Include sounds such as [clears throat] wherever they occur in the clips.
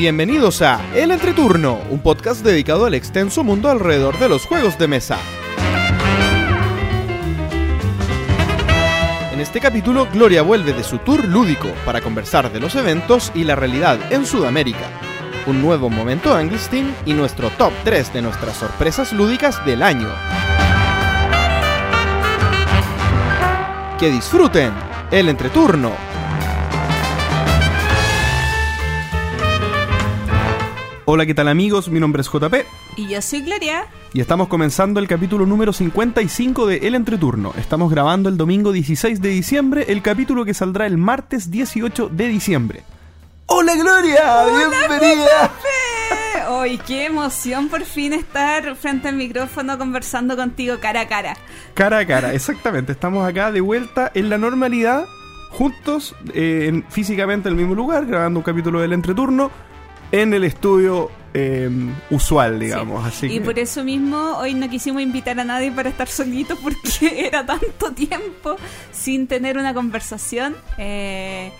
Bienvenidos a El Entreturno, un podcast dedicado al extenso mundo alrededor de los juegos de mesa. En este capítulo, Gloria vuelve de su tour lúdico para conversar de los eventos y la realidad en Sudamérica. Un nuevo momento Anglestein y nuestro top 3 de nuestras sorpresas lúdicas del año. Que disfruten el entreturno. Hola, ¿qué tal amigos? Mi nombre es JP Y yo soy Gloria. y estamos comenzando el capítulo número 55 de El Entreturno. Estamos grabando el domingo 16 de diciembre, el capítulo que saldrá el martes 18 de diciembre. ¡Hola Gloria! ¡Bienvenida! ¡Ay, qué emoción por fin estar frente al micrófono conversando contigo cara a cara! Cara a cara, exactamente. Estamos acá de vuelta en la normalidad, juntos, eh, en- físicamente en el mismo lugar, grabando un capítulo del Entreturno en el estudio eh, usual, digamos. Así y que- por eso mismo hoy no quisimos invitar a nadie para estar solitos [laughs] porque era tanto tiempo sin tener una conversación eh,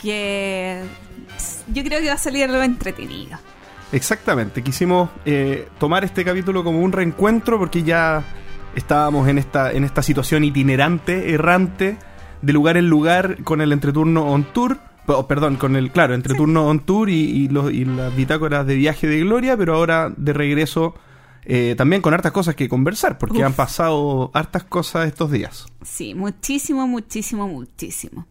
que yo creo que va a salir algo entretenido. Exactamente, quisimos eh, tomar este capítulo como un reencuentro porque ya estábamos en esta, en esta situación itinerante, errante, de lugar en lugar con el entreturno on tour, perdón, con el, claro, entreturno on tour y, y los- y las bitácoras de viaje de Gloria, pero ahora de regreso eh, también con hartas cosas que conversar, porque Uf. han pasado hartas cosas estos días. Sí, muchísimo, muchísimo, muchísimo.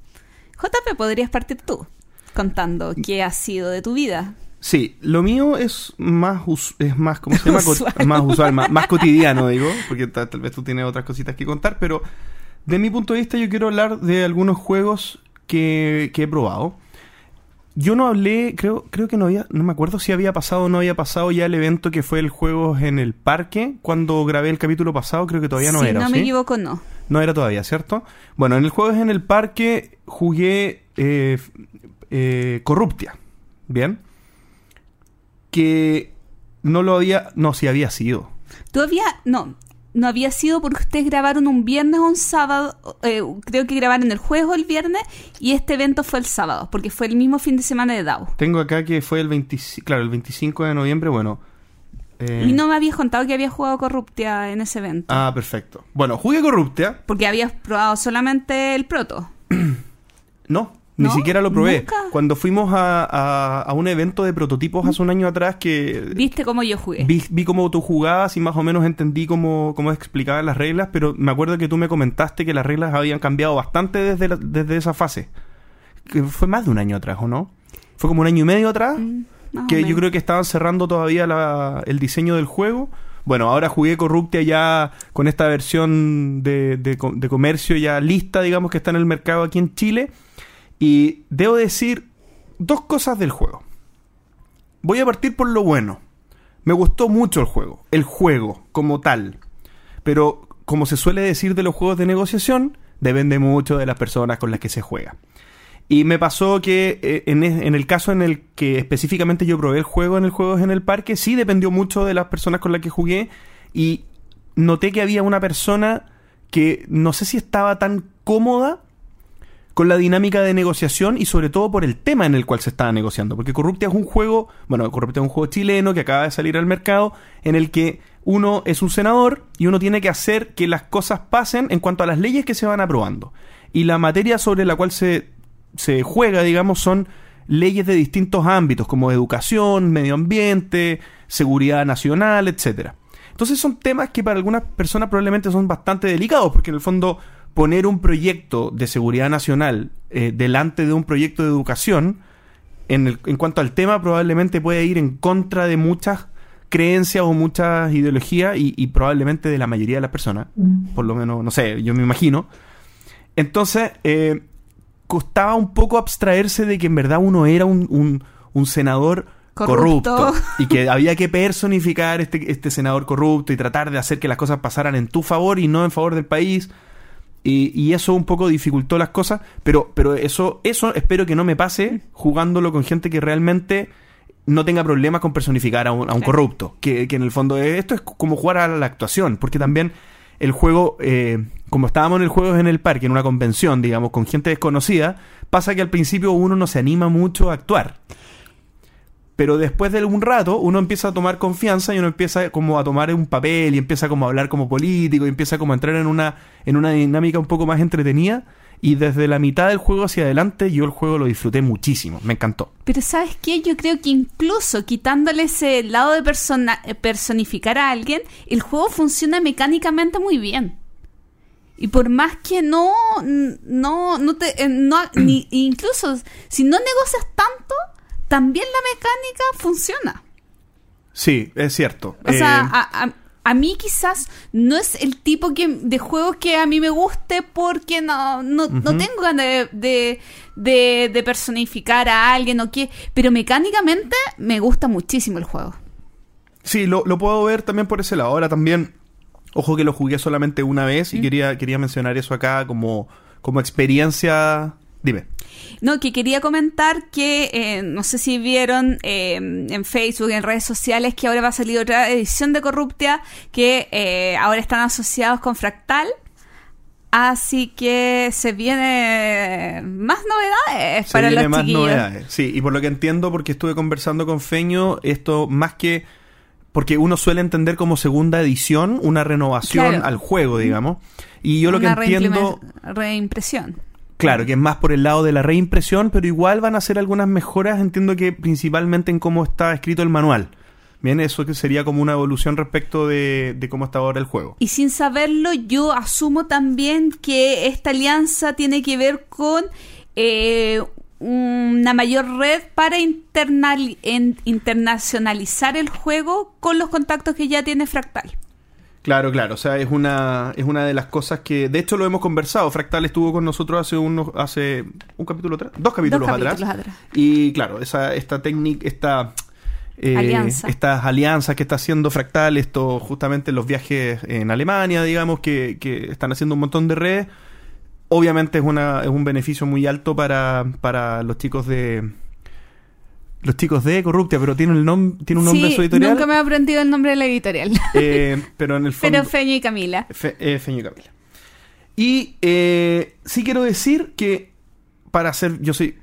JP, podrías partir tú contando qué ha sido de tu vida. Sí, lo mío es más, es más, ¿cómo se llama? Usual. Más usual, más, más cotidiano, [laughs] digo, porque ta- tal vez tú tienes otras cositas que contar, pero de mi punto de vista yo quiero hablar de algunos juegos que, que he probado. Yo no hablé, creo, creo que no había, no me acuerdo si había pasado o no había pasado ya el evento que fue el Juegos en el Parque, cuando grabé el capítulo pasado, creo que todavía no si era, no ¿o me sí? equivoco, no. No era todavía, ¿cierto? Bueno, en el Juegos en el Parque jugué eh, eh, Corruptia. ¿Bien? Que no lo había... No, sí había sido. Todavía no. No había sido porque ustedes grabaron un viernes o un sábado. eh, creo que grabaron el jueves o el viernes. Y este evento fue el sábado, porque fue el mismo fin de semana de DAO. Tengo acá que fue el 25... Claro, el 25 de noviembre, bueno. eh, Y no me habías contado que había jugado Corruptia en ese evento. Ah, perfecto. Bueno, jugué Corruptia. Porque habías probado solamente el proto. [clears throat] No, ni ¿No? siquiera lo probé. ¿Nunca? Cuando fuimos a, a- a un evento de prototipos hace un año atrás que... ¿Viste cómo yo jugué? Vi, vi cómo tú jugabas y más o menos entendí cómo, cómo explicaban las reglas, pero me acuerdo que tú me comentaste que las reglas habían cambiado bastante desde, la- desde esa fase. Que fue más de un año atrás, ¿o no? Fue como un año y medio atrás, Mm, que yo creo que estaban cerrando todavía la- el diseño del juego. Bueno, ahora jugué Corruptia ya con esta versión de, de comercio ya lista, digamos, que está en el mercado aquí en Chile. Y debo decir dos cosas del juego. Voy a partir por lo bueno. Me gustó mucho el juego, el juego como tal. Pero como se suele decir de los juegos de negociación, depende mucho de las personas con las que se juega. Y me pasó que eh, en, el caso en el que específicamente yo probé el juego en el Juegos en el Parque, sí dependió mucho de las personas con las que jugué y noté que había una persona que no sé si estaba tan cómoda con la dinámica de negociación y sobre todo por el tema en el cual se estaba negociando. Porque Corruptia es un juego, bueno, Corruptia es un juego chileno que acaba de salir al mercado en el que uno es un senador y uno tiene que hacer que las cosas pasen en cuanto a las leyes que se van aprobando. Y la materia sobre la cual se, se juega, digamos, son leyes de distintos ámbitos, como educación, medio ambiente, seguridad nacional, etcétera. Entonces son temas que para algunas personas probablemente son bastante delicados, porque en el fondo poner un proyecto de seguridad nacional eh, delante de un proyecto de educación, en, el- en cuanto al tema, probablemente puede ir en contra de muchas creencias o muchas ideologías y, y probablemente de la mayoría de las personas, por lo menos, no sé, yo me imagino. Entonces, eh, costaba un poco abstraerse de que en verdad uno era un, un- un senador corrupto. Corrupto. y que [laughs] había que personificar este, este senador corrupto y tratar de hacer que las cosas pasaran en tu favor y no en favor del país. Y, y eso un poco dificultó las cosas, pero, pero eso, eso espero que no me pase jugándolo con gente que realmente no tenga problemas con personificar a un, a un corrupto. Que, que en el fondo esto es como jugar a la actuación, porque también el juego, eh, como estábamos en el juego en el parque, en una convención, digamos, con gente desconocida, pasa que al principio uno no se anima mucho a actuar. Pero después de un rato uno empieza a tomar confianza y uno empieza como a tomar un papel y empieza como a hablar como político y empieza como a entrar en una, en una dinámica un poco más entretenida. Y desde la mitad del juego hacia adelante yo el juego lo disfruté muchísimo, me encantó. Pero ¿sabes qué? Yo creo que incluso quitándole ese lado de persona eh, personificar a alguien, el juego funciona mecánicamente muy bien. Y por más que no, no, no te, eh, ni, incluso si no negocias tanto, también la mecánica funciona. Sí, es cierto. O sea, eh, a, a, mí quizás no es el tipo que, de juego que a mí me guste porque no, no, no tengo ganas de, de, de, personificar a alguien o qué, pero mecánicamente me gusta muchísimo el juego. Sí, lo, lo puedo ver también por ese lado. Ahora también, ojo que lo jugué solamente una vez y quería, quería mencionar eso acá como, como experiencia Dime. No, que quería comentar que, eh, no sé si vieron eh, en Facebook, en redes sociales, que ahora va a salir otra edición de Corruptia, que eh, ahora están asociados con Fractal. Así que se viene más novedades se para viene los más chiquillos. novedades. Sí, y por lo que entiendo, porque estuve conversando con Feño, esto más que... Porque uno suele entender como segunda edición una renovación Claro. al juego, digamos. Y yo lo que entiendo... reimpresión. Claro, que es más por el lado de la reimpresión, pero igual van a hacer algunas mejoras, entiendo que principalmente en cómo está escrito el manual. Bien, eso que sería como una evolución respecto de, cómo está ahora el juego. Y sin saberlo, yo asumo también que esta alianza tiene que ver con eh, una mayor red para internacionalizar el juego con los contactos que ya tiene Fractal. Claro, claro, o sea, es una, es una de las cosas que, de hecho lo hemos conversado, Fractal estuvo con nosotros hace unos, hace un capítulo atrás, dos capítulos, Dos atrás, y claro, esa, esta técnica, esta, eh, Alianza. estas alianzas que está haciendo Fractal, esto justamente los viajes en Alemania, digamos, que, que están haciendo un montón de redes, obviamente es, una, es un beneficio muy alto para, para los chicos de... Los chicos de Corruptia, pero tiene, el nom tiene un nombre sí, su editorial. nunca me he aprendido el nombre de la editorial. [laughs] eh, pero en el fondo... Pero Feño y Camila. Fe- eh, Feño y Camila. Y eh, sí quiero decir que para ser, yo soy,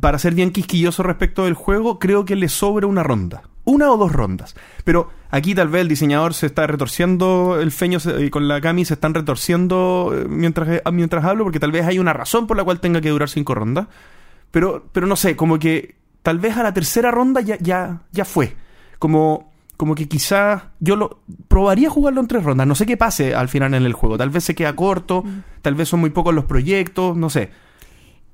para ser bien quisquilloso respecto del juego, creo que le sobra una ronda. Una o dos rondas. Pero aquí tal vez el diseñador se está retorciendo, el Feño se- con la Cami se están retorciendo eh, mientras, mientras hablo, porque tal vez hay una razón por la cual tenga que durar cinco rondas. Pero, pero no sé, como que tal vez a la tercera ronda ya, ya, ya fue. Como, como que quizás yo lo probaría jugarlo en tres rondas. No sé qué pase al final en el juego. Tal vez se queda corto, tal vez son muy pocos los proyectos, no sé.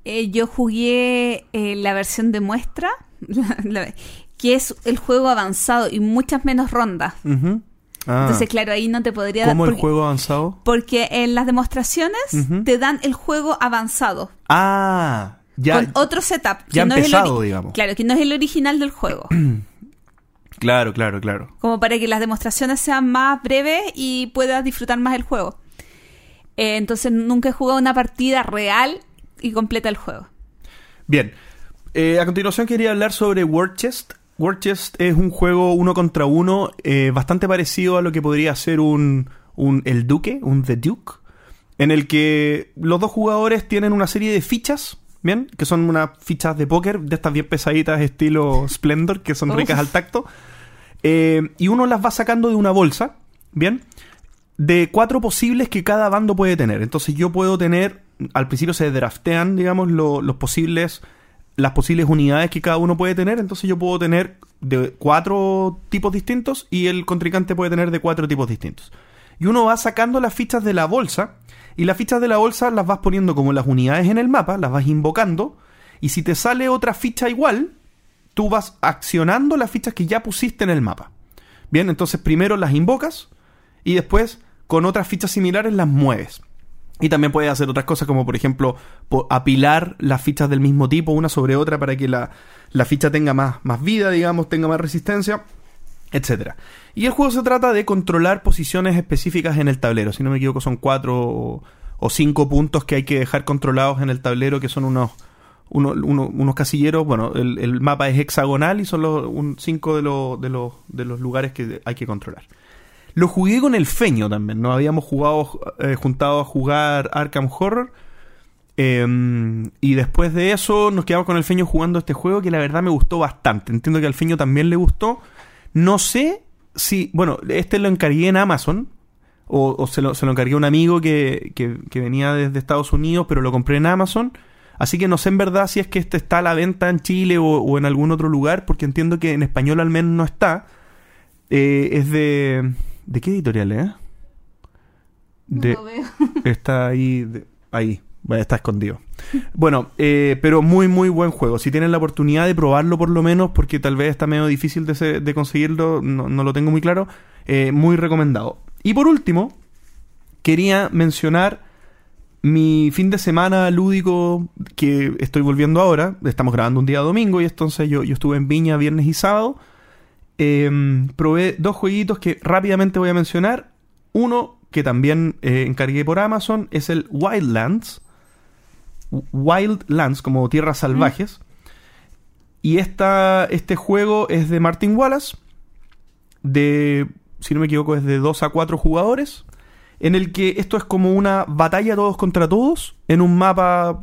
Eh, yo jugué eh, la versión de muestra, [laughs] la- que es el juego avanzado y muchas menos rondas. Ah, Entonces, claro, ahí no te podría ¿Cómo dar. el porque- juego avanzado? Porque en las demostraciones te dan el juego avanzado. Ah, ya. con otro setup. ya empezado, digamos. Claro, que no es el original del juego. [clears throat] Claro, claro, claro. como para que las demostraciones sean más breves y puedas disfrutar más el juego. Eh, entonces nunca he jugado una partida real y completa el juego. Bien. Eh, a continuación quería hablar sobre War Chest. War Chest es un juego uno contra uno eh, bastante parecido a lo que podría ser un, un El Duque, un The Duke, en el que los dos jugadores tienen una serie de fichas, ¿bien? Que son unas fichas de póker, de estas bien pesaditas estilo Splendor, que son Uf. ricas al tacto. Eh, y uno las va sacando de una bolsa, ¿bien? De cuatro posibles que cada bando puede tener. Entonces yo puedo tener, al principio se draftean, digamos, lo- los posibles, las posibles unidades que cada uno puede tener. Entonces yo puedo tener de cuatro tipos distintos y el contrincante puede tener de cuatro tipos distintos. Y uno va sacando las fichas de la bolsa y las fichas de la bolsa las vas poniendo como las unidades en el mapa, las vas invocando y si te sale otra ficha igual, tú vas accionando las fichas que ya pusiste en el mapa. Bien, entonces primero las invocas y después con otras fichas similares las mueves. Y también puedes hacer otras cosas como por ejemplo apilar las fichas del mismo tipo una sobre otra para que la, la ficha tenga más, más vida, digamos, tenga más resistencia, etcétera. Y el juego se trata de controlar posiciones específicas en el tablero. Si no me equivoco son cuatro o, cinco puntos que hay que dejar controlados en el tablero que son unos uno- uno- unos casilleros, bueno, el, el mapa es hexagonal y son los un- cinco de, los de, los, de los lugares que hay que controlar. Lo jugué con el Feño también, nos habíamos jugado, eh, juntado a jugar Arkham Horror Eh, y después de eso nos quedamos con el Feño jugando este juego que la verdad me gustó bastante. Entiendo que al Feño también le gustó. No sé si, bueno, este lo encargué en Amazon. O, o se, lo, se, lo, encargué a un amigo que, que, que, venía desde Estados Unidos, pero lo compré en Amazon. Así que no sé en verdad si es que este está a la venta en Chile o, o en algún otro lugar, porque entiendo que en español al menos no está. Eh, es de... ¿De qué editorial es? Eh? De, no lo veo. Está ahí, de, ahí, está escondido. Bueno, eh, pero muy, muy buen juego. Si tienen la oportunidad de probarlo por lo menos, porque tal vez está medio difícil de, ser, de conseguirlo, no, no, lo tengo muy claro, eh, muy recomendado. Y por último, quería mencionar mi fin de semana lúdico que estoy volviendo ahora. Estamos grabando un día domingo y entonces yo, yo estuve en Viña viernes y sábado. Eh, probé dos jueguitos que rápidamente voy a mencionar. Uno que también eh, encargué por Amazon es el Wildlands. Wildlands, como tierras salvajes. Mm. Y esta, este juego es de Martin Wallace. De, si no me equivoco, es de 2 a 4 jugadores. En el que esto es como una batalla todos contra todos. En un mapa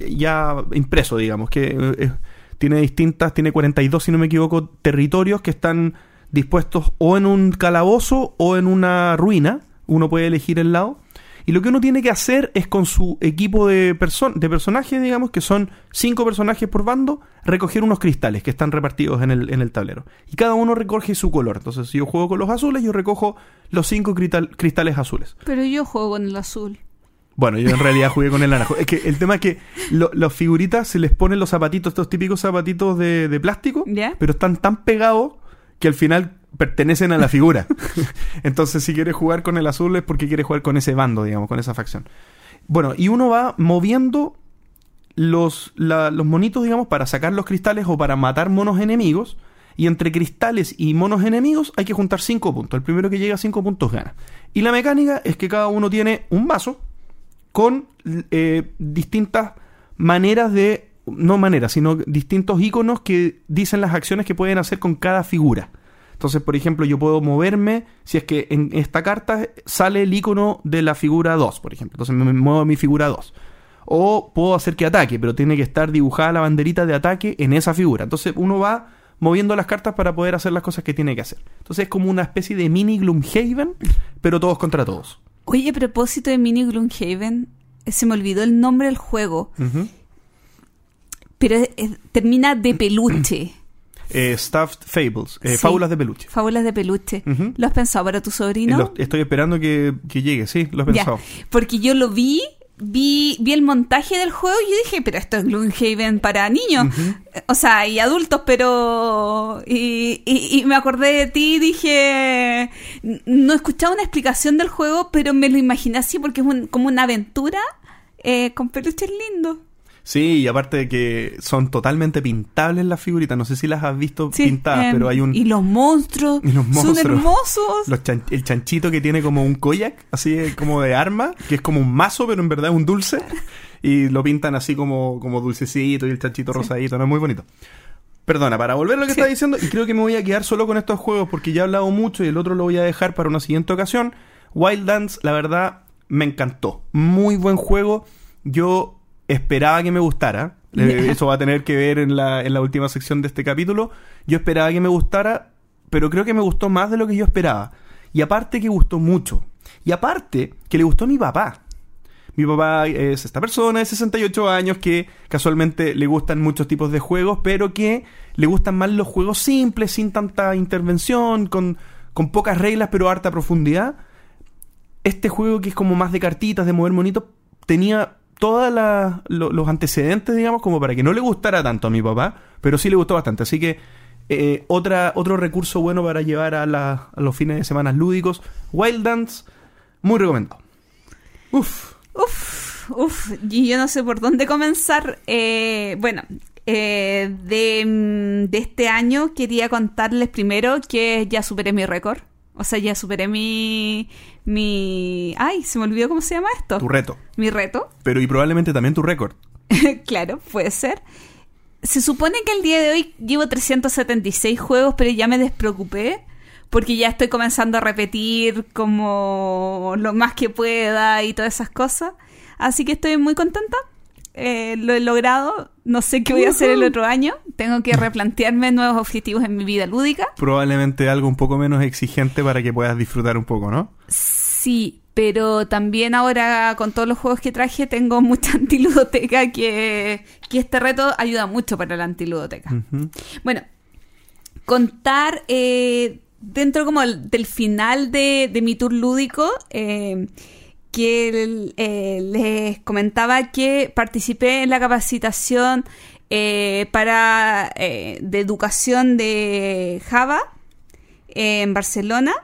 ya impreso, digamos. Que eh, tiene distintas, tiene 42, si no me equivoco, territorios que están dispuestos o en un calabozo o en una ruina. Uno puede elegir el lado. Y lo que uno tiene que hacer es con su equipo de, perso de personajes, digamos, que son cinco personajes por bando, recoger unos cristales que están repartidos en el, en el tablero. Y cada uno recoge su color. Entonces, si yo juego con los azules, yo recojo los cinco cristal cristales azules. Pero yo juego con el azul. Bueno, yo en realidad jugué con el naranjo. Es que el tema es que lo, los figuritas se les ponen los zapatitos, estos típicos zapatitos de, de plástico, ¿Ya? pero están tan pegados que al final pertenecen a la figura. [laughs] Entonces, si quieres jugar con el azul es porque quieres jugar con ese bando, digamos, con esa facción. Bueno, y uno va moviendo los, los monitos, digamos, para sacar los cristales o para matar monos enemigos. Y entre cristales y monos enemigos hay que juntar 5 puntos. El primero que llega a 5 puntos gana. Y la mecánica es que cada uno tiene un vaso con eh, distintas maneras de. No maneras, sino distintos iconos que dicen las acciones que pueden hacer con cada figura. Entonces, por ejemplo, yo puedo moverme si es que en esta carta sale el icono de la figura 2, por ejemplo. Entonces me muevo a mi figura 2. O puedo hacer que ataque, pero tiene que estar dibujada la banderita de ataque en esa figura. Entonces uno va moviendo las cartas para poder hacer las cosas que tiene que hacer. Entonces es como una especie de mini Gloomhaven, pero todos contra todos. Oye, a propósito de Mini Gloomhaven, se me olvidó el nombre del juego. Uh -huh. Pero es, termina de peluche. Eh, Stuffed Fables, eh, sí. Fábulas de peluche. Fábulas de peluche. Uh -huh. ¿Lo has pensado para tu sobrino? Estoy esperando que, que, llegue, sí, lo he pensado. Ya, porque yo lo vi, vi, vi el montaje del juego y yo dije, pero esto es Gloomhaven para niños. Uh -huh. O sea, y adultos, pero... Y, y, y, me acordé de ti y dije... No he escuchado una explicación del juego, pero me lo imaginé así porque es un, como una aventura eh, con peluches lindos. Sí, y aparte de que son totalmente pintables las figuritas. No sé si las has visto sí, pintadas, eh, pero hay un. Y los monstruos. Y los monstruos. Son hermosos. Los chan el chanchito que tiene como un koyak, así como de arma, que es como un mazo, pero en verdad es un dulce. Y lo pintan así como, como dulcecito y el chanchito sí. rosadito, ¿no? Es muy bonito. Perdona, para volver a lo que sí. estaba diciendo, y creo que me voy a quedar solo con estos juegos porque ya he hablado mucho y el otro lo voy a dejar para una siguiente ocasión. Wildlands, la verdad, me encantó. Muy buen juego. Yo esperaba que me gustara. Eso va a tener que ver en la, en la última sección de este capítulo. Yo esperaba que me gustara, pero creo que me gustó más de lo que yo esperaba. Y aparte que gustó mucho. Y aparte que le gustó a mi papá. Mi papá es esta persona de 68 años que casualmente le gustan muchos tipos de juegos, pero que le gustan más los juegos simples, sin tanta intervención, con, con pocas reglas, pero harta profundidad. Este juego que es como más de cartitas, de mover monitos, tenía todos lo, los antecedentes, digamos, como para que no le gustara tanto a mi papá, pero sí le gustó bastante. Así que eh, otra, otro recurso bueno para llevar a, la, a, los fines de semana lúdicos, Wild Dance, muy recomendado. Uf. Uf, uf, y yo no sé por dónde comenzar. Eh, bueno, eh, de, de este año quería contarles primero que ya superé mi récord. O sea, ya superé mi, mi... Ay, se me olvidó cómo se llama esto. Tu reto. Mi reto. [laughs] Pero y probablemente también tu récord. claro, puede ser. Se supone que el día de hoy llevo 376 juegos, pero ya me despreocupé porque ya estoy comenzando a repetir como lo más que pueda y todas esas cosas. Así que estoy muy contenta. Eh, lo he logrado. No sé qué voy a hacer el otro año. Tengo que replantearme nuevos objetivos en mi vida lúdica. Probablemente algo un poco menos exigente para que puedas disfrutar un poco, ¿no? Sí, pero también ahora con todos los juegos que traje tengo mucha [laughs] antiludoteca que, que este reto ayuda mucho para la antiludoteca. Bueno, contar eh, dentro como el- del final de, de mi tour lúdico, eh, que eh, les comentaba que participé en la capacitación eh, para eh, de educación de Java en Barcelona.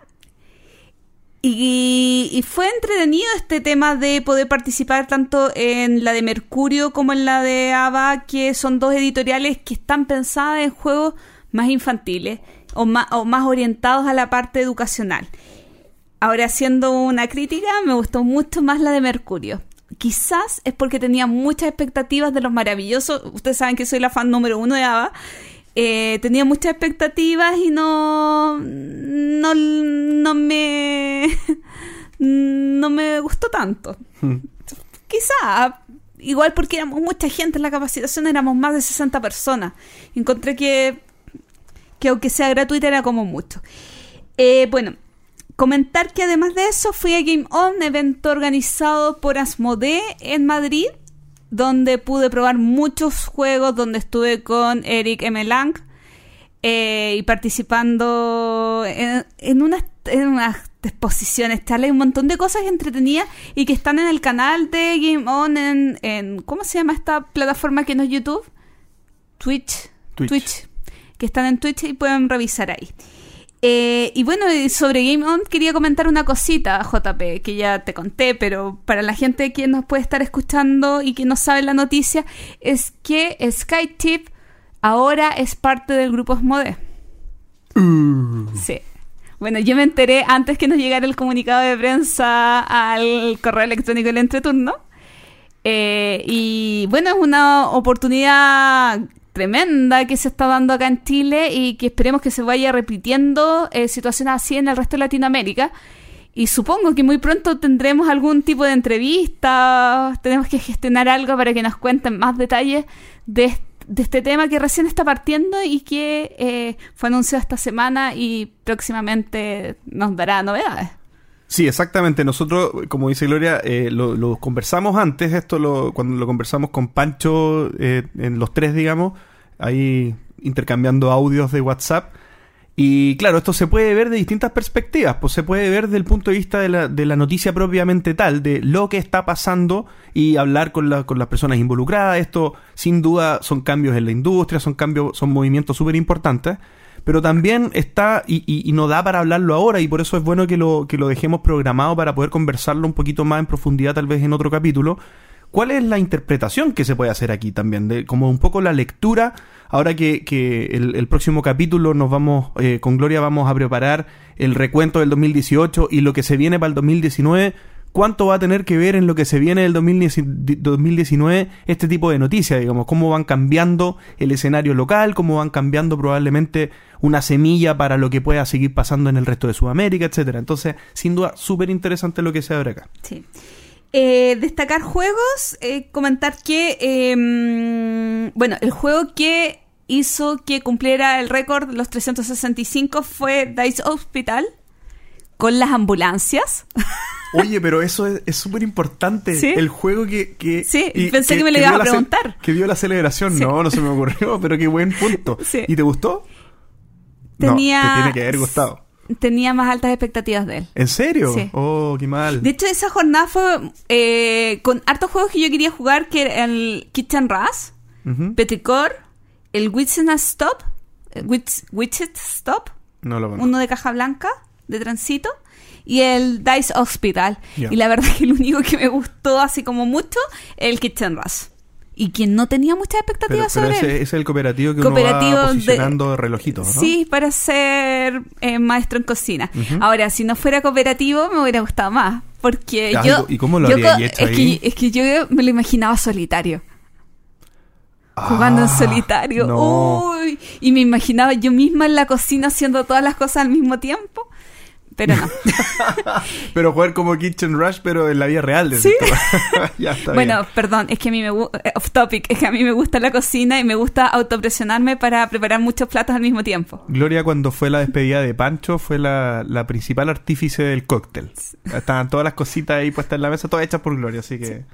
Y, y fue entretenido este tema de poder participar tanto en la de Mercurio como en la de ABA, que son dos editoriales que están pensadas en juegos más infantiles o más, o más orientados a la parte educacional. Ahora, haciendo una crítica, me gustó mucho más la de Mercurio. Quizás es porque tenía muchas expectativas de los maravillosos. Ustedes saben que soy la fan número uno de ABBA. Eh, tenía muchas expectativas y no. No, no me. [laughs] No me gustó tanto. [laughs] Quizá. Igual porque éramos mucha gente en la capacitación, éramos más de 60 personas. Encontré que. Que aunque sea gratuita, era como mucho. Eh, bueno, comentar que además de eso fui a Game On, evento organizado por Asmodee en Madrid, donde pude probar muchos juegos, donde estuve con Eric M. Lang eh, y participando en, en unas, en unas exposiciones, charlas, un montón de cosas entretenidas y que están en el canal de Game On en, en ¿cómo se llama esta plataforma que no es YouTube? Twitch. Twitch. que están en Twitch y pueden revisar ahí. Eh, y bueno, sobre Game On quería comentar una cosita, JP, que ya te conté, pero para la gente que nos puede estar escuchando y que no sabe la noticia, es que SkyTip ahora es parte del grupo Asmodee. Sí. Bueno, yo me enteré antes que nos llegara el comunicado de prensa al correo electrónico del entreturno. Eh, y bueno, es una oportunidad tremenda que se está dando acá en Chile y que esperemos que se vaya repitiendo eh, situaciones así en el resto de Latinoamérica. Y supongo que muy pronto tendremos algún tipo de entrevista, tenemos que gestionar algo para que nos cuenten más detalles de, est- de este tema que recién está partiendo y que eh, fue anunciado esta semana y próximamente nos dará novedades. Sí, exactamente. Nosotros, como dice Gloria, eh, lo, conversamos antes, esto lo, cuando lo conversamos con Pancho, eh, en los tres, digamos, ahí intercambiando audios de WhatsApp. Y claro, esto se puede ver de distintas perspectivas, pues se puede ver desde el punto de vista de la, de la noticia propiamente tal, de lo que está pasando y hablar con, la- con las personas involucradas. Esto, sin duda, son cambios en la industria, son cambios, son movimientos súper importantes pero también está y, y- no da para hablarlo ahora y por eso es bueno que lo, que lo dejemos programado para poder conversarlo un poquito más en profundidad tal vez en otro capítulo. ¿Cuál es la interpretación que se puede hacer aquí también? De, como un poco la lectura, ahora que, que el, el próximo capítulo nos vamos, eh, con Gloria vamos a preparar el recuento del 2018 y lo que se viene para el 2019. ¿Cuánto va a tener que ver en lo que se viene del 2010 2019 este tipo de noticias? Digamos, cómo van cambiando el escenario local, cómo van cambiando probablemente una semilla para lo que pueda seguir pasando en el resto de Sudamérica, etcétera. Entonces, sin duda, súper interesante lo que se abre acá. Sí. Eh, destacar juegos, eh, comentar que, eh, bueno, el juego que hizo que cumpliera el récord los 365 fue Dice Hospital con las ambulancias. [laughs] Oye, pero eso es es súper importante. ¿Sí? El juego que... que Sí, pensé que me lo ibas a preguntar. Que dio la celebración. Sí. No, no se me ocurrió, pero qué buen punto. Sí. ¿Y te gustó? Tenía, No, te tiene que haber gustado. Tenía más altas expectativas de él. ¿En serio? Sí. Oh, qué mal. De hecho, esa jornada fue eh, con hartos juegos que yo quería jugar, que era el Kitchen Rush, Ujú. Petrichor, el Witchen Stop, el Witch, Stop, No lo conozco. uno de caja blanca, de transito, y el Dice Hospital. Y la verdad [laughs] que el único que me gustó así como mucho, el Kitchen Rush. Y quien no tenía muchas expectativas pero sobre ese, él. ese es el cooperativo que Cooperativo uno va de- relojitos, ¿no? Sí, para ser eh, maestro en cocina. Ahora, si no fuera cooperativo, me hubiera gustado más. Porque Ah, yo. ¿y cómo lo yo hecho es, ahí? que, es que yo me lo imaginaba solitario. Jugando en Ah, solitario. no. Uy, y me imaginaba yo misma en la cocina haciendo todas las cosas al mismo tiempo. Pero no. [laughs] pero jugar como Kitchen Rush, pero en la vida real. Sí. [laughs] ya está bueno, bien. perdón, es que a mí me gusta, off topic, es que a mí me gusta la cocina y me gusta autopresionarme para preparar muchos platos al mismo tiempo. Gloria, cuando fue la despedida de Pancho, fue la, la principal artífice del cóctel. Estaban todas las cositas ahí puestas en la mesa, todas hechas por Gloria, así que...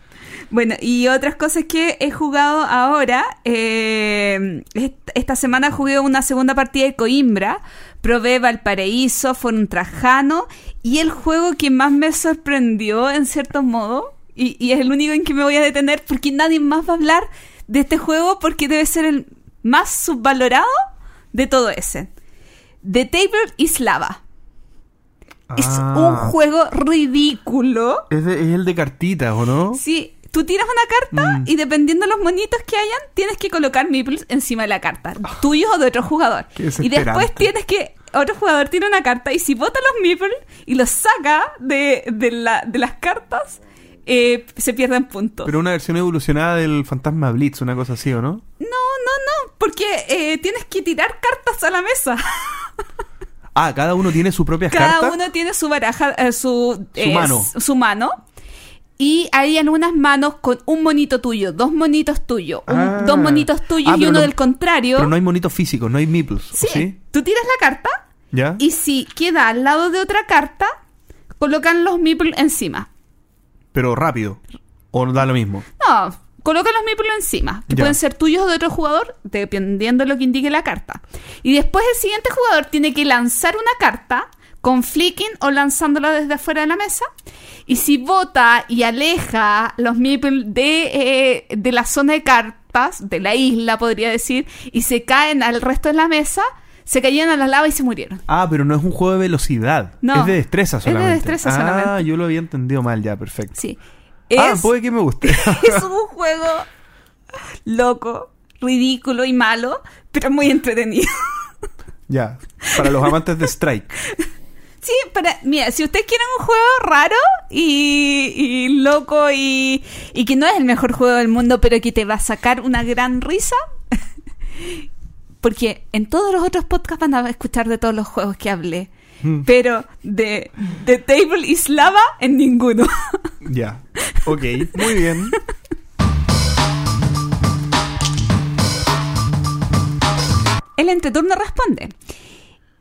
Bueno, y otras cosas que he jugado ahora. eh, est- esta semana jugué una segunda partida de Coimbra. Probé Valparaíso, fue un Trajano. Y el juego que más me sorprendió, en cierto modo, y, y es el único en que me voy a detener, porque nadie más va a hablar de este juego, porque debe ser el más subvalorado de todo ese. The Table is Lava. Es Ah. un juego ridículo. Es, de- es el de cartitas, ¿o no? Sí, tú tiras una carta Mm. y dependiendo de los monitos que hayan, tienes que colocar meeples encima de la carta, tuyos o de otro jugador. Y después tienes que otro jugador tiene una carta y si bota los meeples y los saca de, de, la- de las cartas, eh, se pierden puntos. Pero una versión evolucionada del Fantasma Blitz, una cosa así, ¿o no? No, no, no, porque eh, tienes que tirar cartas a la mesa. Ah, cada uno tiene su propia Cada carta. uno tiene su baraja, eh, su, eh, mano. su mano. Y hay algunas manos con un monito tuyo, dos monitos tuyos, Ah. dos monitos tuyos Ah, y uno no- del contrario. Pero no hay monitos físicos, no hay meeples. ¿o sí, ¿sí? tú tiras la carta ¿Ya? y si queda al lado de otra carta, colocan los meeples encima. Pero rápido. ¿O da lo mismo? No, colocan los meeples encima, que Ya. pueden ser tuyos o de otro jugador, dependiendo de lo que indique la carta. Y después el siguiente jugador tiene que lanzar una carta con flicking o lanzándola desde afuera de la mesa. Y si vota y aleja los meeples de, eh, de la zona de cartas, de la isla podría decir, y se caen al resto de la mesa, se caían a la lava y se murieron. Ah, pero no es un juego de velocidad. No. Es de destreza Es de solamente. destreza ah, solamente. yo lo había entendido mal ya, perfecto. Sí. Ah, Es- puede que me guste. [laughs] es un juego loco, ridículo y malo, pero muy entretenido. ya. Para los amantes de Strike. [laughs] Sí, para, mira, si ustedes quieren un juego raro y, y loco y, y que no es el mejor juego del mundo, pero que te va a sacar una gran risa, [laughs] porque en todos los otros podcasts van a escuchar de todos los juegos que hablé, Mm. pero de, de Table is Lava en ninguno. [laughs] Ya. Ok, muy bien. El entreturno responde.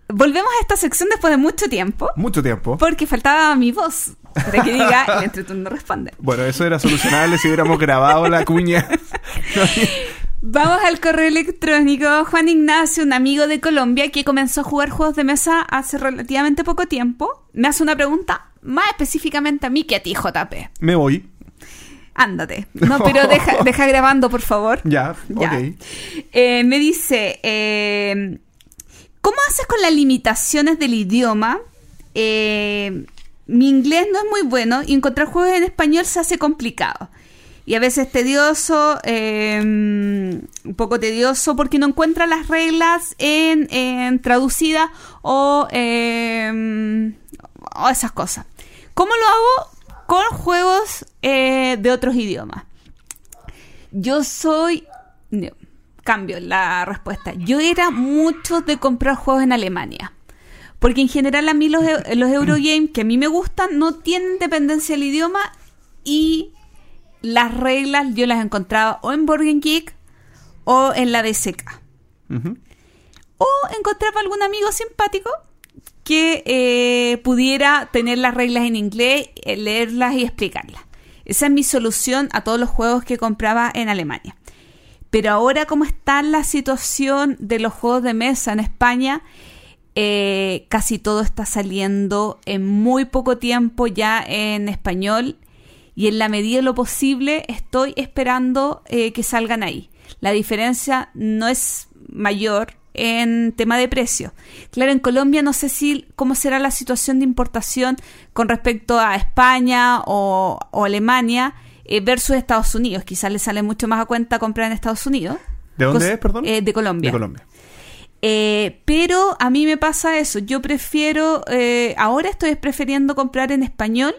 Volvemos a esta sección después de mucho tiempo, Mucho tiempo. porque faltaba mi voz para que diga el entreturno responde. Bueno, eso era solucionable si hubiéramos grabado la cuña. [laughs] Vamos al correo electrónico. Juan Ignacio, un amigo de Colombia que comenzó a jugar juegos de mesa hace relativamente poco tiempo, me hace una pregunta más específicamente a mí que a ti, JP. Me voy. Ándate. No, pero [laughs] deja, deja grabando, por favor. Ya, Ya. ok. Eh, me dice, eh, ¿cómo haces con las limitaciones del idioma? Eh, mi inglés no es muy bueno y encontrar juegos en español se hace complicado. Y a veces tedioso, eh, un poco tedioso porque no encuentra las reglas en, en traducidas o, eh, o esas cosas. ¿Cómo lo hago? Con juegos eh, de otros idiomas. Yo soy. Cambio la respuesta. Yo era mucho de comprar juegos en Alemania. Porque en general a mí los, eu- los Eurogames que a mí me gustan no tienen dependencia del idioma y las reglas yo las encontraba o en Game Geek o en la BSK. Ujú. O encontraba algún amigo simpático que eh, pudiera tener las reglas en inglés, eh, leerlas y explicarlas. Esa es mi solución a todos los juegos que compraba en Alemania. Pero ahora como está la situación de los juegos de mesa en España, eh, casi todo está saliendo en muy poco tiempo ya en español y en la medida de lo posible estoy esperando eh, que salgan ahí. La diferencia no es mayor en tema de precio. Claro, en Colombia no sé si cómo será la situación de importación con respecto a España o, o Alemania eh, versus Estados Unidos. Quizás le sale mucho más a cuenta comprar en Estados Unidos. ¿De dónde Cos- es, perdón? eh, de Colombia. De Colombia. Eh, pero a mí me pasa eso. Yo prefiero, ahora estoy prefiriendo comprar en español,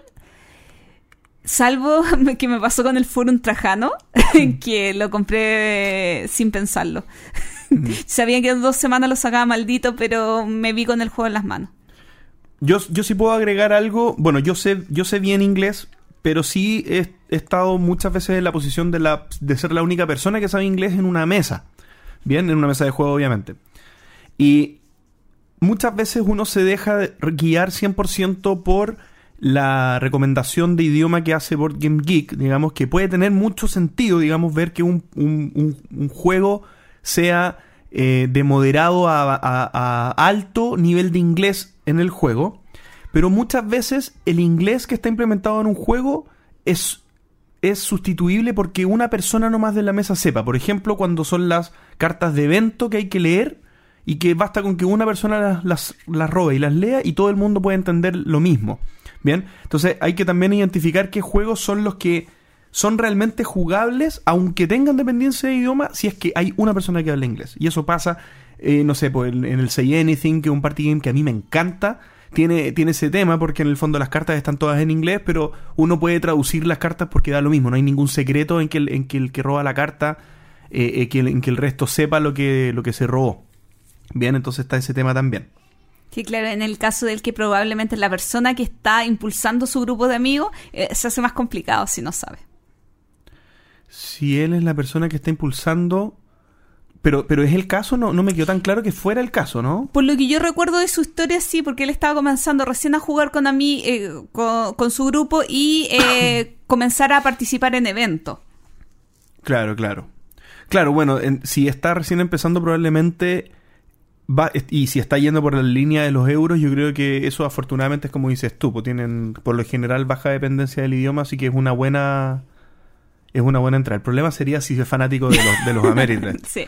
salvo [laughs] que me pasó con el Forum Trajano, [laughs] que lo compré sin pensarlo. [laughs] Sabía que en dos semanas lo sacaba maldito, pero me vi con el juego en las manos. yo, yo sí puedo agregar algo. Bueno, yo sé, yo sé bien inglés, pero sí he, estado muchas veces en la posición de, la, de ser la única persona que sabe inglés en una mesa. Bien, en una mesa de juego, obviamente. Y muchas veces uno se deja de- guiar 100% por la recomendación de idioma que hace Board Game Geek, digamos, que puede tener mucho sentido, digamos, ver que un, un- juego sea eh, de moderado a alto nivel de inglés en el juego, pero muchas veces el inglés que está implementado en un juego es es sustituible porque una persona nomás de la mesa sepa. Por ejemplo, cuando son las cartas de evento que hay que leer y que basta con que una persona las, las, las robe y las lea y todo el mundo puede entender lo mismo. Bien, entonces hay que también identificar qué juegos son los que son realmente jugables, aunque tengan dependencia de idioma, si es que hay una persona que habla inglés. Y eso pasa, eh, no sé, pues, en en el Say Anything, que es un party game que a mí me encanta, tiene, tiene ese tema porque en el fondo las cartas están todas en inglés, pero uno puede traducir las cartas porque da lo mismo, no hay ningún secreto en que el, en que, el que roba la carta, eh, eh, que el- en que el resto sepa lo que, lo que se robó. Bien, entonces está ese tema también. Sí, claro, en el caso del que probablemente la persona que está impulsando su grupo de amigos eh, se hace más complicado si no sabe. Si él es la persona que está impulsando... Pero, pero es el caso, no, no me quedó tan claro que fuera el caso, ¿no? Por lo que yo recuerdo de su historia, sí, porque él estaba comenzando recién a jugar con, a mí, eh, con, con su grupo y eh, [coughs] comenzar a participar en eventos. Claro, claro. Claro, bueno, en- si está recién empezando probablemente va y si está yendo por la línea de los euros, yo creo que eso afortunadamente es como dices tú, pues tienen por lo general baja dependencia del idioma, así que es una buena es una buena entrada. El problema sería si es fanático de los de los [laughs] Sí.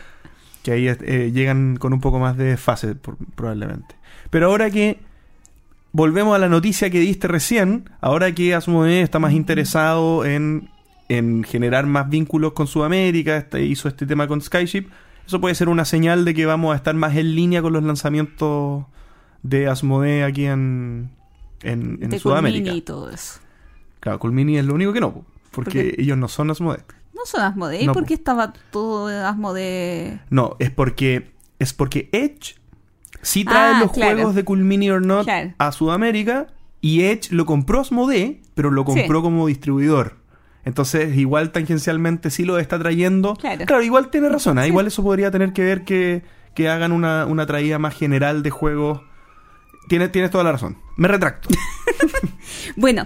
Que ahí eh, llegan con un poco más de fase por- probablemente. Pero ahora que volvemos a la noticia que diste recién, ahora que Asmodee está más interesado en, en generar más vínculos con Sudamérica, este, hizo este tema con Skyship, eso puede ser una señal de que vamos a estar más en línea con los lanzamientos de Asmodee aquí en, en, en de Sudamérica. Colmini y todo eso. Claro, Culmini es lo único que no, po, porque ellos no son Asmodee. No son Asmodee, No, ¿por po. qué estaba todo Asmodee? No, es porque es porque Edge sí trae Ah, los claro. juegos de Cool Mini or Not Claro. a Sudamérica y Edge lo compró Asmodee, pero lo compró Sí. como distribuidor. Entonces, igual tangencialmente sí lo está trayendo. Claro. igual tiene razón. ah. Igual eso podría tener que ver que, que hagan una, una traída más general de juegos. Tienes, tienes toda la razón. Me retracto. [laughs] Bueno,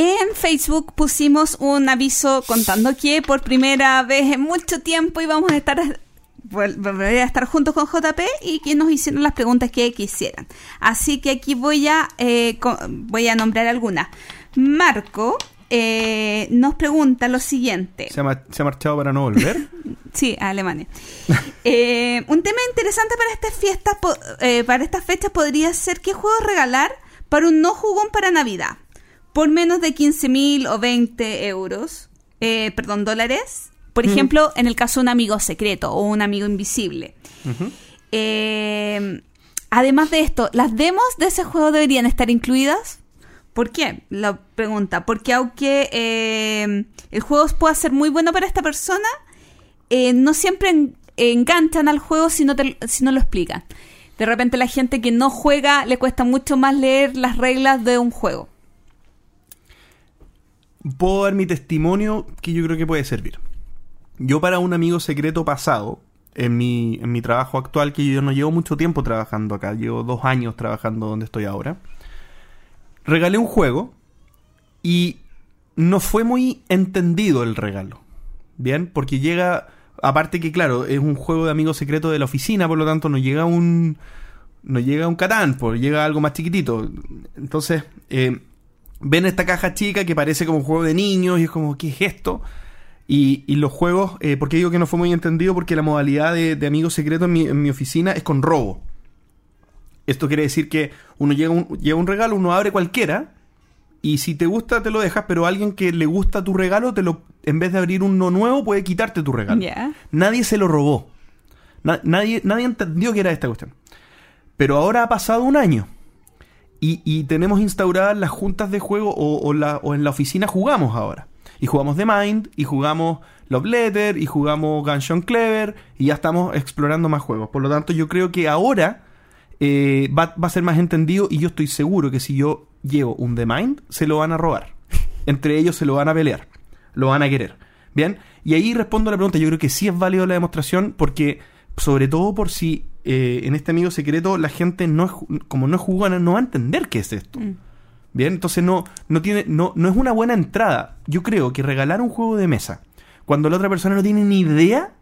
en Facebook pusimos un aviso contando que por primera vez en mucho tiempo íbamos a estar volver a estar juntos con JP y que nos hicieron las preguntas que quisieran. Así que aquí voy a eh, voy a nombrar algunas. Marco eh, nos pregunta lo siguiente. ¿Se ha, ma- se ha marchado para no volver? [laughs] Sí, a Alemania. Eh, un tema interesante para estas fiestas, eh, para estas fechas podría ser qué juegos regalar para un no jugón para Navidad. Por menos de 15 mil o 20 euros, eh, perdón, dólares. Por Ujú. ejemplo, en el caso de un amigo secreto o un amigo invisible. Eh, además de esto, ¿las demos de ese juego deberían estar incluidas? ¿Por qué? La pregunta. Porque aunque eh, el juego pueda ser muy bueno para esta persona, eh, no siempre en- enganchan al juego si no, te- si no lo explican. De repente la gente que no juega le cuesta mucho más leer las reglas de un juego. Puedo dar mi testimonio que yo creo que puede servir. Yo para un amigo secreto pasado, en mi, en mi trabajo actual, que yo no llevo mucho tiempo trabajando acá, llevo dos años trabajando donde estoy ahora, regalé un juego y no fue muy entendido el regalo. Bien, porque llega, aparte que claro, es un juego de amigo secreto de la oficina, por lo tanto no llega un... No llega un Catán, pues llega algo más chiquitito. Entonces, eh, ven esta caja chica que parece como un juego de niños y es como, ¿qué es esto? Y, y los juegos, eh, ¿por qué digo que no fue muy entendido? Porque la modalidad de, de amigo secreto en mi, en mi oficina es con robo. Esto quiere decir que uno llega un, llega un regalo, uno abre cualquiera y si te gusta te lo dejas, pero alguien que le gusta tu regalo, te lo, en vez de abrir uno nuevo, puede quitarte tu regalo. Nadie se lo robó. Na- nadie, nadie entendió que era esta cuestión. Pero ahora ha pasado un año. Y, tenemos instauradas las juntas de juego o, o la, o en la oficina jugamos ahora. Y jugamos The Mind, y jugamos Love Letter, y jugamos Gunshot Clever, y ya estamos explorando más juegos. Por lo tanto, yo creo que ahora eh, va, va a ser más entendido y yo estoy seguro que si yo llevo un The Mind, se lo van a robar. [laughs] Entre ellos se lo van a pelear, lo van a querer. Bien, y ahí respondo a la pregunta, yo creo que sí es válido la demostración porque, sobre todo por si eh, en este amigo secreto la gente no es, como no es jugona, no va a entender qué es esto. Mm. Bien, entonces no, no tiene, no, no es una buena entrada. Yo creo que regalar un juego de mesa cuando la otra persona no tiene ni idea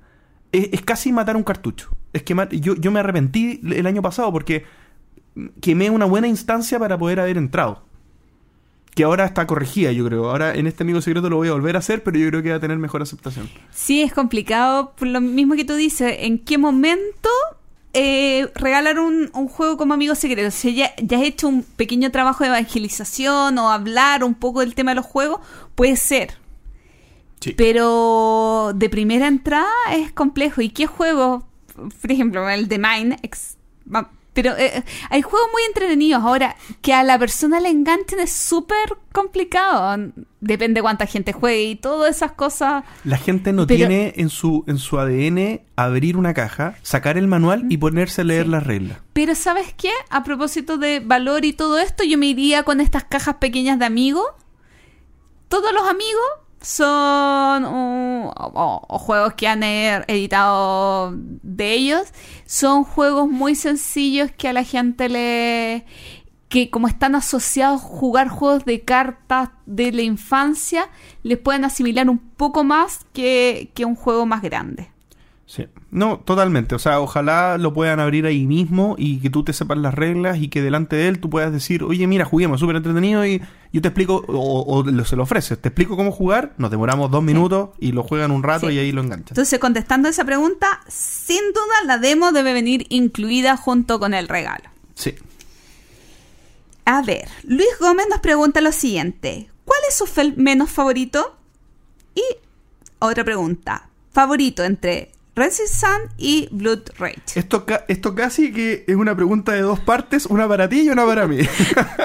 es, es casi matar un cartucho. Es que yo, yo me arrepentí el año pasado porque quemé una buena instancia para poder haber entrado. Que ahora está corregida, yo creo. Ahora en este amigo secreto lo voy a volver a hacer, pero yo creo que va a tener mejor aceptación. Sí, es complicado por lo mismo que tú dices. ¿En qué momento eh, regalar un, un juego como amigo secreto? Si ya, ya has hecho un pequeño trabajo de evangelización o hablar un poco del tema de los juegos, puede ser. Sí. Pero de primera entrada es complejo. ¿Y qué juego? Por ejemplo, el de Mine. ex- pero eh, hay juegos muy entretenidos. Ahora, que a la persona le enganchen es súper complicado. Depende cuánta gente juegue y todas esas cosas. La gente no Pero- tiene en su, en su ADN abrir una caja, sacar el manual y ponerse a leer Sí. las reglas. Pero ¿sabes qué? A propósito de valor y todo esto, yo me iría con estas cajas pequeñas de amigos. Todos los amigos son o, juegos que han eh, editado de ellos. Son juegos muy sencillos que a la gente le... que como están asociados a jugar juegos de cartas de la infancia, les pueden asimilar un poco más que, que un juego más grande. Sí. No, totalmente. O sea, ojalá lo puedan abrir ahí mismo y que tú te sepas las reglas y que delante de él tú puedas decir, oye, mira, juguemos, súper entretenido y yo te explico, o, se lo ofreces, te explico cómo jugar, nos demoramos dos minutos y lo juegan un rato Sí. y ahí lo enganchan. Entonces, contestando esa pregunta, sin duda la demo debe venir incluida junto con el regalo. Sí. A ver, Luis Gómez nos pregunta lo siguiente: ¿Cuál es su menos favorito? Y otra pregunta: ¿Favorito entre Sun y Blood Rage? Esto, ca- esto casi que es una pregunta de dos partes, una para ti y una para mí.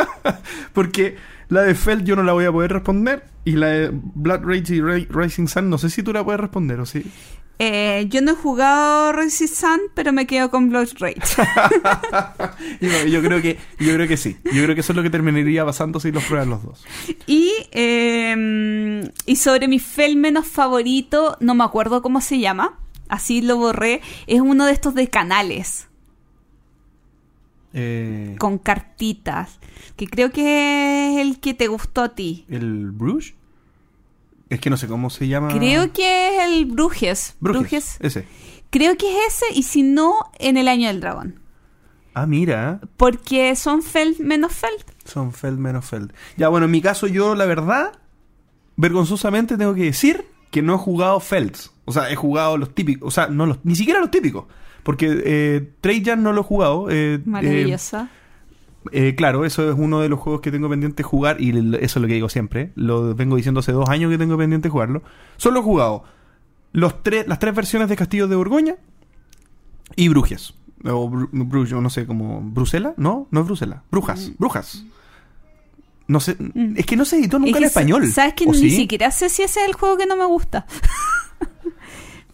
[laughs] Porque la de Feld yo no la voy a poder responder y la de Blood Rage y Ra- Rising Sun no sé si tú la puedes responder o sí. Eh, yo no he jugado Rising Sun, pero me quedo con Blood Rage. [laughs] yo, yo creo que yo creo que sí. Yo creo que eso es lo que terminaría pasando si los prueban los dos. y, eh, y sobre mi fel menos favorito, no me acuerdo cómo se llama. Así lo borré. Es uno de estos de canales. Eh, con cartitas, que creo que es el que te gustó a ti. ¿El Bruges? Es que no sé cómo se llama. Creo que es el Brujes. Bruges. Brujes. Ese. Creo que es ese, y si no, en el año del dragón. Ah, mira. Porque son Feld menos Feld. Son Feld menos Feld. Ya, bueno, en mi caso, yo, la verdad, vergonzosamente tengo que decir que no he jugado Felds. O sea, he jugado los típicos. O sea, no los, ni siquiera los típicos. Porque eh, Trajan no lo he jugado. eh, eh, Maravillosa. eh, claro, eso es uno de los juegos que tengo pendiente jugar. Y eso es lo que digo siempre. Lo vengo diciendo hace dos años que tengo pendiente jugarlo. Solo he jugado los tres, las tres versiones de Castillos de Borgoña y Brujes. O Bru- no sé, como. ¿Brusela? No, no es Brusela. Brujas. Brujas. No sé. Mm. Es que no se editó nunca Es en que español. ¿Sabes que ¿O ni sí? siquiera sé si ese es el juego que no me gusta? [laughs]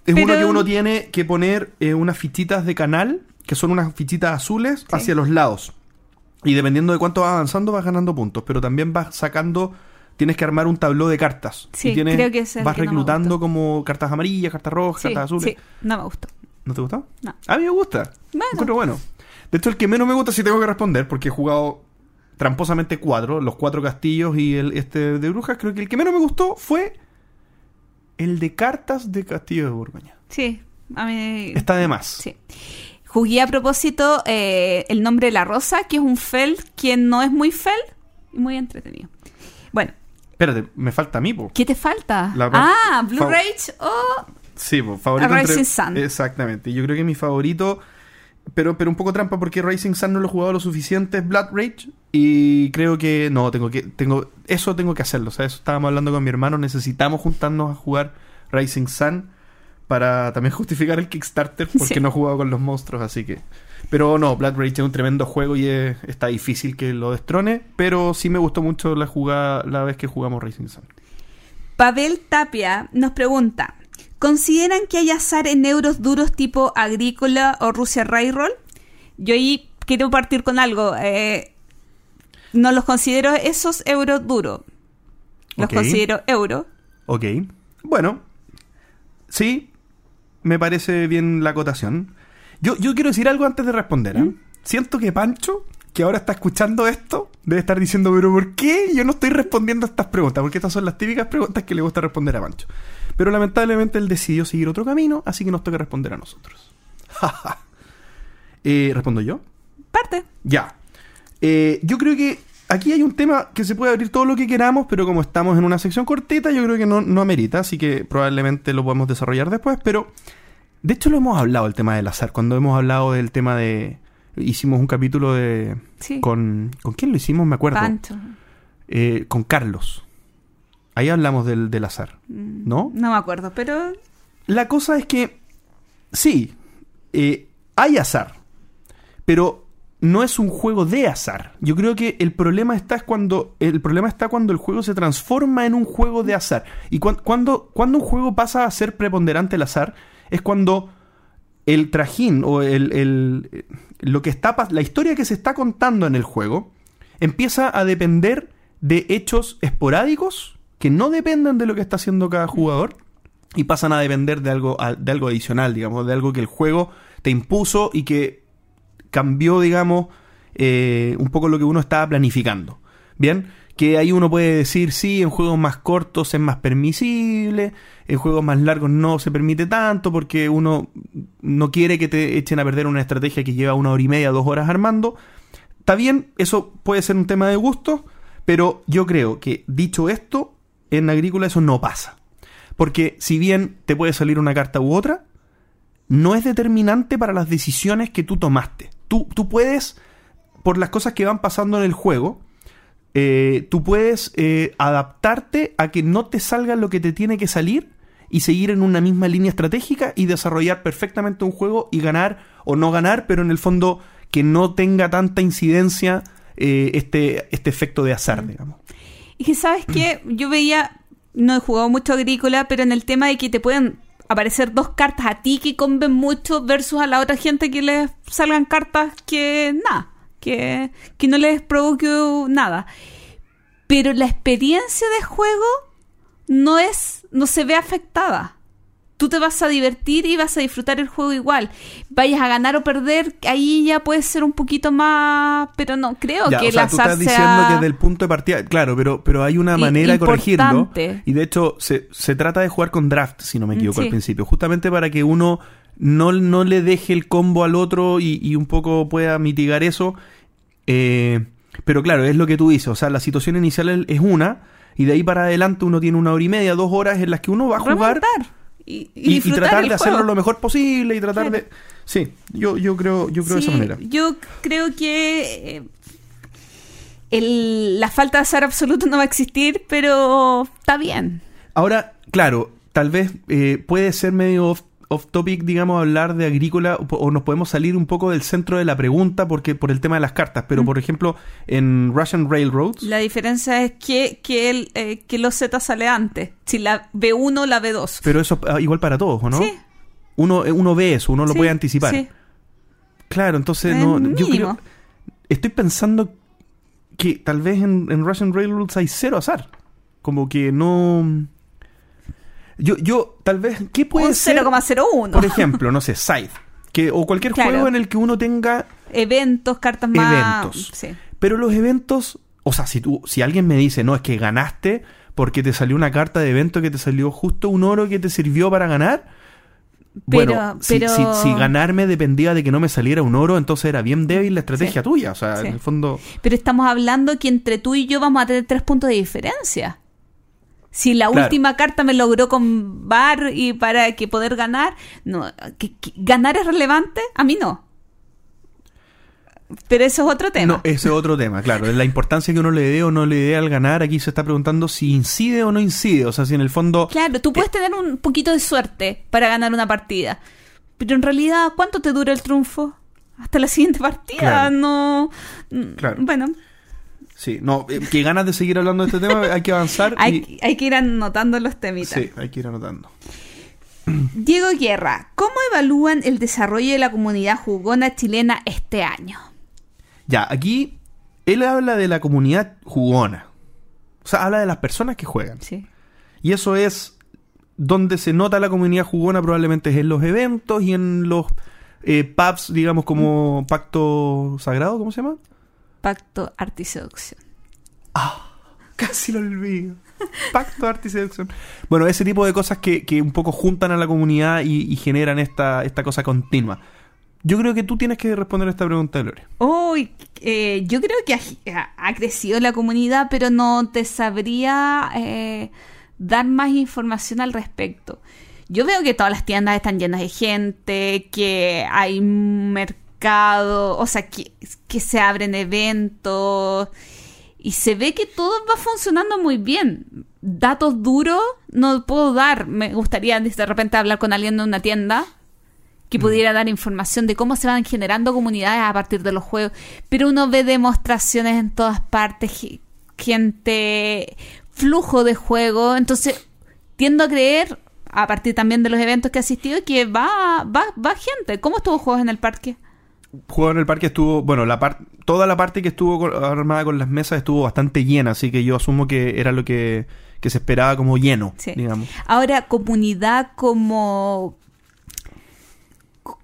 Es uno que uno tiene que poner eh, unas fichitas de canal, que son unas fichitas azules, Sí. hacia los lados. Y dependiendo de cuánto vas avanzando, vas ganando puntos. Pero también vas sacando. Tienes que armar un tabló de cartas. Sí, Y tienes, creo que es Vas que reclutando como cartas amarillas, cartas rojas, Sí, cartas azules. sí, no me gustó. ¿No te gustó? No. A mí me gusta. Bueno. Encuentro bueno. De hecho, el que menos me gusta sí tengo que responder porque he jugado tramposamente cuatro, los cuatro castillos y el este de brujas. Creo que el que menos me gustó fue el de cartas de Castillo de Borgoña. Sí, a mí... Está de más. Sí. Jugué a propósito eh, el nombre de la rosa, que es un Feld que no es muy Feld y muy entretenido. Bueno, Espérate, me falta a mí, po. ¿qué te falta? La- ah, Blue Rage o... Sí, po, favorito A entre- Rising Sun. Exactamente. Yo creo que mi favorito, pero, pero un poco trampa porque Racing Sun no lo he jugado lo suficiente, es Blood Rage. Y creo que no, tengo que, tengo, eso tengo que hacerlo. O sea, eso estábamos hablando con mi hermano. Necesitamos juntarnos a jugar Rising Sun para también [laughs] justificar el Kickstarter porque Sí. no he jugado con los monstruos, así que. Pero no, Blood Rage es un tremendo juego y es- está difícil que lo destrone. Pero sí me gustó mucho la jugada la vez que jugamos Racing Sun. Pavel Tapia nos pregunta, ¿consideran que hay azar en euros duros tipo agrícola o Rusia Railroll? Yo ahí quiero partir con algo. Eh, no los considero esos euros duros. Los considero euros. Ok. Bueno, sí, me parece bien la acotación. Yo, yo quiero decir algo antes de responder. ¿ah? ¿Mm? Siento que Pancho, que ahora está escuchando esto, debe estar diciendo, pero ¿por qué yo no estoy respondiendo a estas preguntas? Porque estas son las típicas preguntas que le gusta responder a Pancho. Pero lamentablemente él decidió seguir otro camino, así que nos toca responder a nosotros. [laughs] eh, ¿Respondo yo? Parte. Ya. Eh, yo creo que aquí hay un tema que se puede abrir todo lo que queramos, pero como estamos en una sección cortita, yo creo que no, no amerita, así que probablemente lo podemos desarrollar después, pero de hecho lo hemos hablado el tema del azar, cuando hemos hablado del tema de... Hicimos un capítulo de... Sí. Con, ¿Con quién lo hicimos? Me acuerdo. Pancho. Eh, con Carlos. Ahí hablamos del, del azar, Mm, ¿no? No me acuerdo, pero La cosa es que, sí, eh, hay azar, pero no es un juego de azar. Yo creo que el problema está es cuando el problema está cuando el juego se transforma en un juego de azar. Y cuan- cuando, cuando un juego pasa a ser preponderante el azar es cuando el trajín o el, el- eh, lo que está la historia que se está contando en el juego empieza a depender de hechos esporádicos que no dependen de lo que está haciendo cada jugador y pasan a depender de algo, de algo adicional, digamos, de algo que el juego te impuso y que cambió, digamos, eh, un poco lo que uno estaba planificando. Bien, que ahí uno puede decir, sí, en juegos más cortos es más permisible, en juegos más largos no se permite tanto porque uno no quiere que te echen a perder una estrategia que lleva una hora y media, dos horas armando. Está bien, eso puede ser un tema de gusto, pero yo creo que dicho esto, en agrícola eso no pasa. Porque si bien te puede salir una carta u otra, no es determinante para las decisiones que tú tomaste. Tú, tú puedes, por las cosas que van pasando en el juego, eh, tú puedes eh, adaptarte a que no te salga lo que te tiene que salir y seguir en una misma línea estratégica y desarrollar perfectamente un juego y ganar o no ganar, pero en el fondo que no tenga tanta incidencia eh, este, este efecto de azar, digamos. Y que sabes que yo veía, no he jugado mucho agrícola, pero en el tema de que te pueden aparecer dos cartas a ti que conven mucho versus a la otra gente que les salgan cartas que nada, que, que no les provoque nada. Pero la experiencia de juego no es, no se ve afectada. Tú te vas a divertir y vas a disfrutar el juego igual. Vayas a ganar o perder, ahí ya puede ser un poquito más, pero no creo Ya, que o sea, tú estás diciendo sea- que desde el punto de partida, claro, pero, pero hay una manera de corregirlo. Y de hecho, se, se trata de jugar con draft, si no me equivoco, Sí. al principio. Justamente para que uno no, no le deje el combo al otro y, y un poco pueda mitigar eso. Eh, pero claro, es lo que tú dices. O sea, la situación inicial es- es una. Y de ahí para adelante uno tiene una hora y media, dos horas en las que uno va a jugar remontar y, y y, y disfrutar tratar de hacerlo lo mejor posible y tratar Claro. de... Sí, yo, yo creo, yo creo de esa manera. Yo creo que eh, el- la falta de azar absoluto no va a existir, pero está bien. Ahora, claro, tal vez eh, puede ser medio off, topic, digamos, hablar de agrícola o, nos podemos salir un poco del centro de la pregunta porque por el tema de las cartas. Pero, por ejemplo, en Russian Railroads, La diferencia es que, que, el, eh, que los Z sale antes. Si la B1 o la B2. pero eso ah, igual para todos, ¿o no? Sí. Uno, eh, uno ve eso, uno lo Sí, puede anticipar. sí. Claro, entonces no, yo creo, estoy pensando que tal vez en, en Russian Railroads hay cero azar. Como que no... Yo, yo, tal vez, ¿qué puede Un ser? 0,01. Por ejemplo, no sé, Scythe. Que, o cualquier Claro. juego en el que uno tenga Eventos, cartas más. Eventos. Sí. Pero los eventos, o sea, si tú, si alguien me dice, no, es que ganaste porque te salió una carta de evento que te salió justo un oro que te sirvió para ganar. Pero- bueno, si, pero- si, si ganarme dependía de que no me saliera un oro, entonces era bien débil la estrategia Sí. tuya. O sea, Sí. en el fondo. Pero estamos hablando que entre tú y yo vamos a tener tres puntos de diferencia. Si la Claro. última carta me logró con bar y para que poder ganar, no, que- que- ganar es relevante, a mí no. Pero eso es otro tema. No, ese es otro tema, claro. La importancia que uno le dé o no le dé al ganar, aquí se está preguntando si incide o no incide. O sea, si en el fondo. Claro, tú puedes tener un poquito de suerte para ganar una partida. Pero en realidad, ¿cuánto te dura el triunfo? Hasta la siguiente partida, Claro. no. Claro. Bueno, Sí, no, eh, que ganas de seguir hablando de este tema, hay que avanzar. y- hay, hay que ir anotando los temitas. Sí, hay que ir anotando. [clears throat] Diego Guerra, ¿cómo evalúan el desarrollo de la comunidad jugona chilena este año? Ya, aquí él habla de la comunidad jugona. O sea, habla de las personas que juegan. Sí. Y eso es donde se nota la comunidad jugona probablemente es en los eventos y en los eh, pubs, digamos, como Pacto Sagrado, ¿cómo se llama? Pacto Arte y Seducción. Ah, [laughs] casi lo olvido. Pacto Arte y Seducción. Bueno, ese tipo de cosas que, que un poco juntan a la comunidad y, y generan esta, esta cosa continua. Yo creo que tú tienes que responder a esta pregunta, Lore. Uy, eh, yo creo que ha, ha crecido la comunidad, pero no te sabría eh, dar más información al respecto. Yo veo que todas las tiendas están llenas de gente, que hay un mercado, o sea, que, que se abren eventos y se ve que todo va funcionando muy bien. Datos duros no puedo dar. Me gustaría de repente hablar con alguien de una tienda que pudiera dar información de cómo se van generando comunidades a partir de los juegos. Pero uno ve demostraciones en todas partes, ge- gente, flujo de juego. Entonces, tiendo a creer, a partir también de los eventos que he asistido, que va, va, va gente. ¿Cómo estuvo juegos en el parque? Juego en el parque estuvo, bueno, la par- toda la parte que estuvo con- armada con las mesas estuvo bastante llena, así que yo asumo que era lo que, que se esperaba como lleno, Sí. digamos. Ahora, comunidad como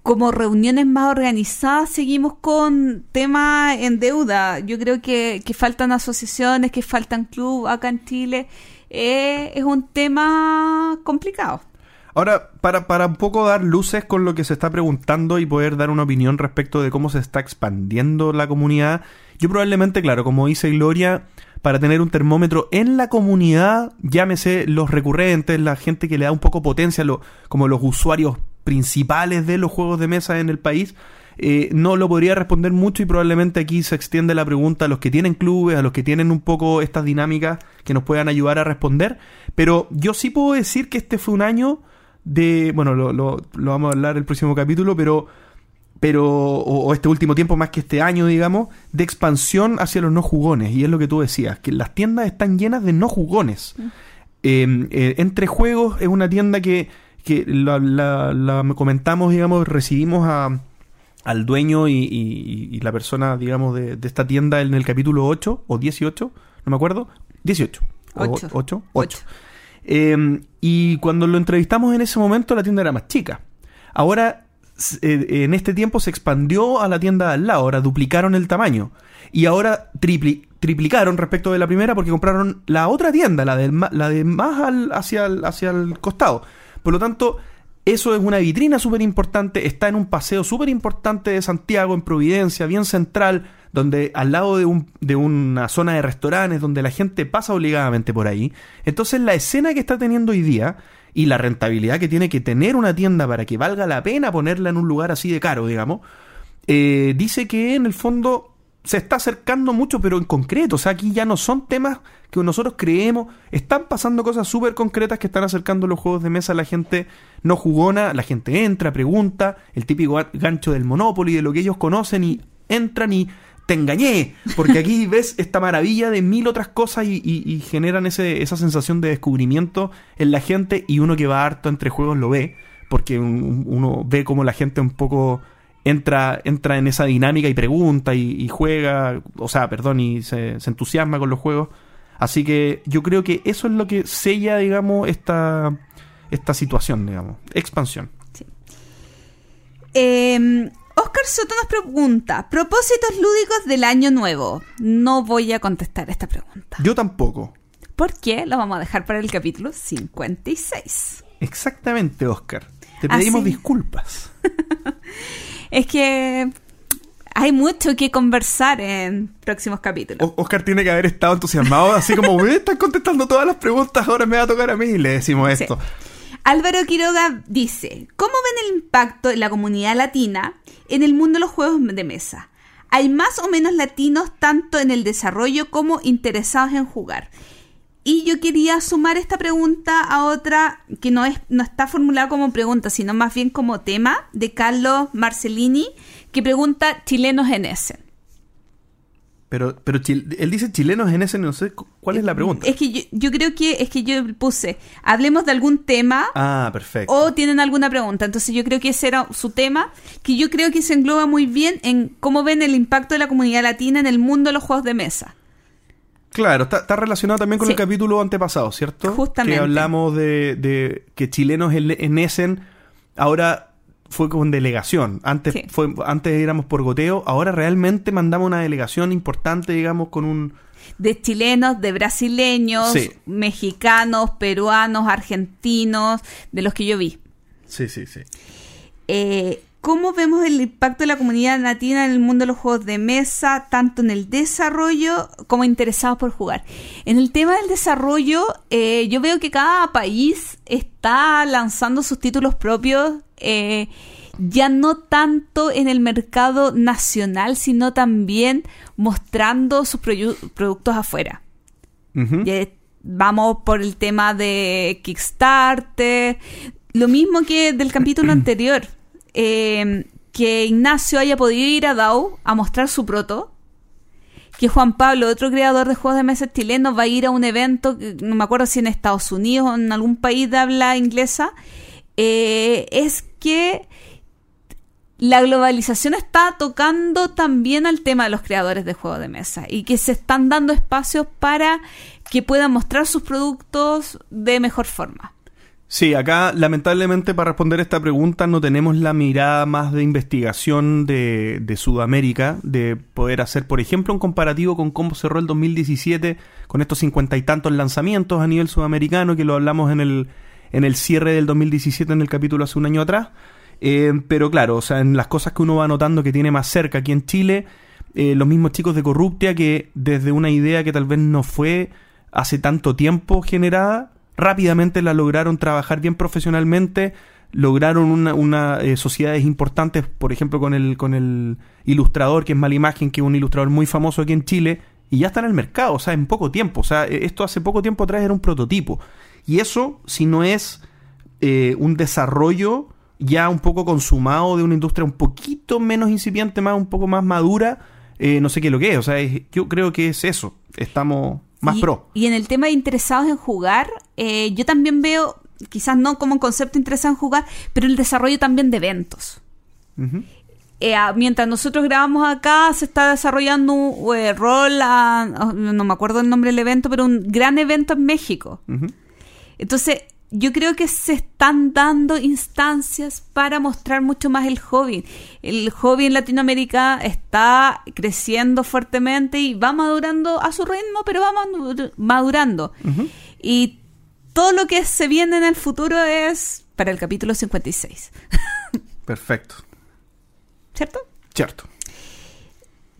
como reuniones más organizadas, seguimos con temas en deuda. Yo creo que, que faltan asociaciones, que faltan clubes acá en Chile. Eh, es un tema complicado. Ahora, para, para un poco dar luces con lo que se está preguntando y poder dar una opinión respecto de cómo se está expandiendo la comunidad, yo probablemente, claro, como dice Gloria, para tener un termómetro en la comunidad, llámese los recurrentes, la gente que le da un poco potencia, lo- como los usuarios principales de los juegos de mesa en el país, eh, no lo podría responder mucho y probablemente aquí se extiende la pregunta a los que tienen clubes, a los que tienen un poco estas dinámicas que nos puedan ayudar a responder. Pero yo sí puedo decir que este fue un año de, bueno, lo, lo- lo vamos a hablar el próximo capítulo, pero, pero o, o este último tiempo más que este año, digamos, de expansión hacia los no jugones. Y es lo que tú decías, que las tiendas están llenas de no jugones. Eh, eh, entre juegos es una tienda que, que la, la- la comentamos, digamos, recibimos a, al dueño y, y- y la persona, digamos, de, de esta tienda en el capítulo 8 o 18, no me acuerdo, 18. o Ocho. 8, Ocho. Eh, y cuando lo entrevistamos en ese momento la tienda era más chica. Ahora, eh, en este tiempo se expandió a la tienda al lado, ahora duplicaron el tamaño. Y ahora tripli- triplicaron respecto de la primera porque compraron la otra tienda, la, del la de más hacia el costado. Por lo tanto, eso es una vitrina súper importante, está en un paseo súper importante de Santiago, en Providencia, bien central, donde al lado de, un, de una zona de restaurantes, donde la gente pasa obligadamente por ahí. Entonces la escena que está teniendo hoy día y la rentabilidad que tiene que tener una tienda para que valga la pena ponerla en un lugar así de caro, digamos, eh, dice que en el fondo se está acercando mucho, pero en concreto. O sea, aquí ya no son temas que nosotros creemos. Están pasando cosas súper concretas que están acercando los juegos de mesa a la gente no jugona. La gente entra, pregunta, el típico ga- gancho del Monopoly, de lo que ellos conocen, y entran y te engañé. Porque aquí [laughs] ves esta maravilla de mil otras cosas y, y- y generan ese, esa sensación de descubrimiento en la gente. Y uno que va harto entre juegos lo ve. Porque un- uno ve como la gente un poco entra, entra en esa dinámica y pregunta y, y juega, o sea, perdón, y se, se entusiasma con los juegos. Así que yo creo que eso es lo que sella, digamos, esta, esta situación, digamos, expansión. Eh, Oscar Soto nos pregunta, propósitos lúdicos del año nuevo. No voy a contestar esta pregunta. Yo tampoco. ¿Por qué? Lo vamos a dejar para el capítulo 56. Exactamente, Oscar. Te pedimos Así. disculpas. [laughs] Es que hay mucho que conversar en próximos capítulos. Oscar tiene que haber estado entusiasmado, así como, me están contestando todas las preguntas, ahora me va a tocar a mí, y le decimos Sí. esto. Álvaro Quiroga dice, ¿cómo ven el impacto de la comunidad latina en el mundo de los juegos de mesa? ¿Hay más o menos latinos tanto en el desarrollo como interesados en jugar? Y yo quería sumar esta pregunta a otra que no, es, no está formulada como pregunta, sino más bien como tema de Carlos Marcelini, que pregunta chilenos en Essen. Pero, pero él dice chilenos en ese, no sé cu- cuál es la pregunta. Es que yo, yo creo que es que yo puse, hablemos de algún tema Ah, perfecto. o tienen alguna pregunta. Entonces yo creo que ese era su tema, que yo creo que se engloba muy bien en cómo ven el impacto de la comunidad latina en el mundo de los juegos de mesa. Claro, está, está relacionado también con Sí. el capítulo antepasado, ¿cierto? Justamente. Que hablamos de, de que chilenos en, en Essen ahora fue con delegación. Antes, Sí. fue, antes éramos por goteo, ahora realmente mandamos una delegación importante, digamos, con un... De chilenos, de brasileños, Sí. mexicanos, peruanos, argentinos, de los que yo vi. Sí, sí, sí. Eh, ¿Cómo vemos el impacto de la comunidad latina en el mundo de los juegos de mesa, tanto en el desarrollo como interesados por jugar? En el tema del desarrollo, eh, yo veo que cada país está lanzando sus títulos propios, eh, ya no tanto en el mercado nacional, sino también mostrando sus productos afuera. Vamos por el tema de Kickstarter. Lo mismo que del capítulo [clears throat] anterior. Eh, que Ignacio haya podido ir a DAO a mostrar su proto. Que Juan Pablo, otro creador de juegos de mesa chileno, va a ir a un evento, no me acuerdo si en Estados Unidos o en algún país de habla inglesa. eh, es que la globalización está tocando también al tema de los creadores de juegos de mesa y que se están dando espacios para que puedan mostrar sus productos de mejor forma. Sí, acá lamentablemente para responder esta pregunta no tenemos la mirada más de investigación de, de Sudamérica, de poder hacer, por ejemplo, un comparativo con cómo cerró el 2017 con estos cincuenta y tantos lanzamientos a nivel sudamericano, que lo hablamos en el, en el cierre del 2017 en el capítulo hace un año atrás. Eh, pero claro, o sea, en las cosas que uno va notando que tiene más cerca aquí en Chile, eh, los mismos chicos de Corruptia que desde una idea que tal vez no fue hace tanto tiempo generada, rápidamente la lograron trabajar bien profesionalmente, lograron una, una, eh, sociedades importantes, por ejemplo con el, con el ilustrador que es Malimagen, que es un ilustrador muy famoso aquí en Chile, y ya está en el mercado, o sea, en poco tiempo, o sea, eh, esto hace poco tiempo atrás era un prototipo. Y eso, si no es eh, un desarrollo ya un poco consumado de una industria un poquito menos incipiente, más un poco más madura, no sé qué lo que es. O sea, yo creo que es eso. Estamos más y, pro. Y en el tema de interesados en jugar, eh, yo también veo, quizás no como un concepto interesado en jugar, pero el desarrollo también de eventos. Eh, mientras nosotros grabamos acá, se está desarrollando un eh, rol, oh, no me acuerdo el nombre del evento, pero un gran evento en México. Entonces, yo creo que se están dando instancias para mostrar mucho más el hobby. El hobby en Latinoamérica está creciendo fuertemente y va madurando a su ritmo, pero va madu- madurando. Y todo lo que se viene en el futuro es para el capítulo 56. [laughs] Perfecto. ¿Cierto? Cierto.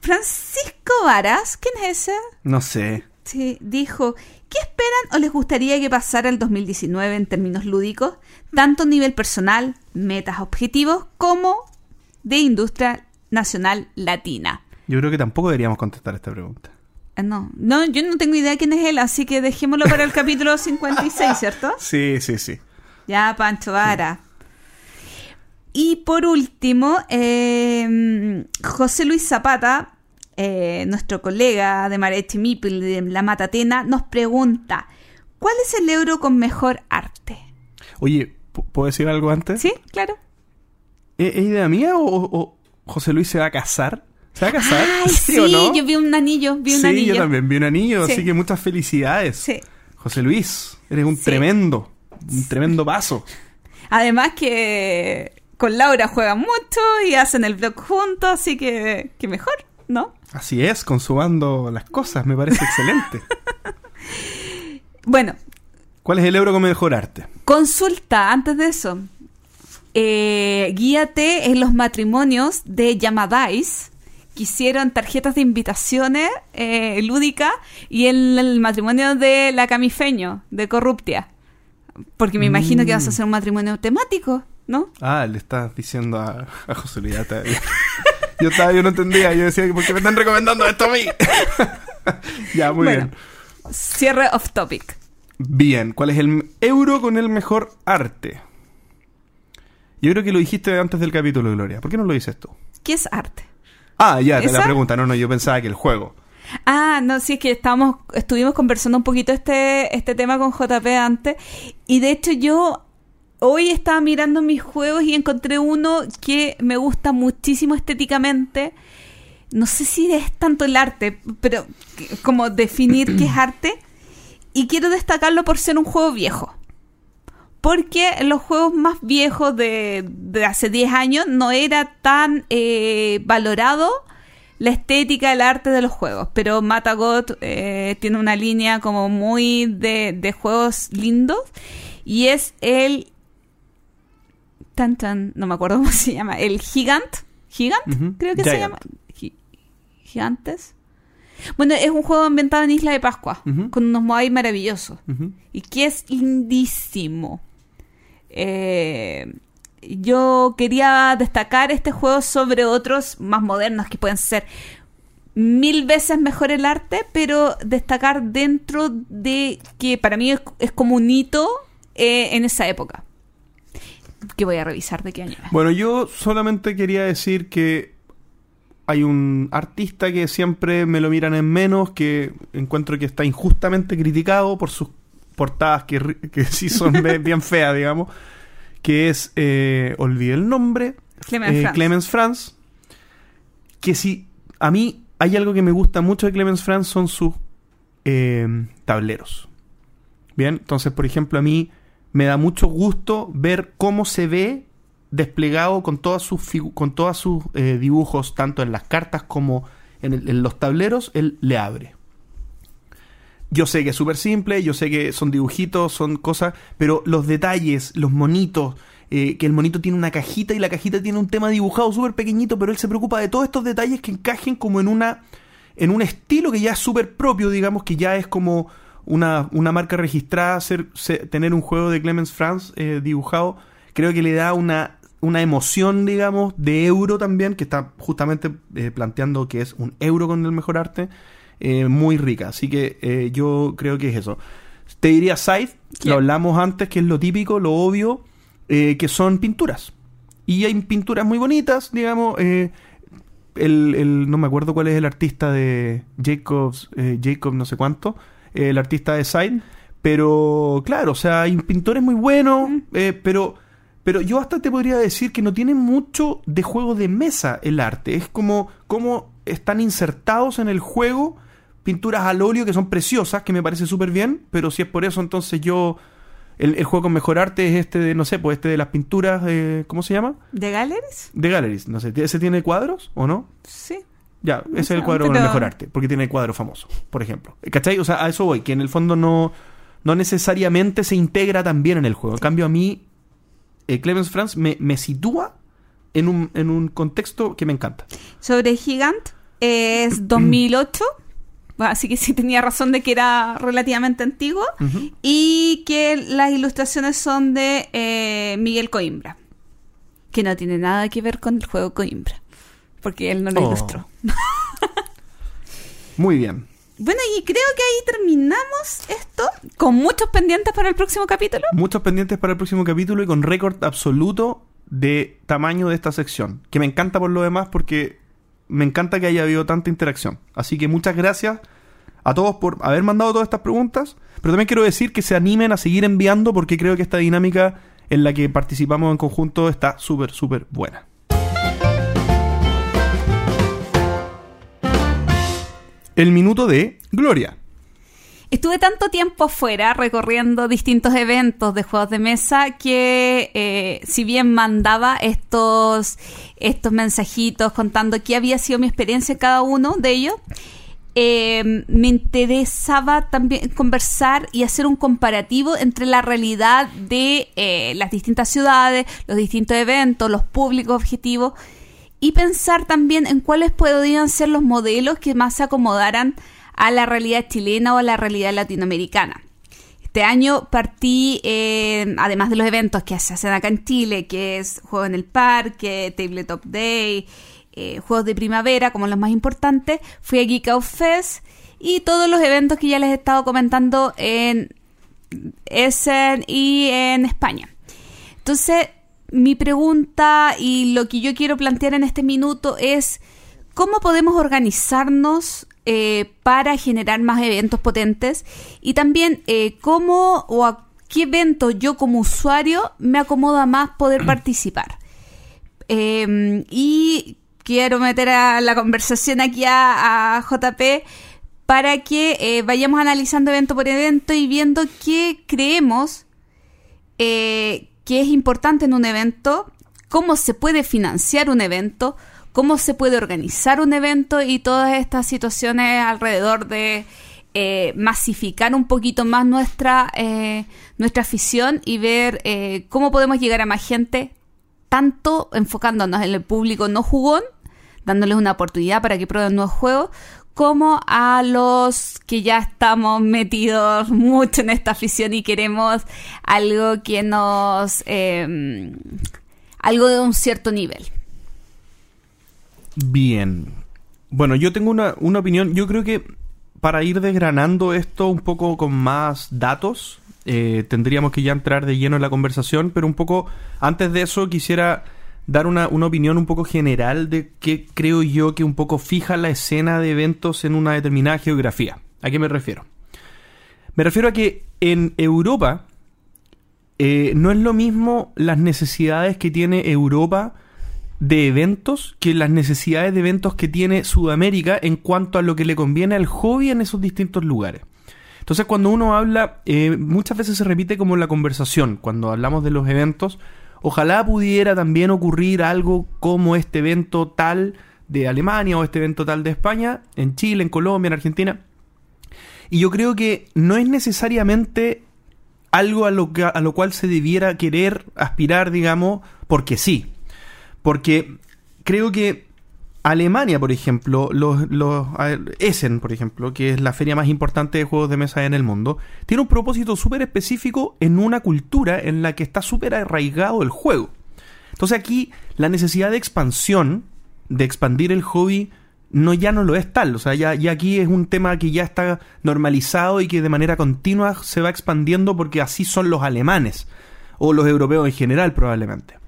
Francisco Varas, ¿quién es ese? No sé. Sí, dijo, ¿qué esperan o les gustaría que pasara el 2019 en términos lúdicos? Tanto a nivel personal, metas, objetivos, como de industria nacional latina. Yo creo que tampoco deberíamos contestar esta pregunta. Ah, No, no, yo no tengo idea quién es él, así que dejémoslo para el [laughs] capítulo 56, ¿cierto? Sí, sí, sí. Ya, Pancho Vara. Y por último, eh, José Luis Zapata, eh, nuestro colega de Marechi Mipil de La Matatena, nos pregunta, ¿cuál es el euro con mejor arte? Oye, ¿pu- ¿puedo decir algo antes? ¿Sí? Claro. ¿Es, es idea mía o, o José Luis se va a casar? ¿Se va a casar? Ay, [laughs] sí, o no? yo vi un anillo, vi un sí, anillo. yo también vi un anillo, Sí. así que muchas felicidades. Sí. José Luis, eres un tremendo, un tremendo paso. Además que con Laura juegan mucho y hacen el blog juntos, así que, que mejor, ¿no? Así es, consumando las cosas, me parece excelente. [laughs] Bueno, ¿Cuál es el euro con mejor arte? Consulta, antes de eso. Eh, guíate en los matrimonios de Yamadais, que hicieron tarjetas de invitaciones eh, lúdicas, y en el matrimonio de la Camifeño, de Corruptia. Porque me imagino que vas a hacer un matrimonio temático, ¿no? Ah, le estás diciendo a, a José Luis. [laughs] Yo estaba, yo no entendía, yo decía, ¿por qué me están recomendando esto a mí? [laughs] ya, muy Bueno. bien. Cierre off topic. Bien, ¿cuál es el euro con el mejor arte? Yo creo que lo dijiste antes del capítulo, Gloria. ¿Por qué no lo dices tú? ¿Qué es arte? Ah, ya, te la pregunta. No, no, yo pensaba que el juego. Ah, no, sí, es que estábamos, estuvimos conversando un poquito este, este tema con JP antes. Y de hecho yo hoy estaba mirando mis juegos y encontré uno que me gusta muchísimo estéticamente. No sé si es tanto el arte, pero como definir qué es [clears throat] arte. Y quiero destacarlo por ser un juego viejo. Porque los juegos más viejos de, hace 10 años no era tan eh, valorado la estética, el arte de los juegos. Pero Matagot eh, tiene una línea como muy de, juegos lindos. Y es el. Tan, tan. No me acuerdo [laughs] cómo se llama. El Gigant. ¿Gigant? Creo que se llama. Gigantes. Bueno, es un juego ambientado en Isla de Pascua. Con unos moai maravillosos. Y que es lindísimo. Eh, yo quería destacar este juego sobre otros más modernos que pueden ser mil veces mejor el arte, pero destacar dentro de que para mí es, como un hito eh, en esa época. Que voy a revisar de qué año Bueno, yo solamente quería decir que hay un artista que siempre me lo miran en menos, que encuentro que está injustamente criticado por sus portadas que, que [laughs] sí son bien feas, digamos que es, eh, olvidé el nombre, Clemens, eh, Franz. que si a mí hay algo que me gusta mucho de Clemens Franz son sus eh, tableros. Bien, entonces, por ejemplo, a mí me da mucho gusto ver cómo se ve desplegado con todas sus, con todos sus dibujos, tanto en las cartas como en, en los tableros, él le abre. Yo sé que es súper simple, yo sé que son dibujitos, son cosas, pero los detalles, los monitos, eh, que el monito tiene una cajita y la cajita tiene un tema dibujado súper pequeñito, pero él se preocupa de todos estos detalles que encajen como en una en un estilo que ya es súper propio, digamos, que ya es como una, una marca registrada, ser, tener un juego de Clemens Franz eh, dibujado, creo que le da una, una emoción, digamos, de euro también, que está justamente eh, planteando que es un euro con el mejor arte. Eh, muy rica. Así que eh, yo creo que es eso. Te diría Side, lo hablamos antes, que es lo típico, lo obvio, eh, que son pinturas. Y hay pinturas muy bonitas, digamos. el, el, no me acuerdo cuál es el artista de Jacobs, Jacob no sé cuánto, el artista de Side. Pero claro, o sea, hay pintores muy buenos, pero, pero yo hasta te podría decir que no tiene mucho de juego de mesa el arte. Es como, como están insertados en el juego pinturas al óleo que son preciosas, que me parece súper bien, pero si es por eso, entonces yo... El, juego con mejor arte es este de, no sé, pues este de las pinturas, de, ¿cómo se llama? ¿De Galleries? De Galleries, no sé, ¿ese tiene cuadros o no? Sí. Ya, ese es el cuadro con el mejor arte, porque tiene cuadro famoso, por ejemplo. ¿Cachai? O sea, a eso voy, que en el fondo no, no necesariamente se integra tan bien en el juego. En cambio, a mí, eh, Clemens Franz me, me sitúa en un, en un contexto que me encanta. Sobre Gigant, es [clears throat] 2008. Así que sí tenía razón de que era relativamente antiguo. Y que las ilustraciones son de eh, Miguel Coimbra. Que no tiene nada que ver con el juego Coimbra. Porque él no lo oh. ilustró. [laughs] Muy bien. Bueno, y creo que ahí terminamos esto con muchos pendientes para el próximo capítulo. Muchos pendientes para el próximo capítulo y con récord absoluto de tamaño de esta sección. Que me encanta por lo demás porque me encanta que haya habido tanta interacción. Así que muchas gracias a todos por haber mandado todas estas preguntas. Pero también quiero decir que se animen a seguir enviando porque creo que esta dinámica en la que participamos en conjunto está súper, súper buena. El minuto de Gloria. Estuve tanto tiempo afuera recorriendo distintos eventos de juegos de mesa que eh, si bien mandaba estos, estos mensajitos contando qué había sido mi experiencia en cada uno de ellos, eh, me interesaba también conversar y hacer un comparativo entre la realidad de eh, las distintas ciudades, los distintos eventos, los públicos objetivos y pensar también en cuáles podrían ser los modelos que más se acomodaran a la realidad chilena o a la realidad latinoamericana. Este año partí, eh, además de los eventos que se hacen acá en Chile, que es Juego en el Parque, Tabletop Day, eh, Juegos de Primavera, como los más importantes, fui a Geek Out Fest y todos los eventos que ya les he estado comentando en Essen y en España. Entonces, mi pregunta y lo que yo quiero plantear en este minuto es, ¿cómo podemos organizarnos eh, para generar más eventos potentes y también eh, cómo o a qué evento yo como usuario me acomoda más poder [clears throat] participar. Em, y quiero meter a la conversación aquí a, JP para que eh, vayamos analizando evento por evento y viendo qué creemos que es importante en un evento, cómo se puede financiar un evento, cómo se puede organizar un evento y todas estas situaciones alrededor de eh, masificar un poquito más nuestra, eh, nuestra afición y ver eh, cómo podemos llegar a más gente, tanto enfocándonos en el público no jugón, dándoles una oportunidad para que prueben nuevos juegos, como a los que ya estamos metidos mucho en esta afición y queremos algo que nos... algo de un cierto nivel. Bien. Bueno, yo tengo una, opinión. Yo creo que para ir desgranando esto un poco con más datos, eh, tendríamos que ya entrar de lleno en la conversación, pero un poco antes de eso quisiera dar una, una, opinión un poco general de qué creo yo que un poco fija la escena de eventos en una determinada geografía. ¿A qué me refiero? Me refiero a que en Europa eh, no es lo mismo las necesidades que tiene Europa de eventos que las necesidades de eventos que tiene Sudamérica en cuanto a lo que le conviene al hobby en esos distintos lugares. Entonces cuando uno habla, eh, muchas veces se repite como la conversación, cuando hablamos de los eventos, ojalá pudiera también ocurrir algo como este evento tal de Alemania o este evento tal de España, en Chile, en Colombia, en Argentina. Y yo creo que no es necesariamente algo a lo, a lo cual se debiera querer aspirar, digamos, porque sí. Porque creo que Alemania, por ejemplo, los, Essen, por ejemplo, que es la feria más importante de juegos de mesa en el mundo, tiene un propósito súper específico en una cultura en la que está súper arraigado el juego. Entonces aquí la necesidad de expansión, de expandir el hobby, no ya no lo es tal. O sea, ya, ya aquí es un tema que ya está normalizado y que de manera continua se va expandiendo porque así son los alemanes o los europeos en general probablemente.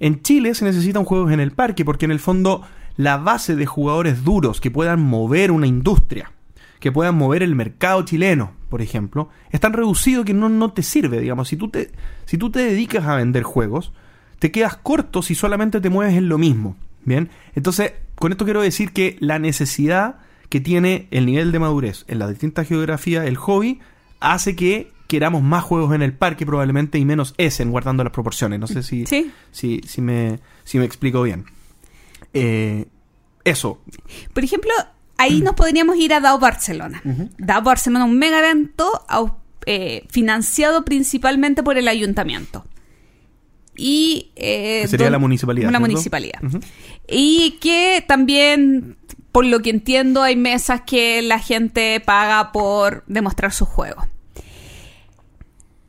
En Chile se necesitan juegos en el parque porque en el fondo la base de jugadores duros que puedan mover una industria, que puedan mover el mercado chileno, por ejemplo, es tan reducido que no, no te sirve, digamos. Si tú, te, si tú te dedicas a vender juegos, te quedas corto si solamente te mueves en lo mismo. Bien, entonces con esto quiero decir que la necesidad que tiene el nivel de madurez en las distintas geografías, el hobby, hace que queramos más juegos en el parque probablemente y menos Essen, guardando las proporciones. No sé si, si, si, me, si me explico bien. Eh, eso. Por ejemplo, ahí nos podríamos ir a DAO Barcelona. DAO Barcelona, un mega evento eh, financiado principalmente por el ayuntamiento. Y eh, sería la municipalidad. Una municipalidad. Y que también, por lo que entiendo, hay mesas que la gente paga por demostrar su juego.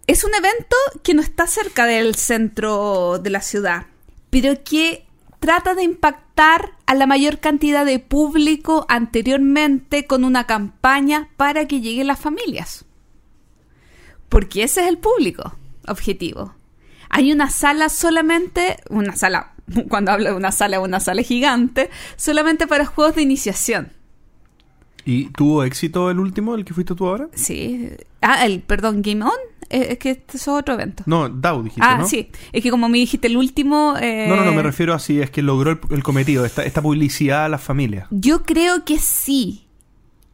Es un evento que no está cerca del centro de la ciudad, pero que trata de impactar a la mayor cantidad de público anteriormente con una campaña para que lleguen las familias. Porque ese es el público objetivo. Hay una sala solamente, una sala, [laughs] cuando hablo de una sala, una sala gigante, solamente para juegos de iniciación. ¿Y tuvo éxito el último, el que fuiste tú ahora? Sí. Ah, el, perdón, Game On. Eh, es que este es otro evento. No, DAO dijiste, ah, sí. Es que como me dijiste el último... Eh... No, no, no, me refiero a si es que logró el, cometido, esta, esta publicidad a las familias. Yo creo que sí.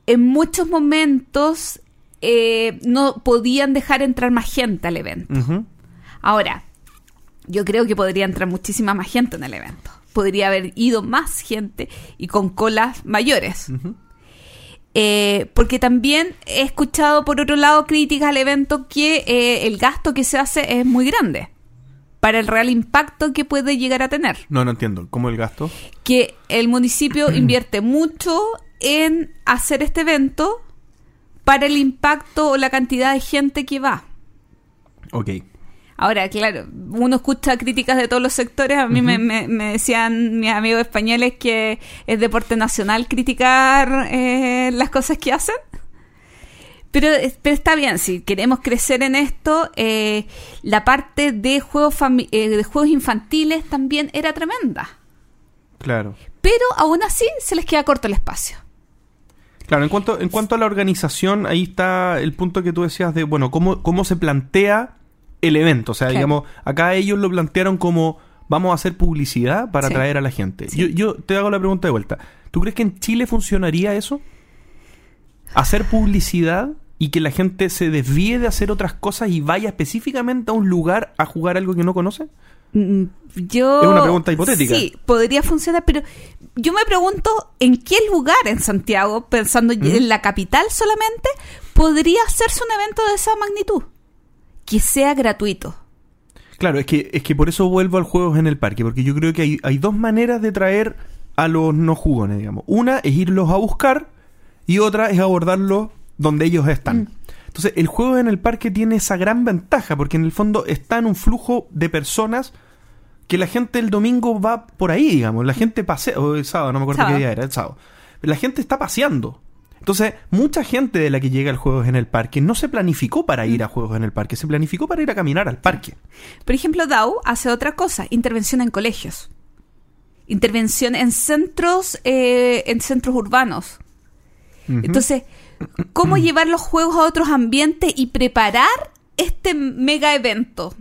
En muchos momentos eh, no podían dejar entrar más gente al evento. Ahora, yo creo que podría entrar muchísima más gente en el evento. Podría haber ido más gente y con colas mayores. Eh, porque también he escuchado por otro lado críticas al evento que eh, el gasto que se hace es muy grande para el real impacto que puede llegar a tener. No, no entiendo. ¿Cómo el gasto? Que el municipio [clears throat] invierte mucho en hacer este evento para el impacto o la cantidad de gente que va. Ok. Ahora, claro, uno escucha críticas de todos los sectores. A mí me, decían mis amigos españoles que es deporte nacional criticar eh, las cosas que hacen. Pero, pero, está bien, si queremos crecer en esto, eh, la parte de juegos, eh, de juegos infantiles también era tremenda. Claro. Pero aún así se les queda corto el espacio. Claro, en cuanto, en cuanto a la organización, ahí está el punto que tú decías de, bueno, cómo, cómo se plantea el evento. O sea, Claro. digamos, acá ellos lo plantearon como vamos a hacer publicidad para Sí. atraer a la gente. Sí. Yo, yo te hago la pregunta de vuelta. ¿Tú crees que en Chile funcionaría eso? Hacer publicidad y que la gente se desvíe de hacer otras cosas y vaya específicamente a un lugar a jugar algo que no conoce? Mm, Yo... Es una pregunta hipotética. Sí, podría funcionar, pero yo me pregunto en qué lugar en Santiago, pensando ¿Mm? en la capital solamente, podría hacerse un evento de esa magnitud. Que sea gratuito. Claro, es que, es que por eso vuelvo al juegos en el parque, porque yo creo que hay, hay dos maneras de traer a los no jugones, digamos. Una es irlos a buscar y otra es abordarlos donde ellos están. Mm. Entonces, el juego en el parque tiene esa gran ventaja, porque en el fondo está en un flujo de personas que la gente el domingo va por ahí, digamos. La gente pasea, o el sábado, no me acuerdo Sábado. qué día era, el sábado. La gente está paseando. Entonces, mucha gente de la que llega al Juegos en el Parque no se planificó para ir a Juegos en el Parque, se planificó para ir a caminar al parque. Por ejemplo, DAO hace otra cosa, intervención en colegios. Intervención en centros, eh, en centros urbanos. Entonces, ¿cómo [clears throat] llevar los juegos a otros ambientes y preparar este mega evento?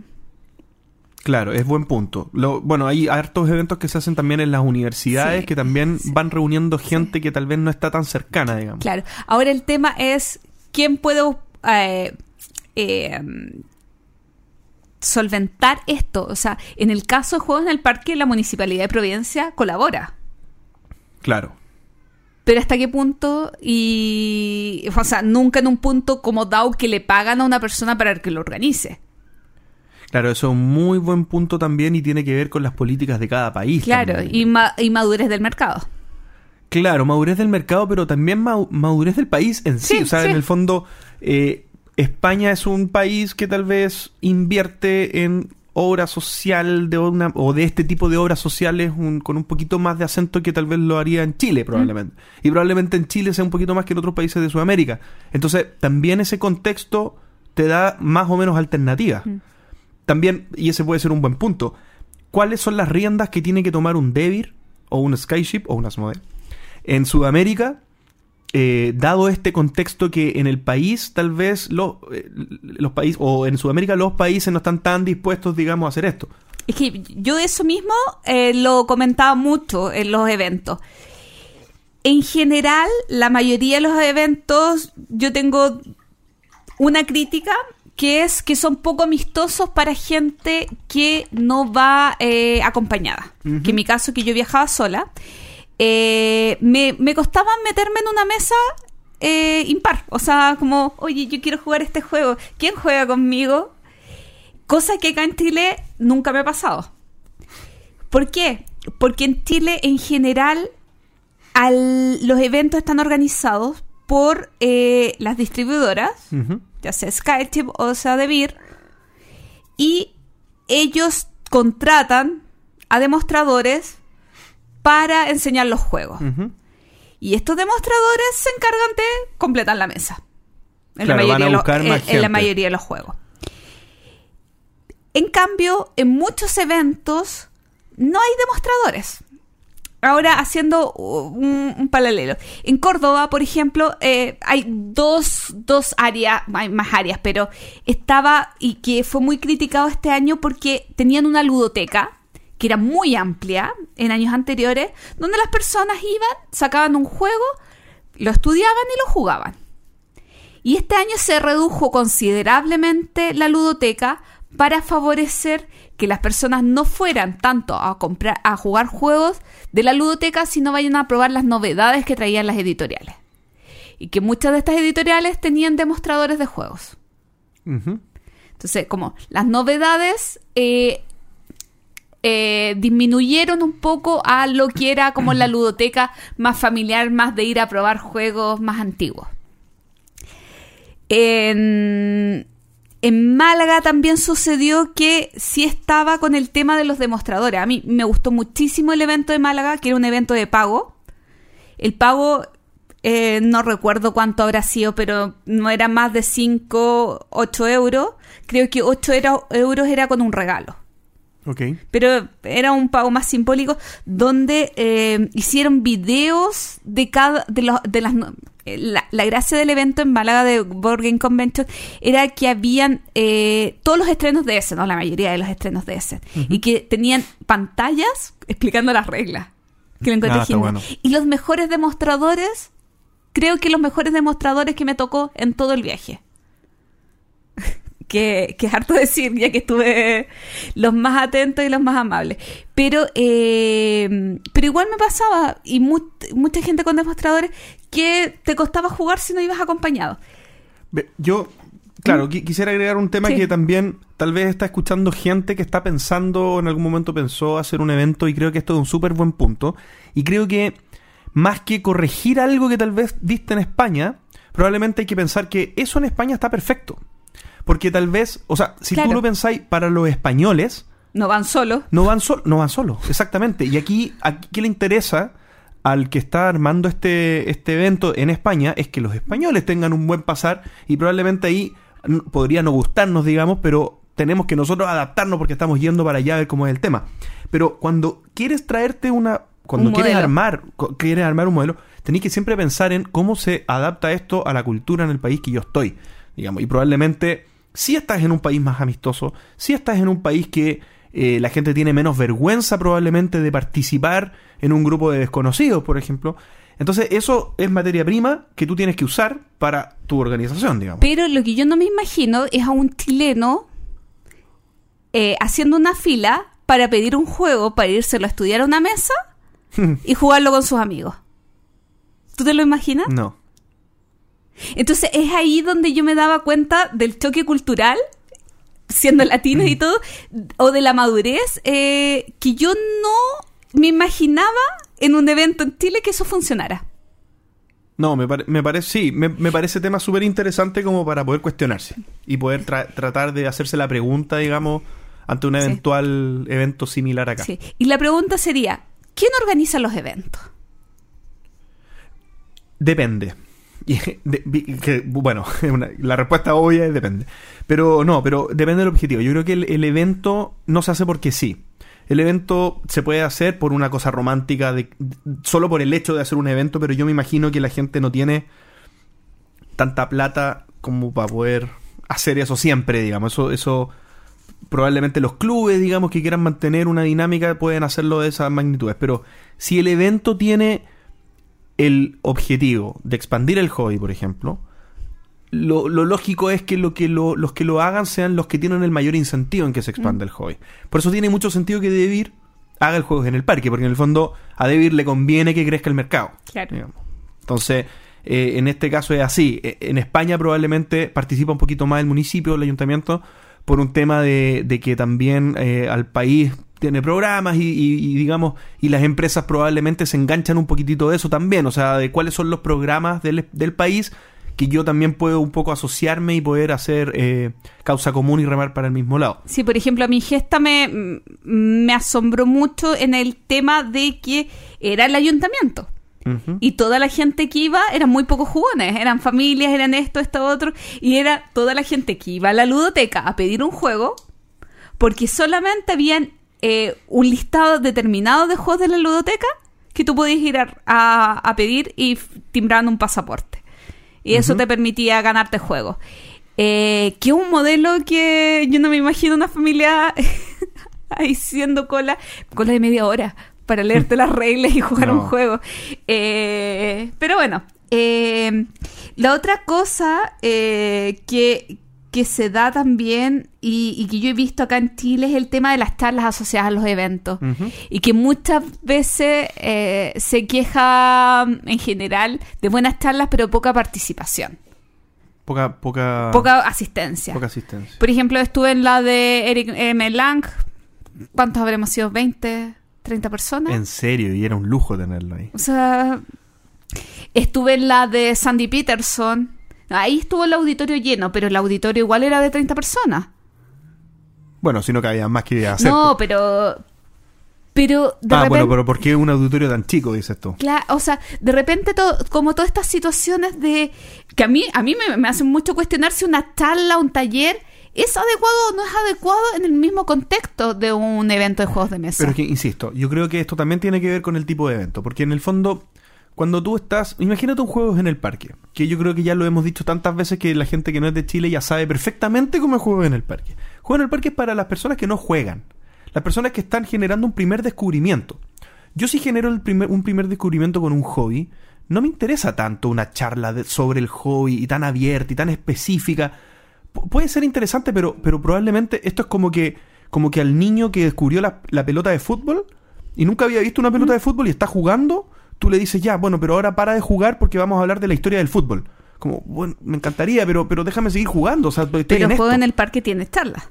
Claro, es buen punto. Lo, bueno, hay hartos eventos que se hacen también en las universidades Sí, que también sí. van reuniendo gente que tal vez no está tan cercana, digamos. Claro. Ahora el tema es quién puede eh, eh, solventar esto. O sea, en el caso de Juegos en el Parque, la Municipalidad de Providencia colabora. Claro. Pero hasta qué punto y... O sea, nunca en un punto como DAO que le pagan a una persona para que lo organice. Claro, eso es un muy buen punto también y tiene que ver con las políticas de cada país. Claro, también. y, ma- y madurez del mercado. Claro, madurez del mercado, pero también ma- madurez del país en sí. Sí, o sea, sí. en el fondo, eh, España es un país que tal vez invierte en obra social de una, o de este tipo de obras sociales un- con un poquito más de acento que tal vez lo haría en Chile, probablemente. Y probablemente en Chile sea un poquito más que en otros países de Sudamérica. Entonces, también ese contexto te da más o menos alternativas. Mm. También, y ese puede ser un buen punto, ¿cuáles son las riendas que tiene que tomar un Devir o un Skyship o un Asmodee en Sudamérica, eh, dado este contexto que en el país tal vez lo- eh, los países, o en Sudamérica los países no están tan dispuestos, digamos, a hacer esto? Es que yo eso mismo eh, lo comentaba mucho en los eventos. En general, la mayoría de los eventos, yo tengo una crítica que es que son poco amistosos para gente que no va eh, acompañada. Que en mi caso, que yo viajaba sola, eh, me, me costaba meterme en una mesa eh, impar. O sea, como, oye, yo quiero jugar este juego. ¿Quién juega conmigo? Cosa que acá en Chile nunca me ha pasado. ¿Por qué? Porque en Chile, en general, al- los eventos están organizados por eh, las distribuidoras. Ya sea Skytip o sea Devir, y ellos contratan a demostradores para enseñar los juegos. Y estos demostradores se encargan de completar la mesa. En, Claro, mayoría la mayoría de los juegos. En cambio, en muchos eventos no hay demostradores. Ahora, haciendo un, paralelo. En Córdoba, por ejemplo, eh, hay dos, dos áreas, hay más áreas, pero estaba y que fue muy criticado este año porque tenían una ludoteca que era muy amplia en años anteriores, donde las personas iban, sacaban un juego, lo estudiaban y lo jugaban. Y este año se redujo considerablemente la ludoteca para favorecer que las personas no fueran tanto a comprar a jugar juegos de la ludoteca, sino vayan a probar las novedades que traían las editoriales. Y que muchas de estas editoriales tenían demostradores de juegos. Entonces, como las novedades eh, eh, disminuyeron un poco a lo que era como la ludoteca más familiar, más de ir a probar juegos más antiguos. En, en Málaga también sucedió que sí estaba con el tema de los demostradores. A mí me gustó muchísimo el evento de Málaga, que era un evento de pago. El pago, eh, no recuerdo cuánto habrá sido, pero no era más de 5, 8 euros. Creo que 8 era- euros era con un regalo. Ok. pero era un pago más simbólico donde eh, hicieron videos de cada de, los, de las eh, la, la gracia del evento en Málaga de Board Game Convention era que habían eh, todos los estrenos de ese, no la mayoría de los estrenos de ese, y que tenían pantallas explicando las reglas. Que lo encontré Ah, bueno. Y los mejores demostradores, creo que los mejores demostradores que me tocó en todo el viaje que, que es harto [laughs] decir, ya que estuve los más atentos y los más amables. Pero, eh, pero igual me pasaba, y mu- mucha gente con demostradores, que te costaba jugar si no ibas acompañado. Yo, claro, qui- quisiera agregar un tema Sí. que también tal vez está escuchando gente que está pensando, en algún momento pensó hacer un evento y creo que esto es un súper buen punto. Y creo que más que corregir algo que tal vez viste en España, probablemente hay que pensar que eso en España está perfecto. Porque tal vez, o sea, si Claro. tú lo pensáis para los españoles, No van solos. no van, sol- no van solos, exactamente. Y aquí, aquí ¿qué le interesa al que está armando este, este evento en España? Es que los españoles tengan un buen pasar y probablemente ahí podría no gustarnos, digamos, pero tenemos que nosotros adaptarnos porque estamos yendo para allá a ver cómo es el tema. Pero cuando quieres traerte una... Cuando Un quieres modelo. armar, quieres armar un modelo, tenéis que siempre pensar en cómo se adapta esto a la cultura en el país que yo estoy, digamos. Y probablemente, si estás en un país más amistoso, si estás en un país que eh, la gente tiene menos vergüenza probablemente de participar en un grupo de desconocidos, por ejemplo. Entonces, eso es materia prima que tú tienes que usar para tu organización, digamos. Pero lo que yo no me imagino es a un chileno eh, haciendo una fila para pedir un juego, para írselo a estudiar a una mesa [laughs] y jugarlo con sus amigos. ¿Tú te lo imaginas? No. Entonces es ahí donde yo me daba cuenta del choque cultural, siendo latinos y todo, o de la madurez, eh, que yo no me imaginaba en un evento en Chile que eso funcionara. No, me, pare- me parece, sí, me, me parece tema súper interesante como para poder cuestionarse y poder tra- tratar de hacerse la pregunta, digamos, ante un Sí. eventual evento similar acá. Sí. Y la pregunta sería, ¿quién organiza los eventos? Depende. Bueno, [laughs] la respuesta obvia es depende. Pero no, pero depende del objetivo. Yo creo que el, evento no se hace porque sí. El evento se puede hacer por una cosa romántica, solo por el hecho de hacer un evento, pero yo me imagino que la gente no tiene tanta plata como para poder hacer eso siempre, digamos. Eso, eso probablemente los clubes, digamos, que quieran mantener una dinámica pueden hacerlo de esas magnitudes. Pero si el evento tiene el objetivo de expandir el hobby, por ejemplo, lo, lo lógico es que, lo que lo- los que lo hagan sean los que tienen el mayor incentivo en que se expanda el hobby. Por eso tiene mucho sentido que Debir haga el juego en el parque, porque en el fondo a Debir le conviene que crezca el mercado. Claro. digamos. Entonces, eh, en este caso es así. Eh, En España probablemente participa un poquito más el municipio, el ayuntamiento, por un tema de, de que también eh, al país tiene programas y, y- y, digamos, y las empresas probablemente se enganchan un poquitito de eso también, o sea, de cuáles son los programas del, del país que yo también puedo un poco asociarme y poder hacer eh, causa común y remar para el mismo lado. Sí, por ejemplo, a mi gesta me, me asombró mucho en el tema de que era el ayuntamiento. Y toda la gente que iba eran muy pocos jugones, eran familias, eran esto, esto, otro, y era toda la gente que iba a la ludoteca a pedir un juego, porque solamente habían eh, un listado determinado de juegos de la ludoteca que tú podías ir a, a- a pedir y timbraban un pasaporte. Y eso te permitía ganarte juegos. Eh, que es un modelo que yo no me imagino una familia [laughs] ahí haciendo cola, cola de media hora para leerte las reglas y jugar No. un juego. Eh, pero bueno, eh, la otra cosa que, que se da también y, y que yo he visto acá en Chile es el tema de las charlas asociadas a los eventos. Y que muchas veces eh, se queja en general de buenas charlas, pero poca participación, Poca, poca, poca asistencia. Poca asistencia. Por ejemplo, estuve en la de Eric M. Lang. ¿Cuántos habremos sido? ¿20? ¿30 personas? En serio, y era un lujo tenerlo ahí. O sea, estuve en la de Sandy Peterson. Ahí estuvo el auditorio lleno, pero el auditorio igual era de 30 personas. Bueno, si no cabía más que hacer. No, pero. Pero de ah, repente. bueno, pero ¿por qué un auditorio tan chico, dices tú? Cla- o sea, de repente, to- como todas estas situaciones de. que a mí, a mí me, me hacen mucho cuestionar si una charla, un taller ¿Es adecuado o no es adecuado en el mismo contexto de un evento de juegos de mesa? Pero es que, insisto, yo creo que esto también tiene que ver con el tipo de evento, porque en el fondo, cuando tú estás, imagínate un juego en el parque, que yo creo que ya lo hemos dicho tantas veces que la gente que no es de Chile ya sabe perfectamente cómo es juego en el parque. Juego en el parque es para las personas que no juegan, las personas que están generando un primer descubrimiento. Yo si genero el primer, un primer descubrimiento con un hobby, no me interesa tanto una charla de- sobre el hobby y tan abierta y tan específica. Pu- puede ser interesante, pero, pero probablemente esto es como que, como que al niño que descubrió la, la pelota de fútbol y nunca había visto una pelota de fútbol y está jugando, tú le dices ya, bueno, pero ahora para de jugar porque vamos a hablar de la historia del fútbol. Como, bueno, me encantaría, pero, pero déjame seguir jugando. O sea, estoy Pero en el juego esto. en el parque tiene charlas.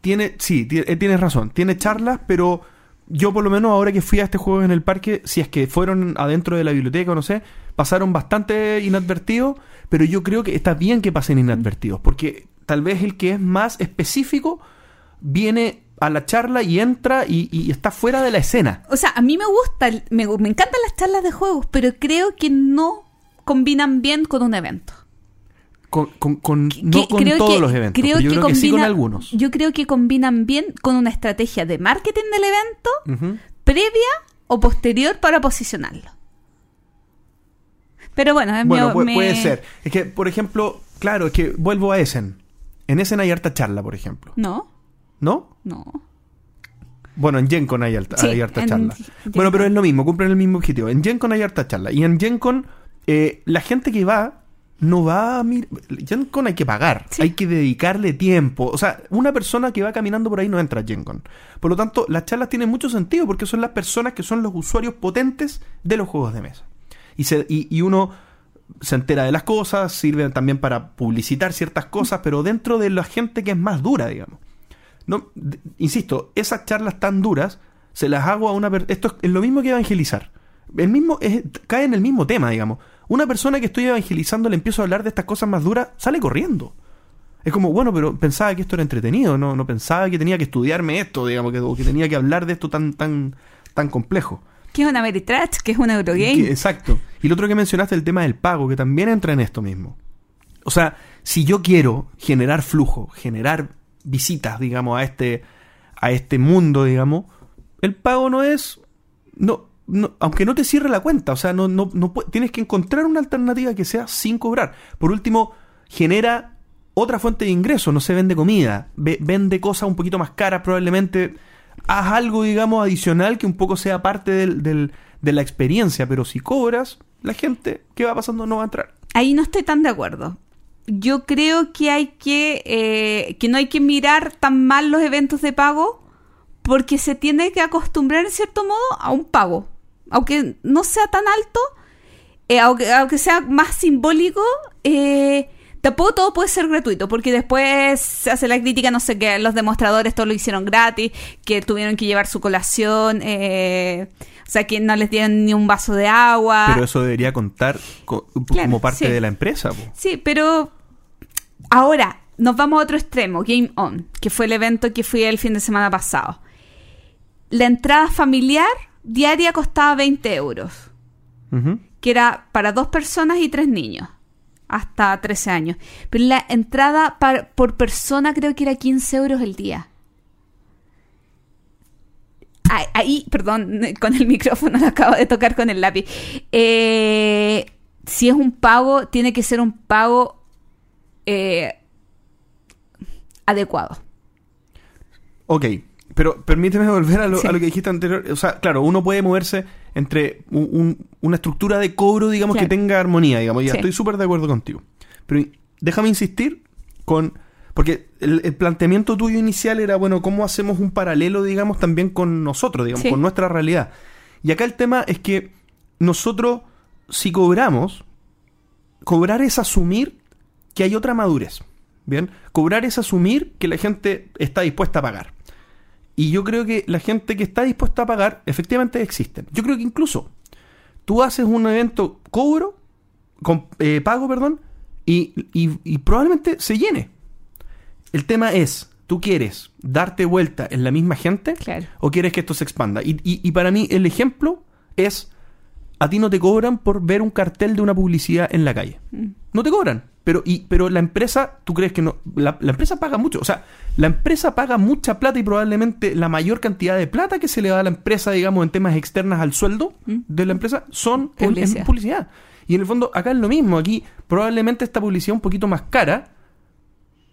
Tiene, sí, ti- eh, tienes razón. Tiene charlas, pero yo por lo menos ahora que fui a este juego en el parque, si es que fueron adentro de la biblioteca o no sé, pasaron bastante inadvertidos, pero yo creo que está bien que pasen inadvertidos, porque tal vez el que es más específico viene a la charla y entra y, y está fuera de la escena. O sea, a mí me gusta, me, me encantan las charlas de juegos, pero creo que no combinan bien con un evento. Con, con- con- Que- no con creo todos que- los eventos, pero yo creo que sí con algunos. Yo creo que combinan bien con una estrategia de marketing del evento previa o posterior para posicionarlo. Pero bueno, es Bueno, mi- pu- me- puede ser. Es que, por ejemplo, claro, es que vuelvo a Essen. En Essen hay harta charla, por ejemplo. No, ¿No? no. Bueno, en GenCon hay, alta, Sí, hay harta en charla. Bueno, pero es lo mismo, cumplen el mismo objetivo. En GenCon hay harta charla. Y en GenCon, eh, la gente que va, no va a mirar. GenCon hay que pagar, Sí. hay que dedicarle tiempo. O sea, una persona que va caminando por ahí no entra a GenCon. Por lo tanto, las charlas tienen mucho sentido porque son las personas que son los usuarios potentes de los juegos de mesa. Y, se, y, y uno se entera de las cosas, sirve también para publicitar ciertas cosas, pero dentro de la gente que es más dura, digamos. No, insisto, esas charlas tan duras se las hago a una per- esto es, lo mismo que evangelizar. El mismo es- cae en el mismo tema, digamos. Una persona que estoy evangelizando le empiezo a hablar de estas cosas más duras, sale corriendo. Es como, bueno, pero pensaba que esto era entretenido, no, no pensaba que tenía que estudiarme esto, digamos, que, o que tenía que hablar de esto tan, tan, tan complejo. ¿Qué es una Meritrash? ¿Qué es un Eurogame? Que- exacto. Y lo otro que mencionaste, el tema del pago, que también entra en esto mismo. O sea, si yo quiero generar flujo, generar visitas, digamos, a este, a este mundo, digamos, el pago no es. No, no, aunque no te cierre la cuenta, o sea, no, no, no tienes que encontrar una alternativa que sea sin cobrar. Por último, genera otra fuente de ingreso, no se vende comida, ve- vende cosas un poquito más caras probablemente, haz algo, digamos, adicional que un poco sea parte del, del- de la experiencia, pero si cobras, la gente que va pasando no va a entrar. Ahí no estoy tan de acuerdo. Yo creo que hay que eh, que no hay que mirar tan mal los eventos de pago porque se tiene que acostumbrar en cierto modo a un pago, aunque no sea tan alto, eh, aunque, aunque sea más simbólico. Eh, Tampoco todo puede ser gratuito, porque después se hace la crítica, no sé, que los demostradores todo lo hicieron gratis, que tuvieron que llevar su colación, eh, o sea, que no les dieron ni un vaso de agua. Pero eso debería contar co- Claro, como parte sí. de la empresa. po. Sí, pero ahora nos vamos a otro extremo, Game On, que fue el evento que fui el fin de semana pasado. La entrada familiar diaria costaba 20 euros, que era para dos personas y tres niños, hasta 13 años. Pero la entrada par- por persona creo que era 15 euros el día. Ahí, ahí, perdón, [laughs] con el micrófono lo acabo de tocar con el lápiz. Eh, si es un pago, tiene que ser un pago eh, adecuado. Ok, pero permíteme volver a lo, Sí. a lo que dijiste anterior. O sea, claro, uno puede moverse entre un- un- una estructura de cobro, digamos, Claro. que tenga armonía, digamos. Ya Sí. estoy súper de acuerdo contigo. Pero déjame insistir con... Porque el, el planteamiento tuyo inicial era, bueno, ¿cómo hacemos un paralelo, digamos, también con nosotros, digamos, Sí. con nuestra realidad? Y acá el tema es que nosotros, si cobramos, cobrar es asumir que hay otra madurez. Bien, cobrar es asumir que la gente está dispuesta a pagar. Y yo creo que la gente que está dispuesta a pagar, efectivamente existen. Yo creo que incluso tú haces un evento cobro, con, eh, pago, perdón, y, y- y probablemente se llene. El tema es, ¿tú quieres darte vuelta en la misma gente Claro. o quieres que esto se expanda? Y, y- y para mí el ejemplo es a ti no te cobran por ver un cartel de una publicidad en la calle. Mm. No te cobran. Pero, y, pero la empresa, ¿tú crees que no? La, la empresa paga mucho. O sea, la empresa paga mucha plata y probablemente la mayor cantidad de plata que se le da a la empresa, digamos, en temas externas al sueldo Mm. de la empresa, son en- publicidad. Y en el fondo, acá es lo mismo. Aquí probablemente esta publicidad un poquito más cara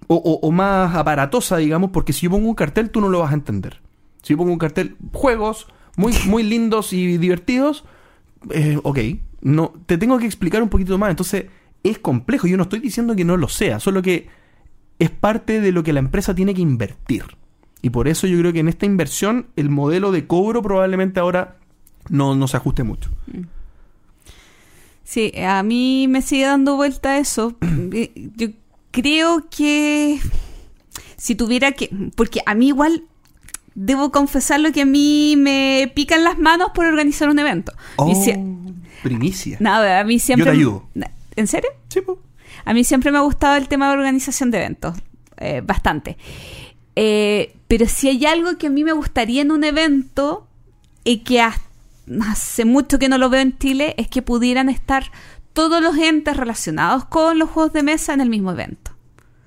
o, o- o más aparatosa, digamos, porque si yo pongo un cartel, tú no lo vas a entender. Si yo pongo un cartel, juegos muy, muy [laughs] lindos y divertidos, eh, ok, no, te tengo que explicar un poquito más. Entonces, es complejo. Yo no estoy diciendo que no lo sea, solo que es parte de lo que la empresa tiene que invertir. Y por eso yo creo que en esta inversión, el modelo de cobro probablemente ahora no, no se ajuste mucho. Sí, a mí me sigue dando vuelta eso. [clears throat] Yo creo que si tuviera que... Porque a mí igual, debo confesarlo que a mí me pican las manos por organizar un evento. Si- primicia. nada, a mí siempre... Yo te ayudo. ¿En serio? Sí. A mí siempre me ha gustado el tema de organización de eventos, eh, bastante. Eh, pero si hay algo que a mí me gustaría en un evento y que hace mucho que no lo veo en Chile, es que pudieran estar todos los entes relacionados con los juegos de mesa en el mismo evento.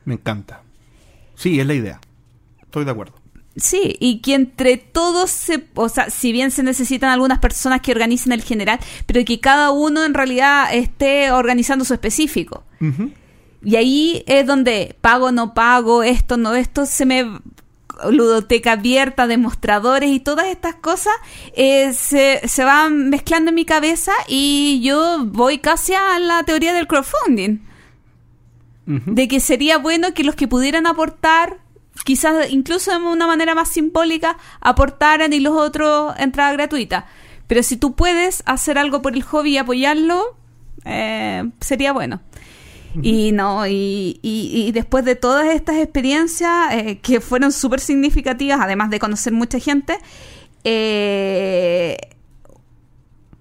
Me encanta. Sí, es la idea. Estoy de acuerdo. Sí, y que entre todos se, o sea, si bien se necesitan algunas personas que organicen el general, pero que cada uno en realidad esté organizando su específico. Y ahí es donde pago, no pago, esto, no esto, se me ludoteca abierta, demostradores y todas estas cosas eh, se, se van mezclando en mi cabeza y yo voy casi a la teoría del crowdfunding. De que sería bueno que los que pudieran aportar, quizás incluso de una manera más simbólica, aportaran y los otros entrada gratuita. Pero si tú puedes hacer algo por el hobby y apoyarlo, eh, sería bueno. Y no, y, y- y después de todas estas experiencias eh, que fueron súper significativas, además de conocer mucha gente, eh,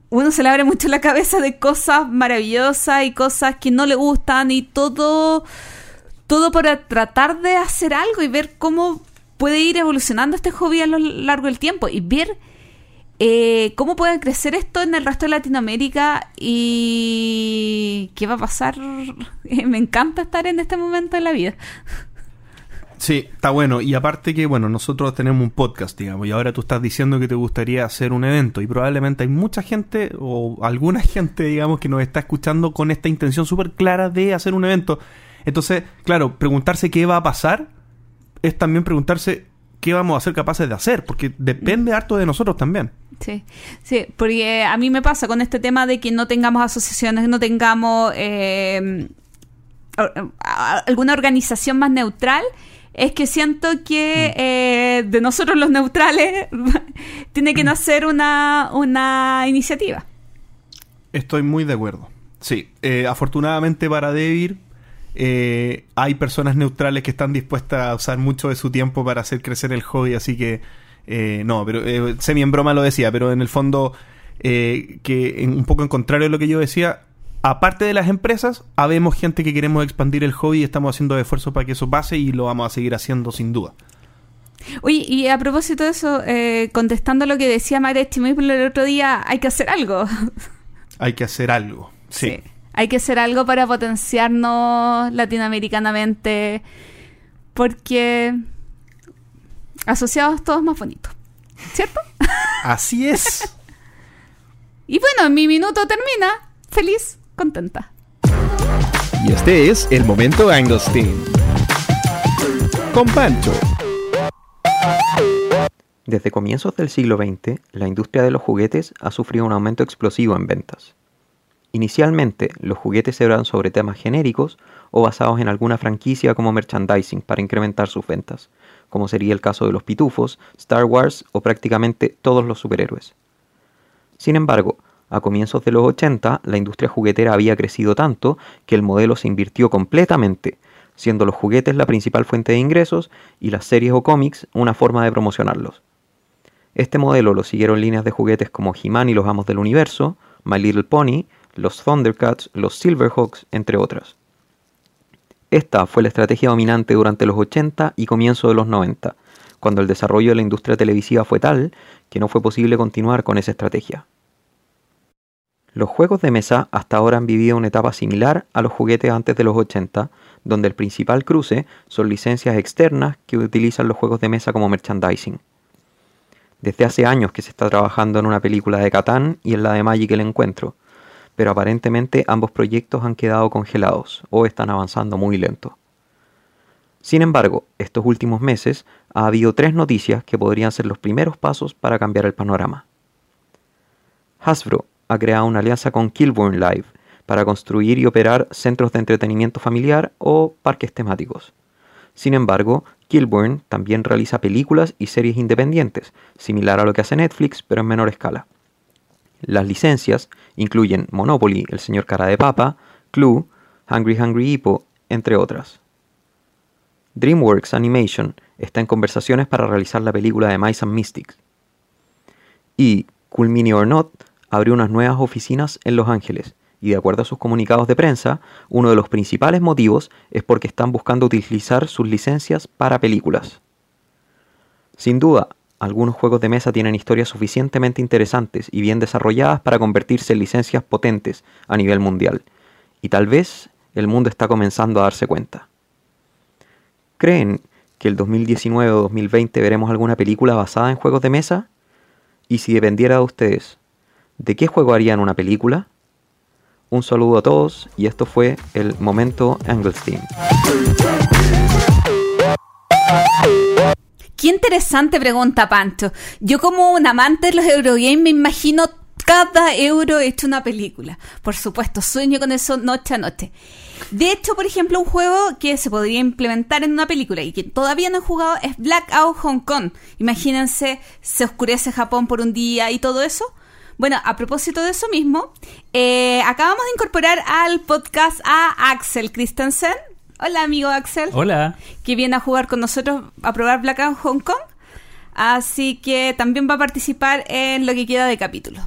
uno se le abre mucho la cabeza de cosas maravillosas y cosas que no le gustan y todo, todo para tratar de hacer algo y ver cómo puede ir evolucionando este hobby a lo largo del tiempo y ver eh, cómo puede crecer esto en el resto de Latinoamérica y qué va a pasar. [laughs] Me encanta estar en este momento de la vida. Sí, está bueno. Y aparte que, bueno, nosotros tenemos un podcast, digamos, y ahora tú estás diciendo que te gustaría hacer un evento y probablemente hay mucha gente o alguna [laughs] gente, digamos, que nos está escuchando con esta intención súper clara de hacer un evento. Entonces, claro, preguntarse qué va a pasar es también preguntarse qué vamos a ser capaces de hacer, porque depende harto de nosotros también. Sí, sí, porque a mí me pasa con este tema de que no tengamos asociaciones, no tengamos eh, a- alguna organización más neutral, es que siento que eh, de nosotros los neutrales [laughs] tiene que nacer una, una iniciativa. Estoy muy de acuerdo. Sí, eh, afortunadamente para Debir eh, hay personas neutrales que están dispuestas a usar mucho de su tiempo para hacer crecer el hobby, así que eh, no, pero eh, semi en broma lo decía, pero en el fondo eh, que en- un poco en contrario a lo que yo decía, aparte de las empresas, habemos gente que queremos expandir el hobby y estamos haciendo esfuerzos para que eso pase y lo vamos a seguir haciendo sin duda. Oye, y a propósito de eso, eh, contestando lo que decía Maretti el otro día, hay que hacer algo. Hay que hacer algo. Sí. Hay que hacer algo para potenciarnos latinoamericanamente, porque asociados todos más bonitos, ¿cierto? [laughs] Así es. Y bueno, mi minuto termina feliz, contenta. Y este es el momento Angostín. Con Pancho. Desde comienzos del siglo XX, la industria de los juguetes ha sufrido un aumento explosivo en ventas. Inicialmente, los juguetes eran sobre temas genéricos o basados en alguna franquicia como merchandising para incrementar sus ventas, como sería el caso de los pitufos, Star Wars o prácticamente todos los superhéroes. Sin embargo, a comienzos de los 80, la industria juguetera había crecido tanto que el modelo se invirtió completamente, siendo los juguetes la principal fuente de ingresos y las series o cómics una forma de promocionarlos. Este modelo lo siguieron líneas de juguetes como He-Man y los Amos del Universo, My Little Pony, los Thundercats, los Silverhawks, entre otras. Esta fue la estrategia dominante durante los 80 y comienzo de los 90, cuando el desarrollo de la industria televisiva fue tal que no fue posible continuar con esa estrategia. Los juegos de mesa hasta ahora han vivido una etapa similar a los juguetes antes de los 80, donde el principal cruce son licencias externas que utilizan los juegos de mesa como merchandising. Desde hace años que se está trabajando en una película de Catán y en la de Magic el Encuentro, pero aparentemente ambos proyectos han quedado congelados o están avanzando muy lento. Sin embargo, estos últimos meses ha habido tres noticias que podrían ser los primeros pasos para cambiar el panorama. Hasbro ha creado una alianza con Kilburn Live para construir y operar centros de entretenimiento familiar o parques temáticos. Sin embargo, Kilburn también realiza películas y series independientes, similar a lo que hace Netflix, pero en menor escala. Las licencias incluyen Monopoly, El Señor Cara de Papa, Clue, Hungry Hungry Hippo, entre otras. DreamWorks Animation está en conversaciones para realizar la película de Mice and Mystics. Y Cool or Not abrió unas nuevas oficinas en Los Ángeles, y de acuerdo a sus comunicados de prensa, uno de los principales motivos es porque están buscando utilizar sus licencias para películas. Sin duda, algunos juegos de mesa tienen historias suficientemente interesantes y bien desarrolladas para convertirse en licencias potentes a nivel mundial, y tal vez el mundo está comenzando a darse cuenta. ¿Creen que el 2019 o 2020 veremos alguna película basada en juegos de mesa? Y si dependiera de ustedes, ¿de qué juego harían una película? Un saludo a todos y esto fue el momento Anglestein. Qué interesante pregunta, Pancho. Yo como un amante de los Eurogames me imagino cada euro hecho una película. Por supuesto, sueño con eso noche a noche. De hecho, por ejemplo, un juego que se podría implementar en una película y que todavía no he jugado es Blackout Hong Kong. Imagínense, se oscurece Japón por un día y todo eso. Bueno, a propósito de eso mismo, eh, acabamos de incorporar al podcast a Axel Christensen. Hola, amigo Axel. Hola. Que viene a jugar con nosotros a probar Blackout Hong Kong. Así que también va a participar en lo que queda de capítulo.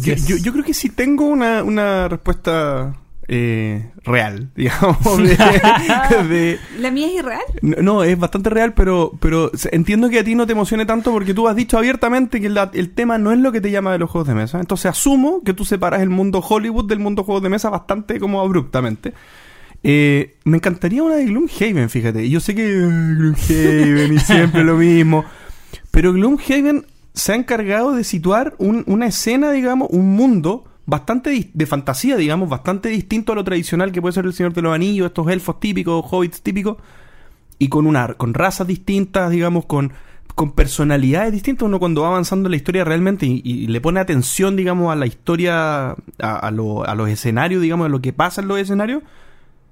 Yo, yo, yo creo que sí tengo una, una respuesta eh, real, [laughs] digamos. de- [laughs] de- ¿La mía es irreal? no, no, es bastante real, pero, pero entiendo que a ti no te emocione tanto porque tú has dicho abiertamente que la- el tema no es lo que te llama de los juegos de mesa. Entonces asumo que tú separas el mundo Hollywood del mundo juegos de mesa bastante como abruptamente. Eh, me encantaría una de Gloomhaven, fíjate. Yo sé que eh, Gloomhaven y siempre lo mismo. Pero Gloomhaven se ha encargado de situar un- una escena, digamos, un mundo bastante de fantasía, digamos, bastante distinto a lo tradicional que puede ser el Señor de los Anillos, estos elfos típicos, hobbits típicos, y con una con razas distintas, digamos, con, con personalidades distintas. Uno cuando va avanzando en la historia realmente y, y le pone atención, digamos, a la historia, a, a los escenarios, digamos, a lo que pasa en los escenarios,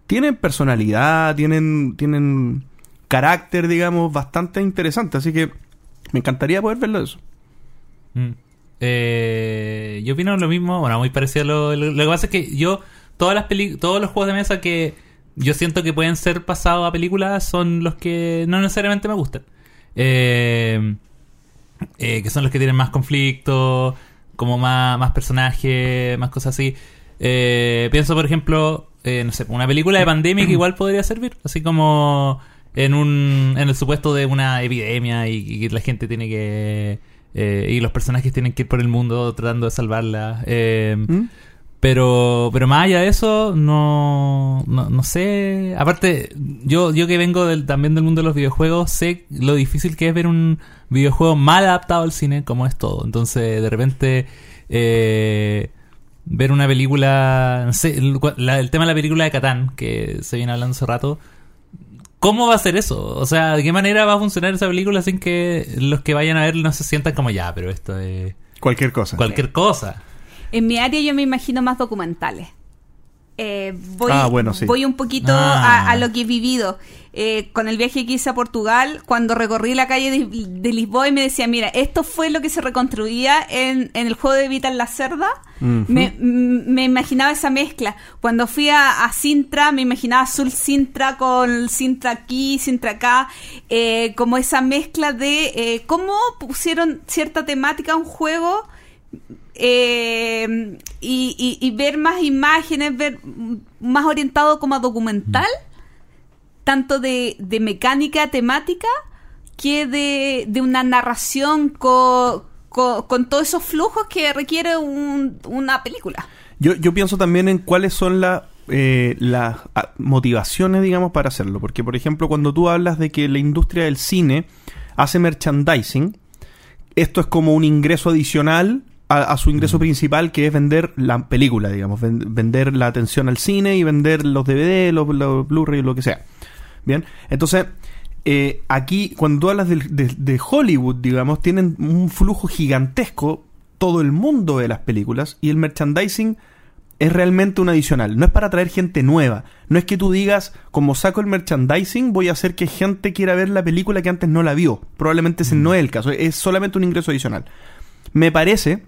tienen personalidad, tienen, tienen carácter, digamos, bastante interesante. Así que me encantaría poder verlo eso. Mm. Eh, yo opino lo mismo, bueno, muy parecido a lo, lo, que pasa es que yo, todas las peli todos los juegos de mesa que yo siento que pueden ser pasados a películas son los que no necesariamente me gustan. Eh, eh, que son los que tienen más conflicto, como más, más personajes, más cosas así. Eh, pienso, por ejemplo, eh, no sé, una película de pandemia que igual podría servir, así como en un en el supuesto de una epidemia y, que la gente tiene que eh, y los personajes tienen que ir por el mundo tratando de salvarla. Eh, ¿Mm? pero, pero más allá de eso, no, no, no sé. Aparte, yo, yo que vengo del, también del mundo de los videojuegos, sé lo difícil que es ver un videojuego mal adaptado al cine, como es todo. Entonces, de repente, eh, ver una película, no sé, el, la- el tema de la película de Catán, que se viene hablando hace rato. ¿Cómo va a ser eso? O sea, ¿de qué manera va a funcionar esa película sin que los que vayan a ver no se sientan como ya, pero esto es Cualquier cosa. cualquier cosa? En mi área yo me imagino más documentales. Eh, voy, Ah, bueno, sí. voy un poquito Ah. a, a lo que he vivido. Eh, con el viaje que hice a Portugal, cuando recorrí la calle de, de Lisboa y me decía, mira, esto fue lo que se reconstruía en, en el juego de Vital la Cerda, me, imaginaba esa mezcla. Cuando fui a, a Sintra, me imaginaba Azul Sintra con Sintra aquí, Sintra acá, eh, como esa mezcla de eh, cómo pusieron cierta temática a un juego eh, y, ver más imágenes, ver más orientado como a documental, tanto de, mecánica temática que de, de una narración co- co- con, todos esos flujos que requiere un- una película. Yo, yo pienso también en cuáles son eh, las ah, motivaciones, digamos, para hacerlo. Porque, por ejemplo, cuando tú hablas de que la industria del cine hace merchandising, esto es como un ingreso adicional a, a su ingreso principal, que es vender la película, digamos, ven- vender la atención al cine y vender los DVD, los, los Blu-ray, lo que sea. Bien, entonces, eh, aquí, cuando tú hablas de, de Hollywood, digamos, tienen un flujo gigantesco todo el mundo de las películas y el merchandising es realmente un adicional. No es para atraer gente nueva. No es que tú digas, como saco el merchandising, voy a hacer que gente quiera ver la película que antes no la vio. Probablemente ese no es el caso. Es solamente un ingreso adicional. Me parece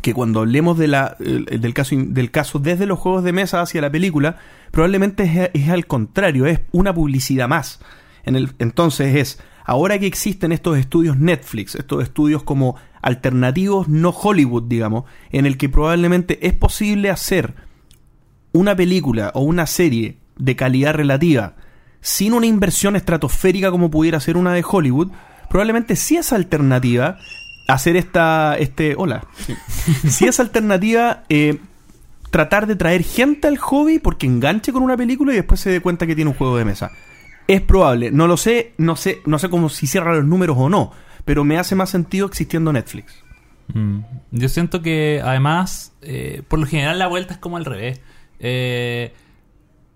que cuando hablemos de la, el- el- del, caso, del caso desde los juegos de mesa hacia la película, probablemente es, al contrario, es una publicidad más. En el, entonces es, ahora que existen estos estudios Netflix, estos estudios como alternativos no Hollywood, digamos, en el que probablemente es posible hacer una película o una serie de calidad relativa sin una inversión estratosférica como pudiera ser una de Hollywood, probablemente sí es alternativa hacer esta, este, hola, sí, [laughs] sí es alternativa eh, tratar de traer gente al hobby porque enganche con una película y después se dé cuenta que tiene un juego de mesa. Es probable, no lo sé, no sé, no sé cómo si cierra los números o no, pero me hace más sentido existiendo Netflix. Mm. Yo siento que además, eh, por lo general la vuelta es como al revés. Eh,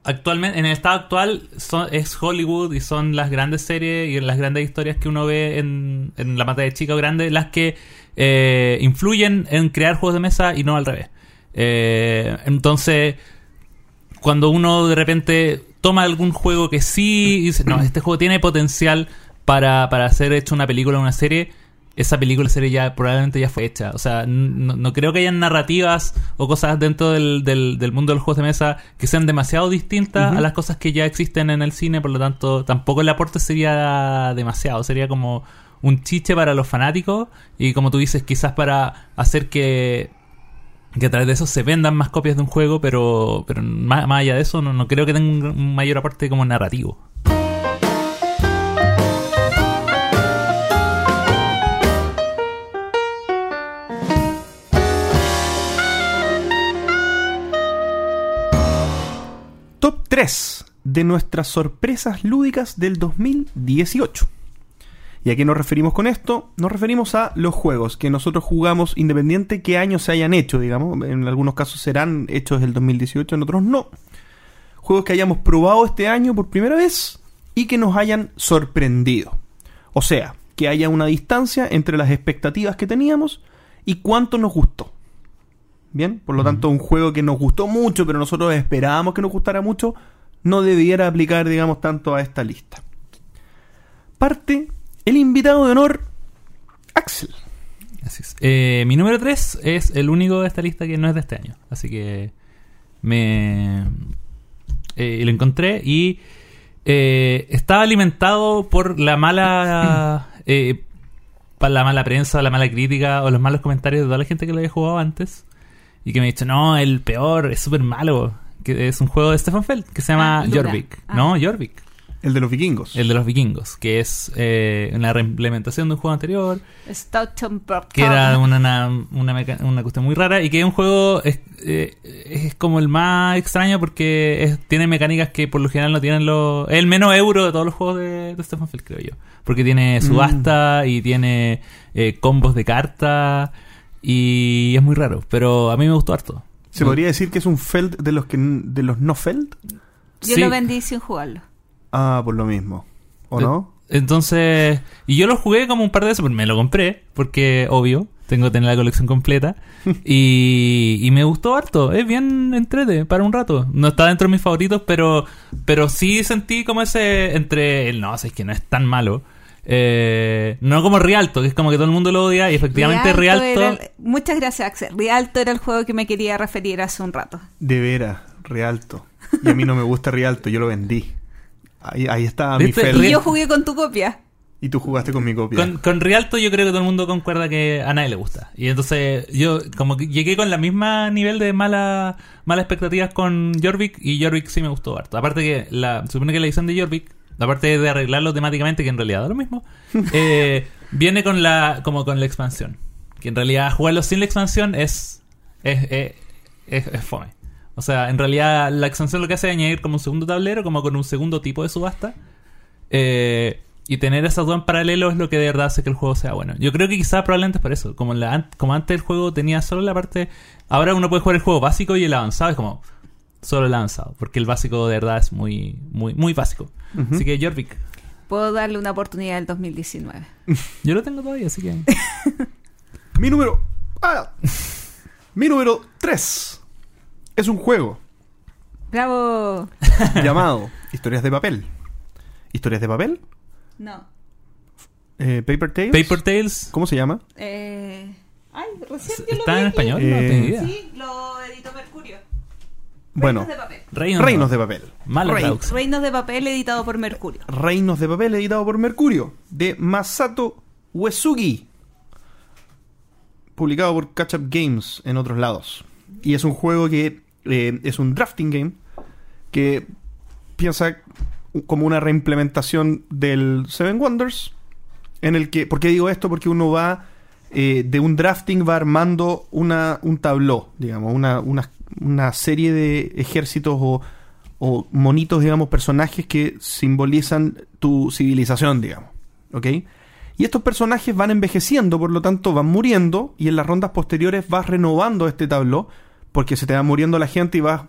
actualmente, en el estado actual son- es Hollywood y son las grandes series y las grandes historias que uno ve en, la pantalla chica o grande las que eh, influyen en crear juegos de mesa y no al revés. Eh, entonces, cuando uno de repente toma algún juego que sí dice, no, este juego tiene potencial para, para ser hecho una película o una serie, esa película serie ya probablemente ya fue hecha. O sea, no, no creo que hayan narrativas o cosas dentro del, del, del mundo de los juegos de mesa que sean demasiado distintas a las cosas que ya existen en el cine, por lo tanto, tampoco el aporte sería demasiado, sería como un chiche para los fanáticos y como tú dices, quizás para hacer que que a través de eso se vendan más copias de un juego, pero, pero más, más allá de eso no, no creo que tenga un, un mayor aporte como narrativo. Top 3 de nuestras sorpresas lúdicas del 2018. ¿Y a qué nos referimos con esto? Nos referimos a los juegos que nosotros jugamos independiente qué años se hayan hecho, digamos. En algunos casos serán hechos del 2018, en otros no. Juegos que hayamos probado este año por primera vez y que nos hayan sorprendido. O sea, que haya una distancia entre las expectativas que teníamos y cuánto nos gustó. Bien, por lo tanto, un juego que nos gustó mucho, pero nosotros esperábamos que nos gustara mucho, no debiera aplicar, digamos, tanto a esta lista. Parte el invitado de honor, Axel. Así es. Eh, mi número 3 es el único de esta lista que no es de este año. Así que me eh, lo encontré y eh, estaba alimentado por la mala [clears throat] eh, la mala prensa, la mala crítica o los malos comentarios de toda la gente que lo había jugado antes y que me ha dicho, no, el peor, es súper malo. Que es un juego de Stefan Feld que se llama Ah. Jorvik. Ah. No, Jorvik. El de los vikingos. El de los vikingos, que es eh, una reimplementación de un juego anterior, Stoughton que era una, una, una, una cuestión muy rara y que es un juego es, eh, es como el más extraño porque es- tiene mecánicas que por lo general no tienen los... Es el menos euro de todos los juegos de, de Stefan Feld, creo yo. Porque tiene subasta y tiene eh, combos de cartas y es muy raro, pero a mí me gustó harto. ¿Se podría decir que es un Feld de los que de los no Feld? Yo Sí. lo vendí sin jugarlo. Ah, por lo mismo. ¿O Eh, no? Entonces, y yo lo jugué como un par de veces, porque me lo compré, porque obvio, tengo que tener la colección completa. [laughs] y, y me gustó harto, es bien entrete para un rato. No está dentro de mis favoritos, pero, pero sí sentí como ese entre el no, es que no es tan malo. Eh, no como Rialto, que es como que todo el mundo lo odia, y efectivamente Rialto. el- Muchas gracias, Axel. Rialto era el juego que me quería referir hace un rato. De veras, Rialto. Y a mí no me gusta Rialto, yo lo vendí. Ahí, ahí está mi. Feld. Y yo jugué con tu copia. Y tú jugaste con mi copia. Con, con Rialto yo creo que todo el mundo concuerda que a nadie le gusta. Y entonces yo como que llegué con la misma nivel de mala, malas expectativas con Jorvik y Jorvik sí me gustó harto. Aparte que la, se supone que la edición de Jorvik, aparte de arreglarlo temáticamente, que en realidad da lo mismo, [laughs] eh, viene con la como con la expansión. Que en realidad jugarlo sin la expansión es. es, es, es- es fome. O sea, en realidad la expansión lo que hace es añadir como un segundo tablero, como con un segundo tipo de subasta. Eh, y tener esas dos en paralelo es lo que de verdad hace que el juego sea bueno. Yo creo que quizás probablemente es por eso. Como, la, como antes el juego tenía solo la parte... Ahora uno puede jugar el juego básico y el avanzado es como solo el avanzado. Porque el básico de verdad es muy, muy, muy básico. Así que Jorvik, Puedo darle una oportunidad al 2019. [laughs] yo lo tengo todavía, así que... [laughs] Mi número. ah, mi número 3 es un juego ¡Bravo! [laughs] llamado Historias de papel. ¿Historias de papel? No. Eh, Paper Tales. Paper Tales ¿Cómo se llama? Eh... Ay, recién yo lo vi en aquí. español, no Eh, tengo idea. Sí, lo editó. Bueno, Reinos de papel. Reinos, Reinos de papel. Mala Rein- traducción. Reinos de papel editado por Mercurio. Reinos de papel editado por Mercurio de Masato Uesugi. Publicado por Catch Up Games en otros lados. Y es un juego que eh, es un drafting game que piensa como una reimplementación del Seven Wonders. En el que, ¿por qué digo esto? Porque uno va eh, de un drafting, va armando una, un tabló, digamos, una, una, una serie de ejércitos o, monitos, digamos, personajes que simbolizan tu civilización, digamos. ¿Ok? Y estos personajes van envejeciendo, por lo tanto van muriendo, y en las rondas posteriores vas renovando este tabló, porque se te va muriendo la gente y vas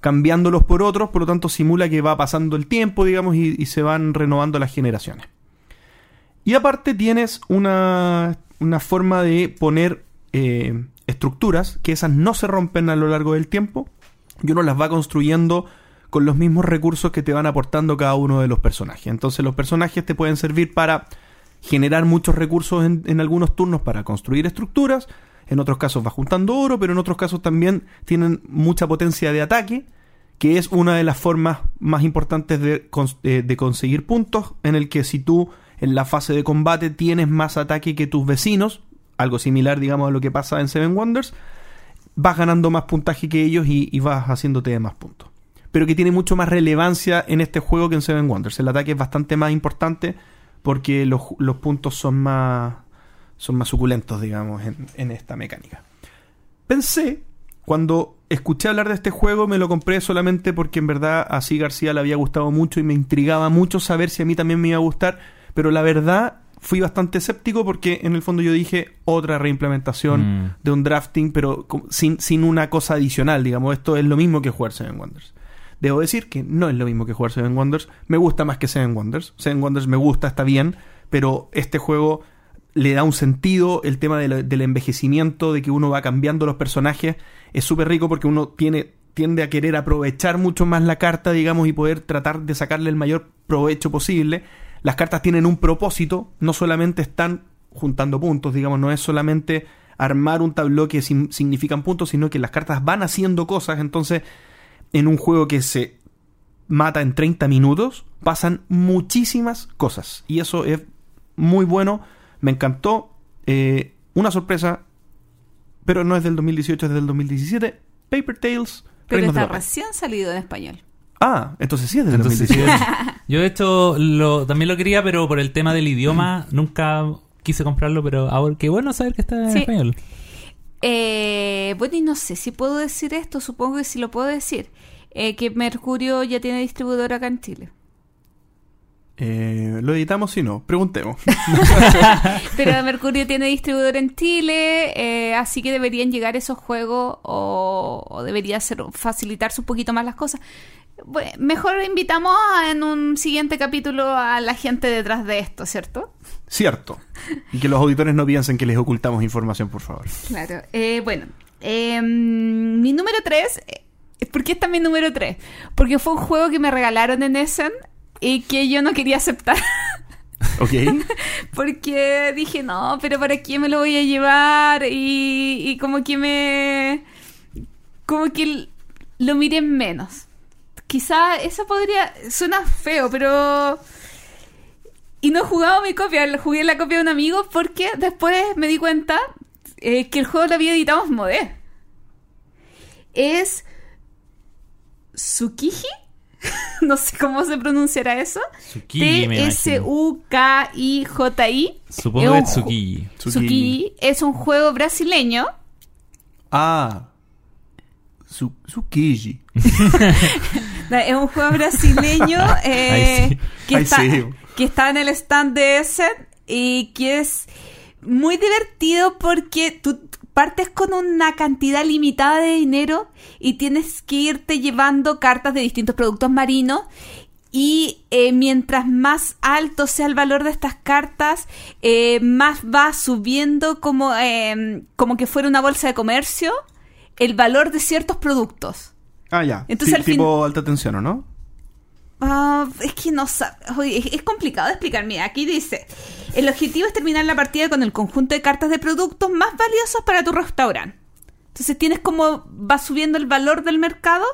cambiándolos por otros, por lo tanto simula que va pasando el tiempo, digamos, y, y se van renovando las generaciones. Y aparte tienes una, una forma de poner eh, estructuras que esas no se rompen a lo largo del tiempo y uno las va construyendo con los mismos recursos que te van aportando cada uno de los personajes. Entonces los personajes te pueden servir para generar muchos recursos en, algunos turnos para construir estructuras, en otros casos va juntando oro, pero en otros casos también tienen mucha potencia de ataque, que es una de las formas más importantes de, eh, de conseguir puntos, en el que si tú en la fase de combate tienes más ataque que tus vecinos, algo similar digamos a lo que pasa en Seven Wonders, vas ganando más puntaje que ellos y, vas haciéndote más puntos. Pero que tiene mucho más relevancia en este juego que en Seven Wonders. El ataque es bastante más importante porque los, los puntos son más, son más suculentos, digamos, en, en esta mecánica. Pensé, cuando escuché hablar de este juego, me lo compré solamente porque en verdad a sí García le había gustado mucho y me intrigaba mucho saber si a mí también me iba a gustar, pero la verdad fui bastante escéptico porque en el fondo yo dije otra reimplementación Mm. de un drafting, pero sin, sin una cosa adicional, digamos, esto es lo mismo que jugar Seven Wonders. Debo decir que no es lo mismo que jugar Seven Wonders. Me gusta más que Seven Wonders. Seven Wonders me gusta, está bien, pero este juego le da un sentido. El tema del, del envejecimiento, de que uno va cambiando los personajes, es súper rico porque uno tiene, tiende a querer aprovechar mucho más la carta, digamos, y poder tratar de sacarle el mayor provecho posible. Las cartas tienen un propósito, no solamente están juntando puntos, digamos, no es solamente armar un tabló que significan puntos, sino que las cartas van haciendo cosas, entonces en un juego que se mata en 30 minutos, pasan muchísimas cosas. Y eso es muy bueno. Me encantó. Eh, una sorpresa. Pero no es del 2018, es del 2017. Paper Tales. Pero Reinos está recién salido en español. Ah, entonces sí es del Entonces, 2018. [laughs] Yo hecho lo, también lo quería, pero por el tema del idioma nunca quise comprarlo, pero ahora qué bueno saber que está en Sí. español. Eh, bueno, y no sé si puedo decir esto, supongo que sí lo puedo decir. Eh, que Mercurio ya tiene distribuidor acá en Chile. Eh, ¿Lo editamos? Si no, preguntemos. [laughs] [laughs] Pero Mercurio tiene distribuidor en Chile, eh, así que deberían llegar esos juegos o, o debería ser facilitarse un poquito más las cosas. Bueno, mejor invitamos a- en un siguiente capítulo a la gente detrás de esto, ¿cierto? Cierto. Y que los auditores no piensen que les ocultamos información, por favor. Claro. Eh, bueno, eh, mi número 3, ¿por qué está mi número 3? Porque fue un juego que me regalaron en Essen y que yo no quería aceptar. [laughs] ¿Ok? Porque dije, no, pero ¿para qué me lo voy a llevar? Y, y como que me... Como que lo miren menos. Quizá eso podría... Suena feo, pero... Y no he jugado mi copia, jugué la copia de un amigo porque después me di cuenta eh, que el juego lo había editado Asmodee. Es... Tsukiji. [laughs] no sé cómo se pronunciará eso. Tsukiji. Supongo Es que un Tsukiji. Tsukiji es un juego brasileño. Ah. Su Tsukiji. [laughs] Es un juego brasileño [laughs] eh, sí. que, está, sí. que está en el stand de Essen y que es muy divertido porque tú partes con una cantidad limitada de dinero y tienes que irte llevando cartas de distintos productos marinos y eh, mientras más alto sea el valor de estas cartas, eh, más va subiendo como, eh, como que fuera una bolsa de comercio el valor de ciertos productos. Ah, ya. Entonces, al fin- tipo alta tensión, ¿o no? Ah, es que no oye, Es, es complicado de explicar. Mira, aquí dice: el objetivo es terminar la partida con el conjunto de cartas de productos más valiosos para tu restaurante. Entonces tienes como va subiendo el valor del mercado,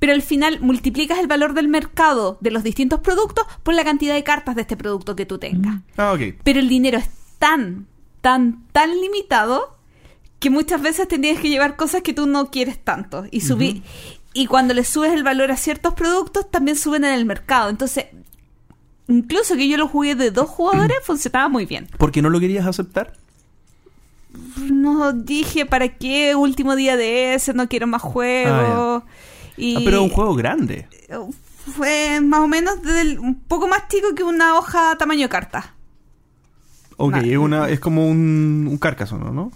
pero al final multiplicas el valor del mercado de los distintos productos por la cantidad de cartas de este producto que tú tengas. Ah, ok. Pero el dinero es tan, tan, tan limitado que muchas veces te tienes que llevar cosas que tú no quieres tanto. Y subir. Y cuando le subes el valor a ciertos productos, también suben en el mercado. Entonces, incluso que yo lo jugué de dos jugadores, [clears throat] funcionaba muy bien. ¿Por qué no lo querías aceptar? No dije, ¿para qué? Último día de ese, no quiero más juegos. y Ah, pero es un juego grande. Fue más o menos del- un poco más chico que una hoja tamaño carta. Ok, es, una, es como un, un Carcassonne, ¿no?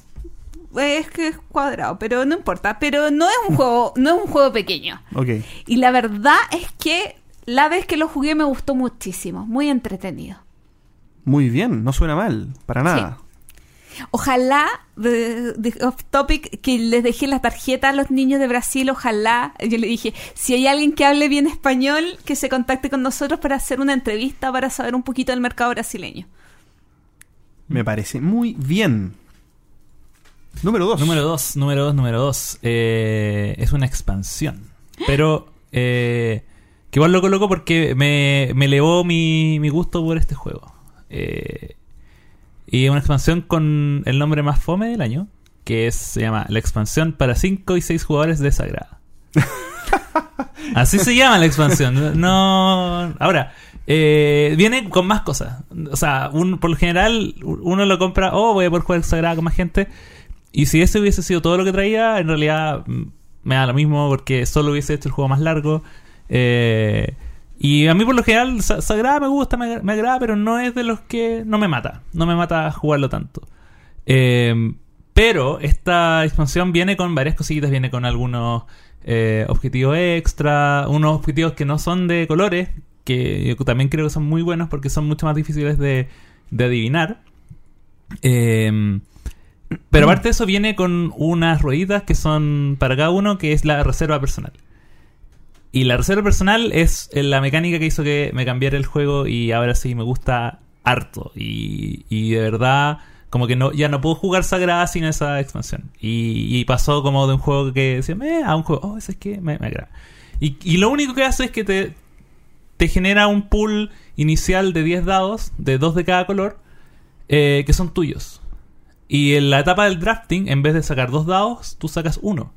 Es que es cuadrado, pero no importa. Pero no es un juego, [laughs] no es un juego pequeño. Y la verdad es que la vez que lo jugué me gustó muchísimo, muy entretenido. Muy bien, no suena mal, para nada. Ojalá, de, de- off topic, que les dejé la tarjeta a los niños de Brasil, ojalá, yo le dije, si hay alguien que hable bien español, que se contacte con nosotros para hacer una entrevista, para saber un poquito del mercado brasileño. Me parece muy bien. Número 2. Número 2, número 2, número 2. es una expansión. Pero eh, que igual loco loco porque me, me elevó mi, mi gusto por este juego. Eh, y una expansión con el nombre más fome del año, que es, se llama la expansión para 5 y 6 jugadores de Sagrada. [laughs] Así se llama la expansión. No. Ahora, eh, viene con más cosas. O sea, un- por lo general, uno lo compra, oh, voy a poder jugar Sagrada con más gente. Y si ese hubiese sido todo lo que traía, en realidad mm, me da lo mismo porque solo hubiese hecho el juego más largo. Eh, y a mí por lo general Sa- Sagrada me gusta, me, me agrada, pero no es de los que no me mata. No me mata jugarlo tanto. Eh, pero esta expansión viene con varias cositas, viene con algunos eh, objetivos extra, unos objetivos que no son de colores, que también creo que son muy buenos porque son mucho más difíciles de, de adivinar. Eh, pero aparte de eso viene con unas rueditas que son para cada uno, que es la reserva personal. Y la reserva personal es eh, la mecánica que hizo que me cambiara el juego y ahora sí me gusta harto. Y, y de verdad, como que no ya no puedo jugar Sagrada sin esa expansión. Y, y pasó como de un juego que decía, "Meh", a un juego, oh, ese es que me, me agrada. Y, y lo único que hace es que te, te genera un pool inicial de 10 dados, de 2 de cada color, eh, que son tuyos. Y en la etapa del drafting, en vez de sacar dos dados, tú sacas uno.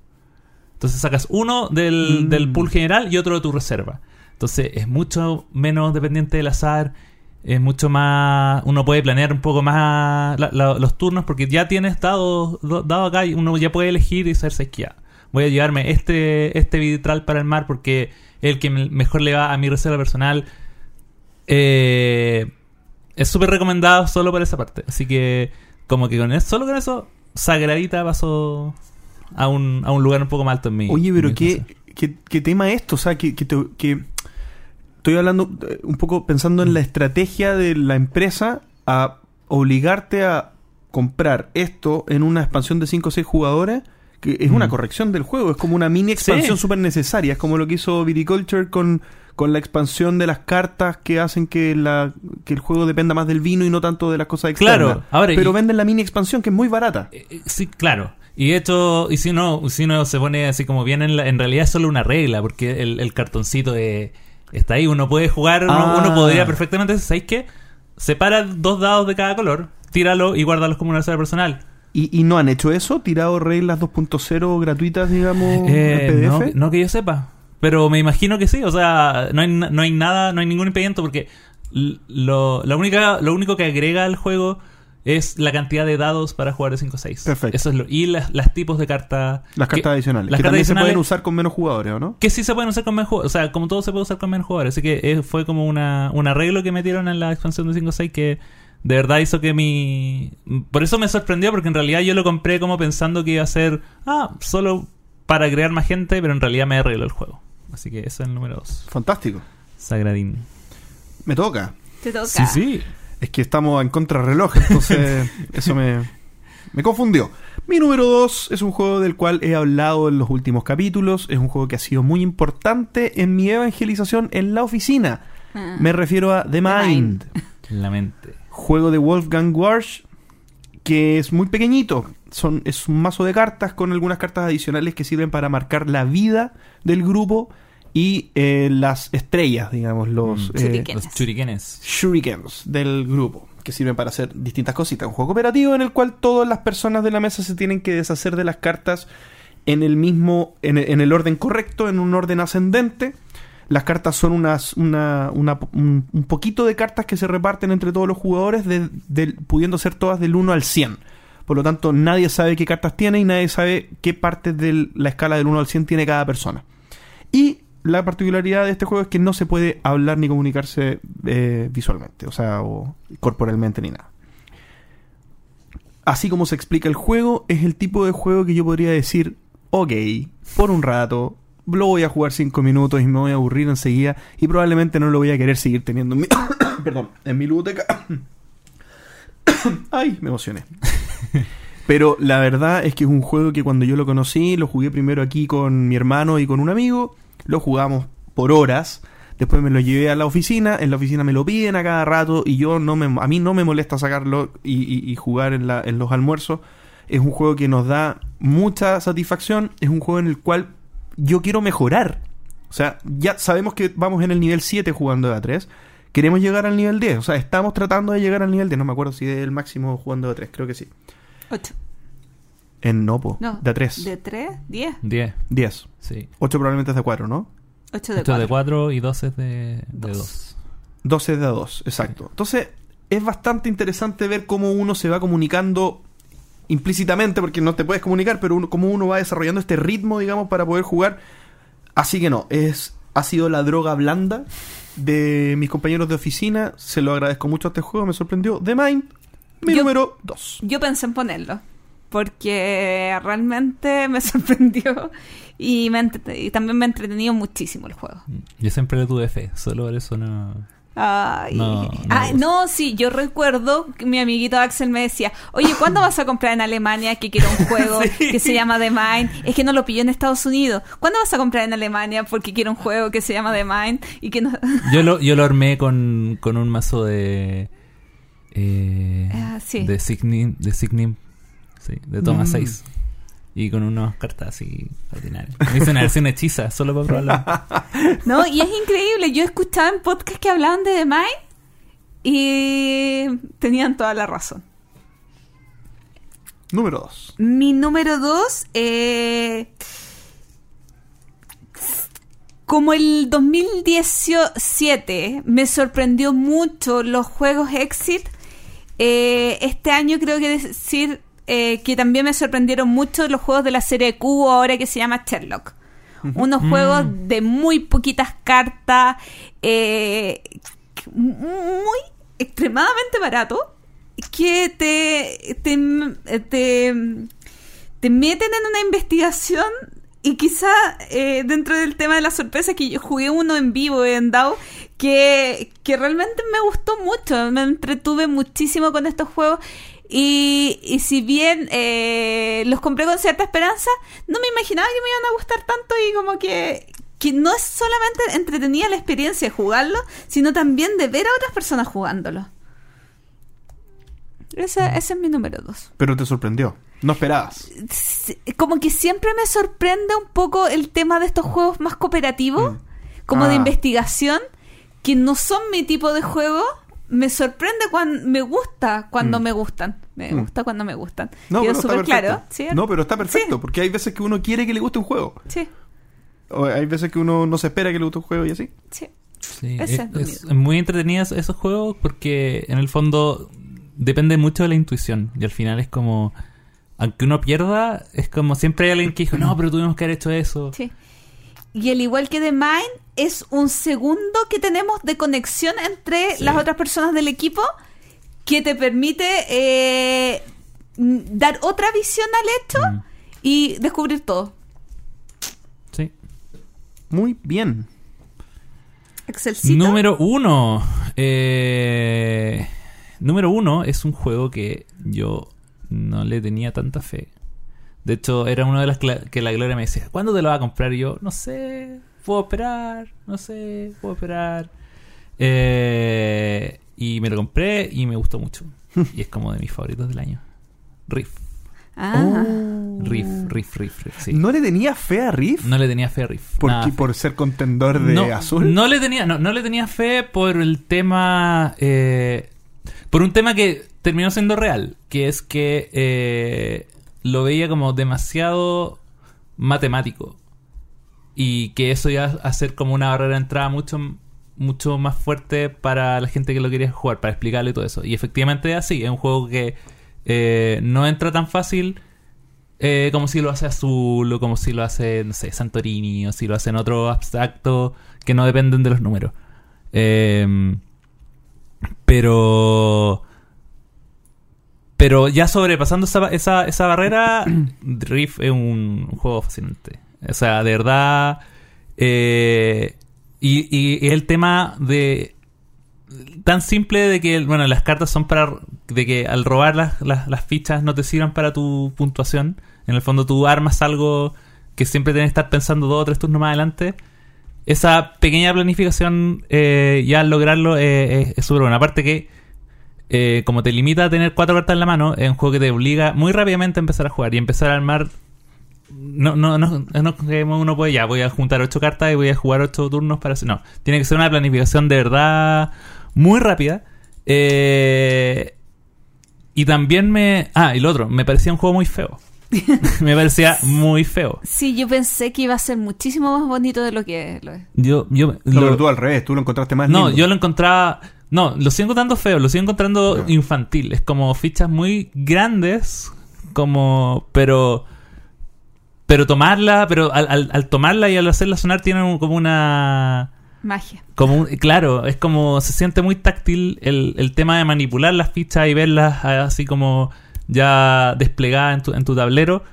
Entonces sacas uno del, Mm. del pool general y otro de tu reserva. Entonces es mucho menos dependiente del azar. Es mucho más. Uno puede planear un poco más la- la- los turnos porque ya tienes dados do- dado acá y uno ya puede elegir y saberse esquiar. Voy a llevarme este, este vitral para el mar porque es el que me- mejor le va a mi reserva personal. Eh, es súper recomendado solo por esa parte. Así que, como que con eso, solo con eso, Sagradita pasó a un, a un lugar un poco más alto en mi. Oye, pero ¿qué, qué, qué tema es esto? O sea, que, que, te- que estoy hablando eh, un poco pensando en la estrategia de la empresa a obligarte a comprar esto en una expansión de 5 o 6 jugadores, que es una corrección del juego, es como una mini expansión Sí. súper necesaria, es como lo que hizo Viticulture con, con la expansión de las cartas que hacen que, la, que el juego dependa más del vino y no tanto de las cosas externas. Claro, ahora, pero y- venden la mini expansión que es muy barata. Eh, eh, Sí, claro. Y hecho, y si uno, si uno se pone así como bien en, la- en realidad es solo una regla, porque el, el cartoncito de- está ahí, uno puede jugar, uno, Ah. uno podría perfectamente, ¿sabéis qué? Separa dos dados de cada color, tíralo y guárdalos como una reserva personal. ¿Y, y no han hecho eso? ¿Tirado reglas 2.0 gratuitas, digamos, Eh, en no, PDF? no que yo sepa. Pero me imagino que sí, o sea, no hay, no hay nada, no hay ningún impedimento porque lo, la única, lo único que agrega al juego es la cantidad de dados para jugar de 5 a 6. Perfecto. Eso es lo, y las, las tipos de cartas. Las que- cartas adicionales. las que cartas también se pueden usar con menos jugadores, ¿o no? Que sí se pueden usar con menos jugadores. O sea, como todo se puede usar con menos jugadores. Así que eh, fue como una, un arreglo que metieron en la expansión de 5.6 que de verdad hizo que mi... Por eso me sorprendió, porque en realidad yo lo compré como pensando que iba a ser... Ah, solo para crear más gente, pero en realidad me arregló el juego. Así que ese es el número 2. Fantástico. Sagradín. Me toca. Te toca. Sí, sí. Es que estamos en contrarreloj, entonces [laughs] eso me, me confundió. Mi número 2 es un juego del cual he hablado en los últimos capítulos. Es un juego que ha sido muy importante en mi evangelización en la oficina. Ah. Me refiero a The Mind. [laughs] La mente. juego de Wolfgang Warsch que es muy pequeñito. Son, es un mazo de cartas con algunas cartas adicionales que sirven para marcar la vida del grupo y eh, las estrellas, digamos, los Mm. eh, Shurikenes. Los churiquenes. shurikens del grupo, que sirven para hacer distintas cositas. Un juego cooperativo en el cual todas las personas de la mesa se tienen que deshacer de las cartas en el mismo, en el, en el orden correcto, en un orden ascendente. Las cartas son unas, una, una- un, un poquito de cartas que se reparten entre todos los jugadores, de- del- pudiendo ser todas del 1 al 100. Por lo tanto, nadie sabe qué cartas tiene y nadie sabe qué parte de la escala del 1 al 100 tiene cada persona. Y la particularidad de este juego es que no se puede hablar ni comunicarse eh, visualmente, o sea, o corporalmente ni nada. Así como se explica el juego, es el tipo de juego que yo podría decir, ok, por un rato, lo voy a jugar 5 minutos y me voy a aburrir enseguida y probablemente no lo voy a querer seguir teniendo en mi, [coughs] perdón, en mi biblioteca. [coughs] Ay, me emocioné. [laughs] Pero la verdad es que es un juego que cuando yo lo conocí, lo jugué primero aquí con mi hermano y con un amigo, lo jugamos por horas, después me lo llevé a la oficina, en la oficina me lo piden a cada rato y yo no me, a mí no me molesta sacarlo y, jugar en, en los almuerzos. Es un juego que nos da mucha satisfacción, es un juego en el cual yo quiero mejorar. O sea, ya sabemos que vamos en el nivel 7 jugando de A3. Queremos llegar al nivel 10. O sea, estamos tratando de llegar al nivel 10. No me acuerdo si es el máximo jugando de A3. Creo que sí. Ocho. En Nopo. No. De A3. ¿De tres? ¿Diez? 10. 10. Sí. 8 probablemente es de 4, ¿no? Ocho de Esto es de cuatro. 4 y 2 es de, de Dos. 2. 12 de A2, exacto. Entonces, es bastante interesante ver cómo uno se va comunicando implícitamente, porque no te puedes comunicar, pero uno, cómo uno va desarrollando este ritmo, digamos, para poder jugar. Así que no, es, ha sido la droga blanda de mis compañeros de oficina. Se lo agradezco mucho a este juego, me sorprendió. The Mind, mi Yo- número 2. Yo pensé en ponerlo. Porque realmente [laughs] me sorprendió. Y, me y también me ha entretenido muchísimo el juego. Yo siempre le tuve fe, solo por eso no. Ay. No, no Ay, me no, sí, yo recuerdo que mi amiguito Axel me decía, oye, ¿cuándo vas a comprar en Alemania que quiero un juego [laughs] Sí. que se llama The Mind? Es que no lo pilló en Estados Unidos. ¿Cuándo vas a comprar en Alemania porque quiero un juego que se llama The Mind? Y que no... Yo lo, yo lo armé con, con un mazo de. Eh, sí. De Signim. De Signim. Sí, de toma Mm. 6. Y con unas cartas así ordinarias. Me hice una versión hechiza, solo para probarla. [laughs] No, y es increíble. Yo escuchaba en podcast que hablaban de The Mind y tenían toda la razón. Número 2. Mi número dos, eh, como el 2017 me sorprendió mucho los juegos Exit, eh, este año creo que decir eh, que también me sorprendieron mucho los juegos de la serie Q ahora que se llama Sherlock. Unos juegos de muy poquitas cartas, eh, muy extremadamente barato, que te, te, te, te meten en una investigación y quizá eh, dentro del tema de la sorpresa que yo jugué uno en vivo en DAO que, que realmente me gustó mucho, me entretuve muchísimo con estos juegos y, y si bien eh, los compré con cierta esperanza, no me imaginaba que me iban a gustar tanto y como que, que no es solamente entretenida la experiencia de jugarlo, sino también de ver a otras personas jugándolo. Ese, ese es mi número dos. Pero te sorprendió. No esperabas. Como que siempre me sorprende un poco el tema de estos juegos más cooperativos, Mm. como de Ah. investigación, que no son mi tipo de juego. Me sorprende cuando me gusta cuando Mm. me gustan. Me Mm. gusta cuando me gustan. No, Quedó pero está súper perfecto. claro. ¿sí? No, pero está perfecto, Sí. porque hay veces que uno quiere que le guste un juego. Sí. O hay veces que uno no se espera que le guste un juego y así. Sí. Sí, es, es muy entretenidos esos juegos porque en el fondo depende mucho de la intuición y al final es como aunque uno pierda es como siempre hay alguien que dijo no pero tuvimos que haber hecho eso Sí. Y al igual que The Mind, es un segundo que tenemos de conexión entre Sí. las otras personas del equipo que te permite eh, dar otra visión al hecho Mm. y descubrir todo. sí Muy bien. Excelcito. número uno eh, número uno es un juego que yo no le tenía tanta fe de hecho era una de las cla- que la Gloria me decía ¿cuándo te lo vas a comprar? y yo no sé puedo esperar no sé puedo esperar Eh, y me lo compré y me gustó mucho [laughs] y es como de mis favoritos del año Riff Ah. Riff Riff Riff, Riff, sí. ¿No le tenía fe a Riff? No le tenía fe a Riff ¿Por, nada qué? fe. ¿Por ser contendor de no, azul? No le tenía, no, no le tenía fe por el tema. eh, por un tema que terminó siendo real. Que es que eh, lo veía como demasiado matemático. Y que eso iba a hacer como una barrera de entrada mucho, mucho más fuerte para la gente que lo quería jugar, para explicarle todo eso. Y efectivamente es así. Es un juego que eh, no entra tan fácil. Eh, como si lo hace Azul o como si lo hace, no sé, Santorini o si lo hacen otro abstracto que no dependen de los números. Eh, pero... Pero ya sobrepasando esa, esa, esa barrera, [clears throat] Riff es un, juego fascinante. O sea, de verdad... eh, y, y- y el tema de tan simple de que, bueno, las cartas son para. de que al robar las, las, fichas no te sirvan para tu puntuación. En el fondo tú armas algo que siempre tienes que estar pensando dos o tres turnos más adelante. Esa pequeña planificación, eh, ya al lograrlo, eh, es súper buena. Aparte que, eh, como te limita a tener cuatro cartas en la mano, es un juego que te obliga muy rápidamente a empezar a jugar y empezar a armar no, no, no, no que uno puede ya, voy a juntar ocho cartas y voy a jugar ocho turnos para. No, tiene que ser una planificación de verdad muy rápida. Eh, y también me. Ah, y lo otro, me parecía un juego muy feo. [laughs] me parecía muy feo. Sí, yo pensé que iba a ser muchísimo más bonito de lo que lo es. Yo, yo, No, lo- pero tú al revés, tú lo encontraste más no, lindo. yo lo encontraba. No, lo sigo encontrando feo, lo sigo encontrando Ya. infantil. Es como fichas muy grandes, como. Pero. Pero tomarla, pero al, al- al tomarla y al hacerla sonar tiene un- como una. Magia. Como un- claro, es como se siente muy táctil el, el tema de manipular las fichas y verlas ah, así como ya desplegadas en tu, en tu tablero,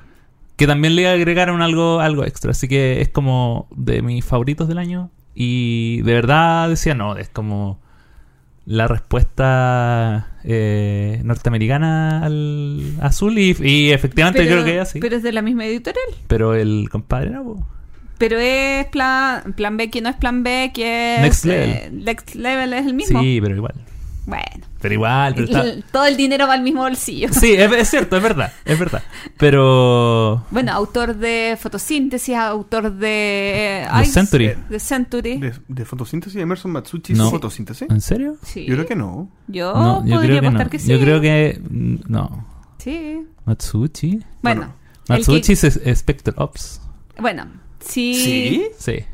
que también le agregaron algo, algo extra. Así que es como de mis favoritos del año. Y de verdad decía, no, es como la respuesta eh, norteamericana al azul. Y, y efectivamente creo que es así. Pero, pero es de la misma editorial. el compadre no. po. Pero es plan, plan B que no es plan B, que es. Next Level. eh, Next Level es el mismo. Sí, pero igual. Bueno. Pero igual. Pero está- [laughs] todo el dinero va al mismo bolsillo. Sí, es, es cierto, es verdad, es verdad. Pero. Bueno, autor de fotosíntesis, autor de. eh, The Century. De Century. De, de fotosíntesis, Emerson Matsuchi No. ¿es fotosíntesis? ¿En serio? Sí. Yo creo que no. Yo no, yo podría creo que apostar no. que sí. Yo creo que. mm, No. Sí. Matsuchi. Bueno. Bueno, Matsuchi que- es, es Spectre Ops. bueno, sí. ¿Sí? Sí.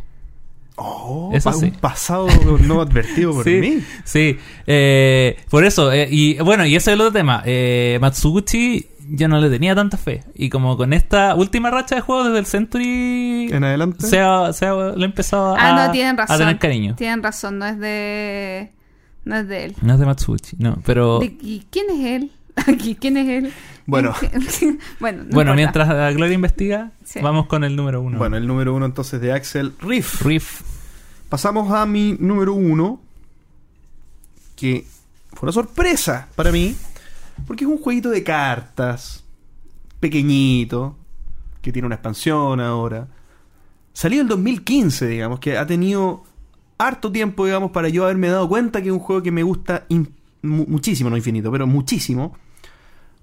Oh, Eso pa- sí. un pasado no advertido por [laughs] sí, mí. sí. Eh, por eso, eh, y bueno, y ese es el otro tema. Eh, Matsuguchi yo no le tenía tanta fe. Y como con esta última racha de juegos desde el Century, En adelante. se ha, se ha- le empezado a, Ah, no, tienen razón. a tener cariño. Tienen razón, no es de. No es de él. No es de Matsuguchi, no, pero... ¿De- ¿Y quién es él? [laughs] Aquí, ¿quién es él? Bueno. [laughs] bueno, no bueno, importa. mientras la Gloria investiga, Sí. vamos con el número uno. Bueno, el número uno entonces de Axel Riff. Riff. Pasamos a mi número uno, que fue una sorpresa para mí, porque es un jueguito de cartas, pequeñito, que tiene una expansión ahora. Salió en el 2015, digamos, que ha tenido harto tiempo, digamos, para yo haberme dado cuenta que es un juego que me gusta muchísimo, no infinito, pero muchísimo.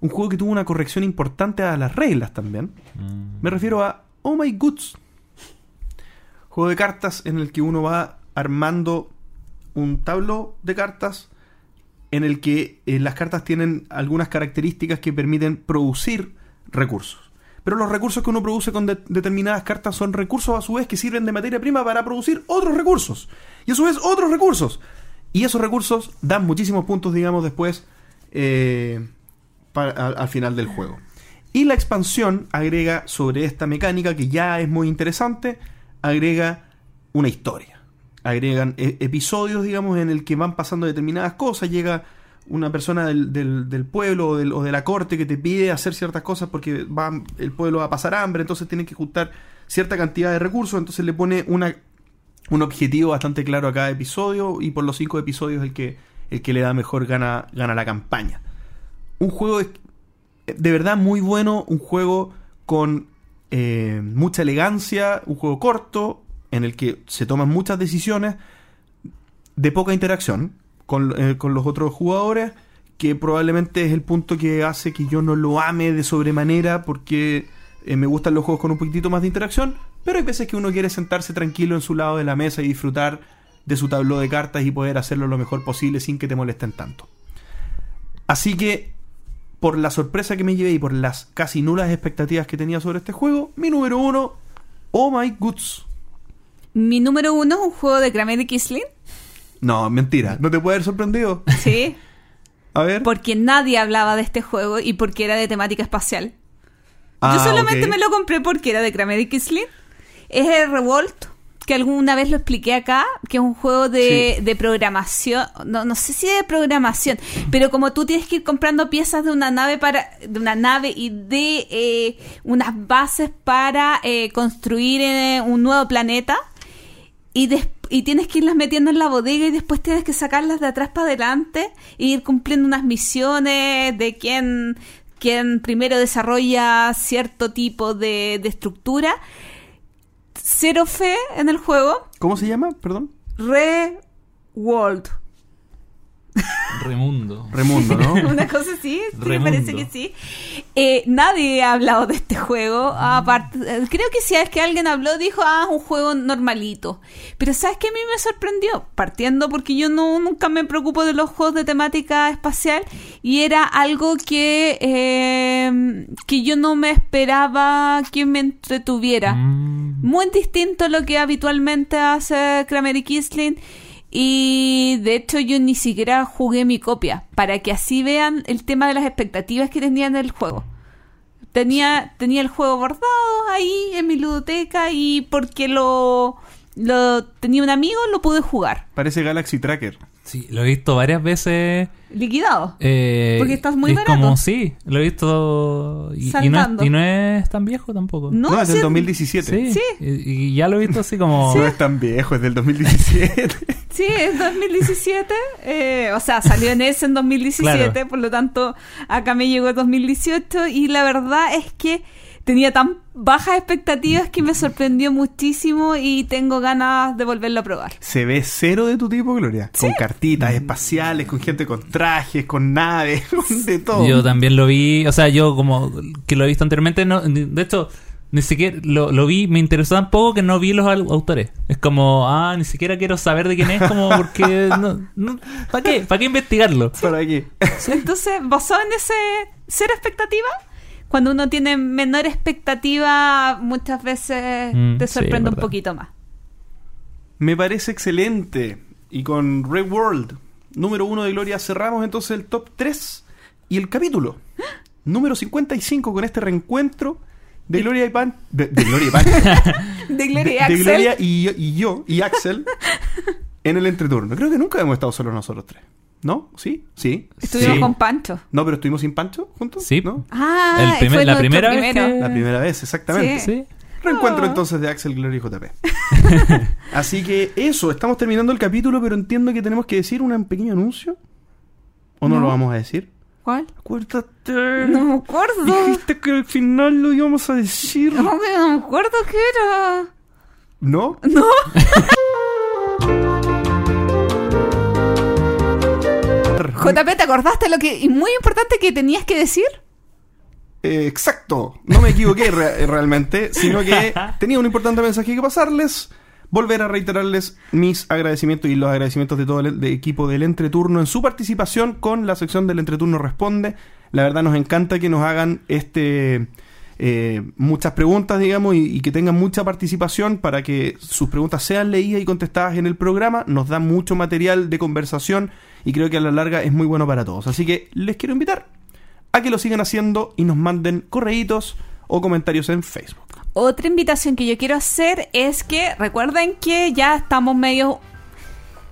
Un juego que tuvo una corrección importante a las reglas también. Me refiero a Oh My Goods. Juego de cartas en el que uno va armando un tablo de cartas en el que eh, las cartas tienen algunas características que permiten producir recursos. pero los recursos que uno produce con de- determinadas cartas son recursos a su vez que sirven de materia prima para producir otros recursos. Y a su vez otros recursos. Y esos recursos dan muchísimos puntos, digamos, después eh, al final del juego. Y la expansión agrega sobre esta mecánica que ya es muy interesante, agrega una historia. Agregan e- episodios, digamos, en el que van pasando determinadas cosas. Llega una persona del, del- del pueblo o, del- o de la corte que te pide hacer ciertas cosas porque va, el pueblo va a pasar hambre, entonces tienen que juntar cierta cantidad de recursos, entonces le pone una, un objetivo bastante claro a cada episodio y por los cinco episodios el que, el que le da mejor gana, gana la campaña. Un juego de, verdad muy bueno, un juego con eh, mucha elegancia, un juego corto en el que se toman muchas decisiones de poca interacción con, eh, con los otros jugadores, que probablemente es el punto que hace que yo no lo ame de sobremanera porque eh, me gustan los juegos con un poquitito más de interacción, pero hay veces que uno quiere sentarse tranquilo en su lado de la mesa y disfrutar de su tabló de cartas y poder hacerlo lo mejor posible sin que te molesten tanto. Así que, por la sorpresa que me llevé y por las casi nulas expectativas que tenía sobre este juego, mi número uno, Oh My Goods. Mi número uno es un juego de Kramer y Kisling. No, mentira, no te puede haber sorprendido. Sí. [laughs] A ver. porque nadie hablaba de este juego y porque era de temática espacial. Ah, Yo solamente ok. me lo compré porque era de Kramer y Kisling. Es el Revolt, que alguna vez lo expliqué acá, que es un juego de, Sí. de programación. No, no sé si de programación, pero como tú tienes que ir comprando piezas de una nave para de una nave y de eh, unas bases para eh, construir eh, un nuevo planeta y, des- y tienes que irlas metiendo en la bodega y después tienes que sacarlas de atrás para adelante e ir cumpliendo unas misiones de quién, quién primero desarrolla cierto tipo de, de estructura. Cero fe en el juego. ¿Cómo se llama? Perdón. Re-World. Remundo. Remundo, ¿no? [laughs] Una cosa sí, me parece que sí. Eh, nadie ha hablado de este juego. Aparte, eh, creo que si es que alguien habló, dijo, ah, es un juego normalito. Pero ¿sabes qué a mí me sorprendió? Partiendo porque yo no, nunca me preocupo de los juegos de temática espacial y era algo que, eh, que yo no me esperaba que me entretuviera Mm. muy distinto a lo que habitualmente hace Kramer y Kisling. Y de hecho yo ni siquiera jugué mi copia, para que así vean el tema de las expectativas que tenía en el juego. Tenía, tenía el juego bordado ahí en mi ludoteca y porque lo, lo tenía un amigo lo pude jugar. Parece Galaxy Tracker. Sí, lo he visto varias veces. Liquidado. eh, Porque estás muy es barato. como, sí, lo he visto. Y, y no es, y no es tan viejo tampoco. No, No, es del sí, 2017. Sí, Sí. Y, y ya lo he visto así como. No es tan viejo, es del 2017. [laughs] Sí, es 2017. eh, o sea, salió en ese en 2017, Claro. por lo tanto, acá me llegó en 2018 y la verdad es que tenía tan bajas expectativas que me sorprendió muchísimo y tengo ganas de volverlo a probar. Se ve cero de tu tipo, Gloria. Con cartitas espaciales, con gente con trajes, con naves, [laughs] con de todo. Yo también lo vi, o sea, yo como que lo he visto anteriormente, no, de hecho, ni siquiera lo, lo vi, me interesó tan poco que no vi los au- autores. Es como, ah, ni siquiera quiero saber de quién es, como [laughs] porque, no, no, ¿para qué? ¿Para qué investigarlo? ¿Para qué? Entonces, basado en ese cero expectativa, cuando uno tiene menor expectativa, muchas veces Mm, te sí, sorprende un poquito más. Me parece excelente. Y con Red World, número uno de Gloria, cerramos entonces el top 3 y el capítulo. [gasps] Número 55 con este reencuentro de Gloria y Pan. De, de [laughs] Gloria y Pan. De Gloria y de Axel. Gloria y, yo- y yo y Axel en el entreturno. Creo que nunca hemos estado solos nosotros tres. ¿No? ¿Sí? Sí. Estuvimos Sí. con Pancho. No, pero estuvimos sin Pancho juntos. Sí. ¿No? Ah, El primer- fue la primera vez que- La primera vez, exactamente. Sí. Sí. Reencuentro Ah. entonces de Axel, Gloria y JP. [laughs] Así que eso, estamos terminando el capítulo, pero entiendo que tenemos que decir un pequeño anuncio. ¿O no, No. lo vamos a decir? ¿Cuál? Acuérdate. No me acuerdo. Dijiste que al final lo íbamos a decir. No, me- no me acuerdo qué era. ¿No? No. [laughs] JP, ¿te acordaste lo que y muy importante que tenías que decir? Eh, exacto, no me equivoqué re- realmente, sino que [laughs] tenía un importante mensaje que pasarles. Volver a reiterarles mis agradecimientos y los agradecimientos de todo el de equipo del Entreturno en su participación con la sección del Entreturno Responde. La verdad nos encanta que nos hagan este, eh, muchas preguntas, digamos, y, y que tengan mucha participación para que sus preguntas sean leídas y contestadas en el programa. Nos da mucho material de conversación y creo que a la larga es muy bueno para todos. Así que les quiero invitar a que lo sigan haciendo y nos manden correitos o comentarios en Facebook. Otra invitación que yo quiero hacer es que recuerden que ya estamos medio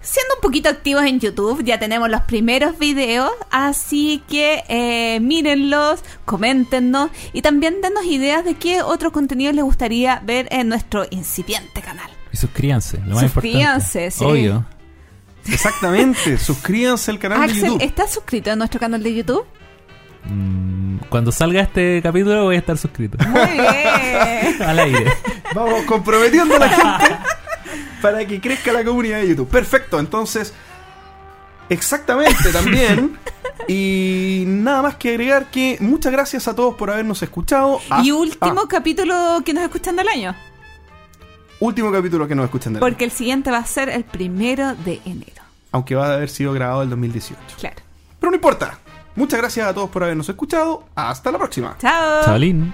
siendo un poquito activos en YouTube, ya tenemos los primeros videos, así que eh, mírenlos, coméntenos y también denos ideas de qué otros contenidos les gustaría ver en nuestro incipiente canal. Y suscríbanse, lo más Suscríbanse, importante. sí. Obvio. Exactamente, suscríbanse al canal de Axel, YouTube. ¿estás suscrito a nuestro canal de YouTube? Mm, Cuando salga este capítulo voy a estar suscrito. Muy bien. [laughs] Al aire. Vamos comprometiendo a la gente para que crezca la comunidad de YouTube. Perfecto, entonces, exactamente también. [laughs] Y nada más que agregar que muchas gracias a todos por habernos escuchado. Ah, y último ah, capítulo que nos escuchan del año. Último capítulo que nos escuchan de Porque el siguiente va a ser el primero de enero. Aunque va a haber sido grabado el 2018. Claro. Pero no importa. Muchas gracias a todos por habernos escuchado. Hasta la próxima. Chao. Chavalín.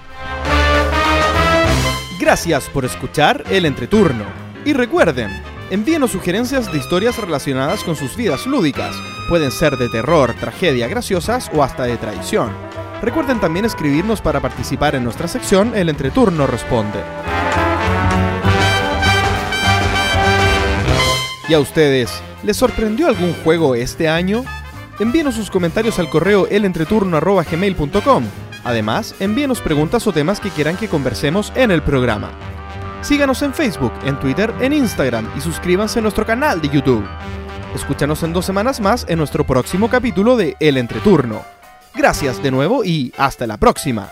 Gracias por escuchar el entreturno. Y recuerden, envíenos sugerencias de historias relacionadas con sus vidas lúdicas. Pueden ser de terror, tragedia, graciosas o hasta de traición. Recuerden también escribirnos para participar en nuestra sección El entreturno responde. ¿Y a ustedes? ¿Les sorprendió algún juego este año? Envíenos sus comentarios al correo elentreturno.gmail.com. Además, envíenos preguntas o temas que quieran que conversemos en el programa. Síganos en Facebook, en Twitter, en Instagram y suscríbanse a nuestro canal de YouTube. Escúchanos en dos semanas más en nuestro próximo capítulo de El Entreturno. Gracias de nuevo y hasta la próxima.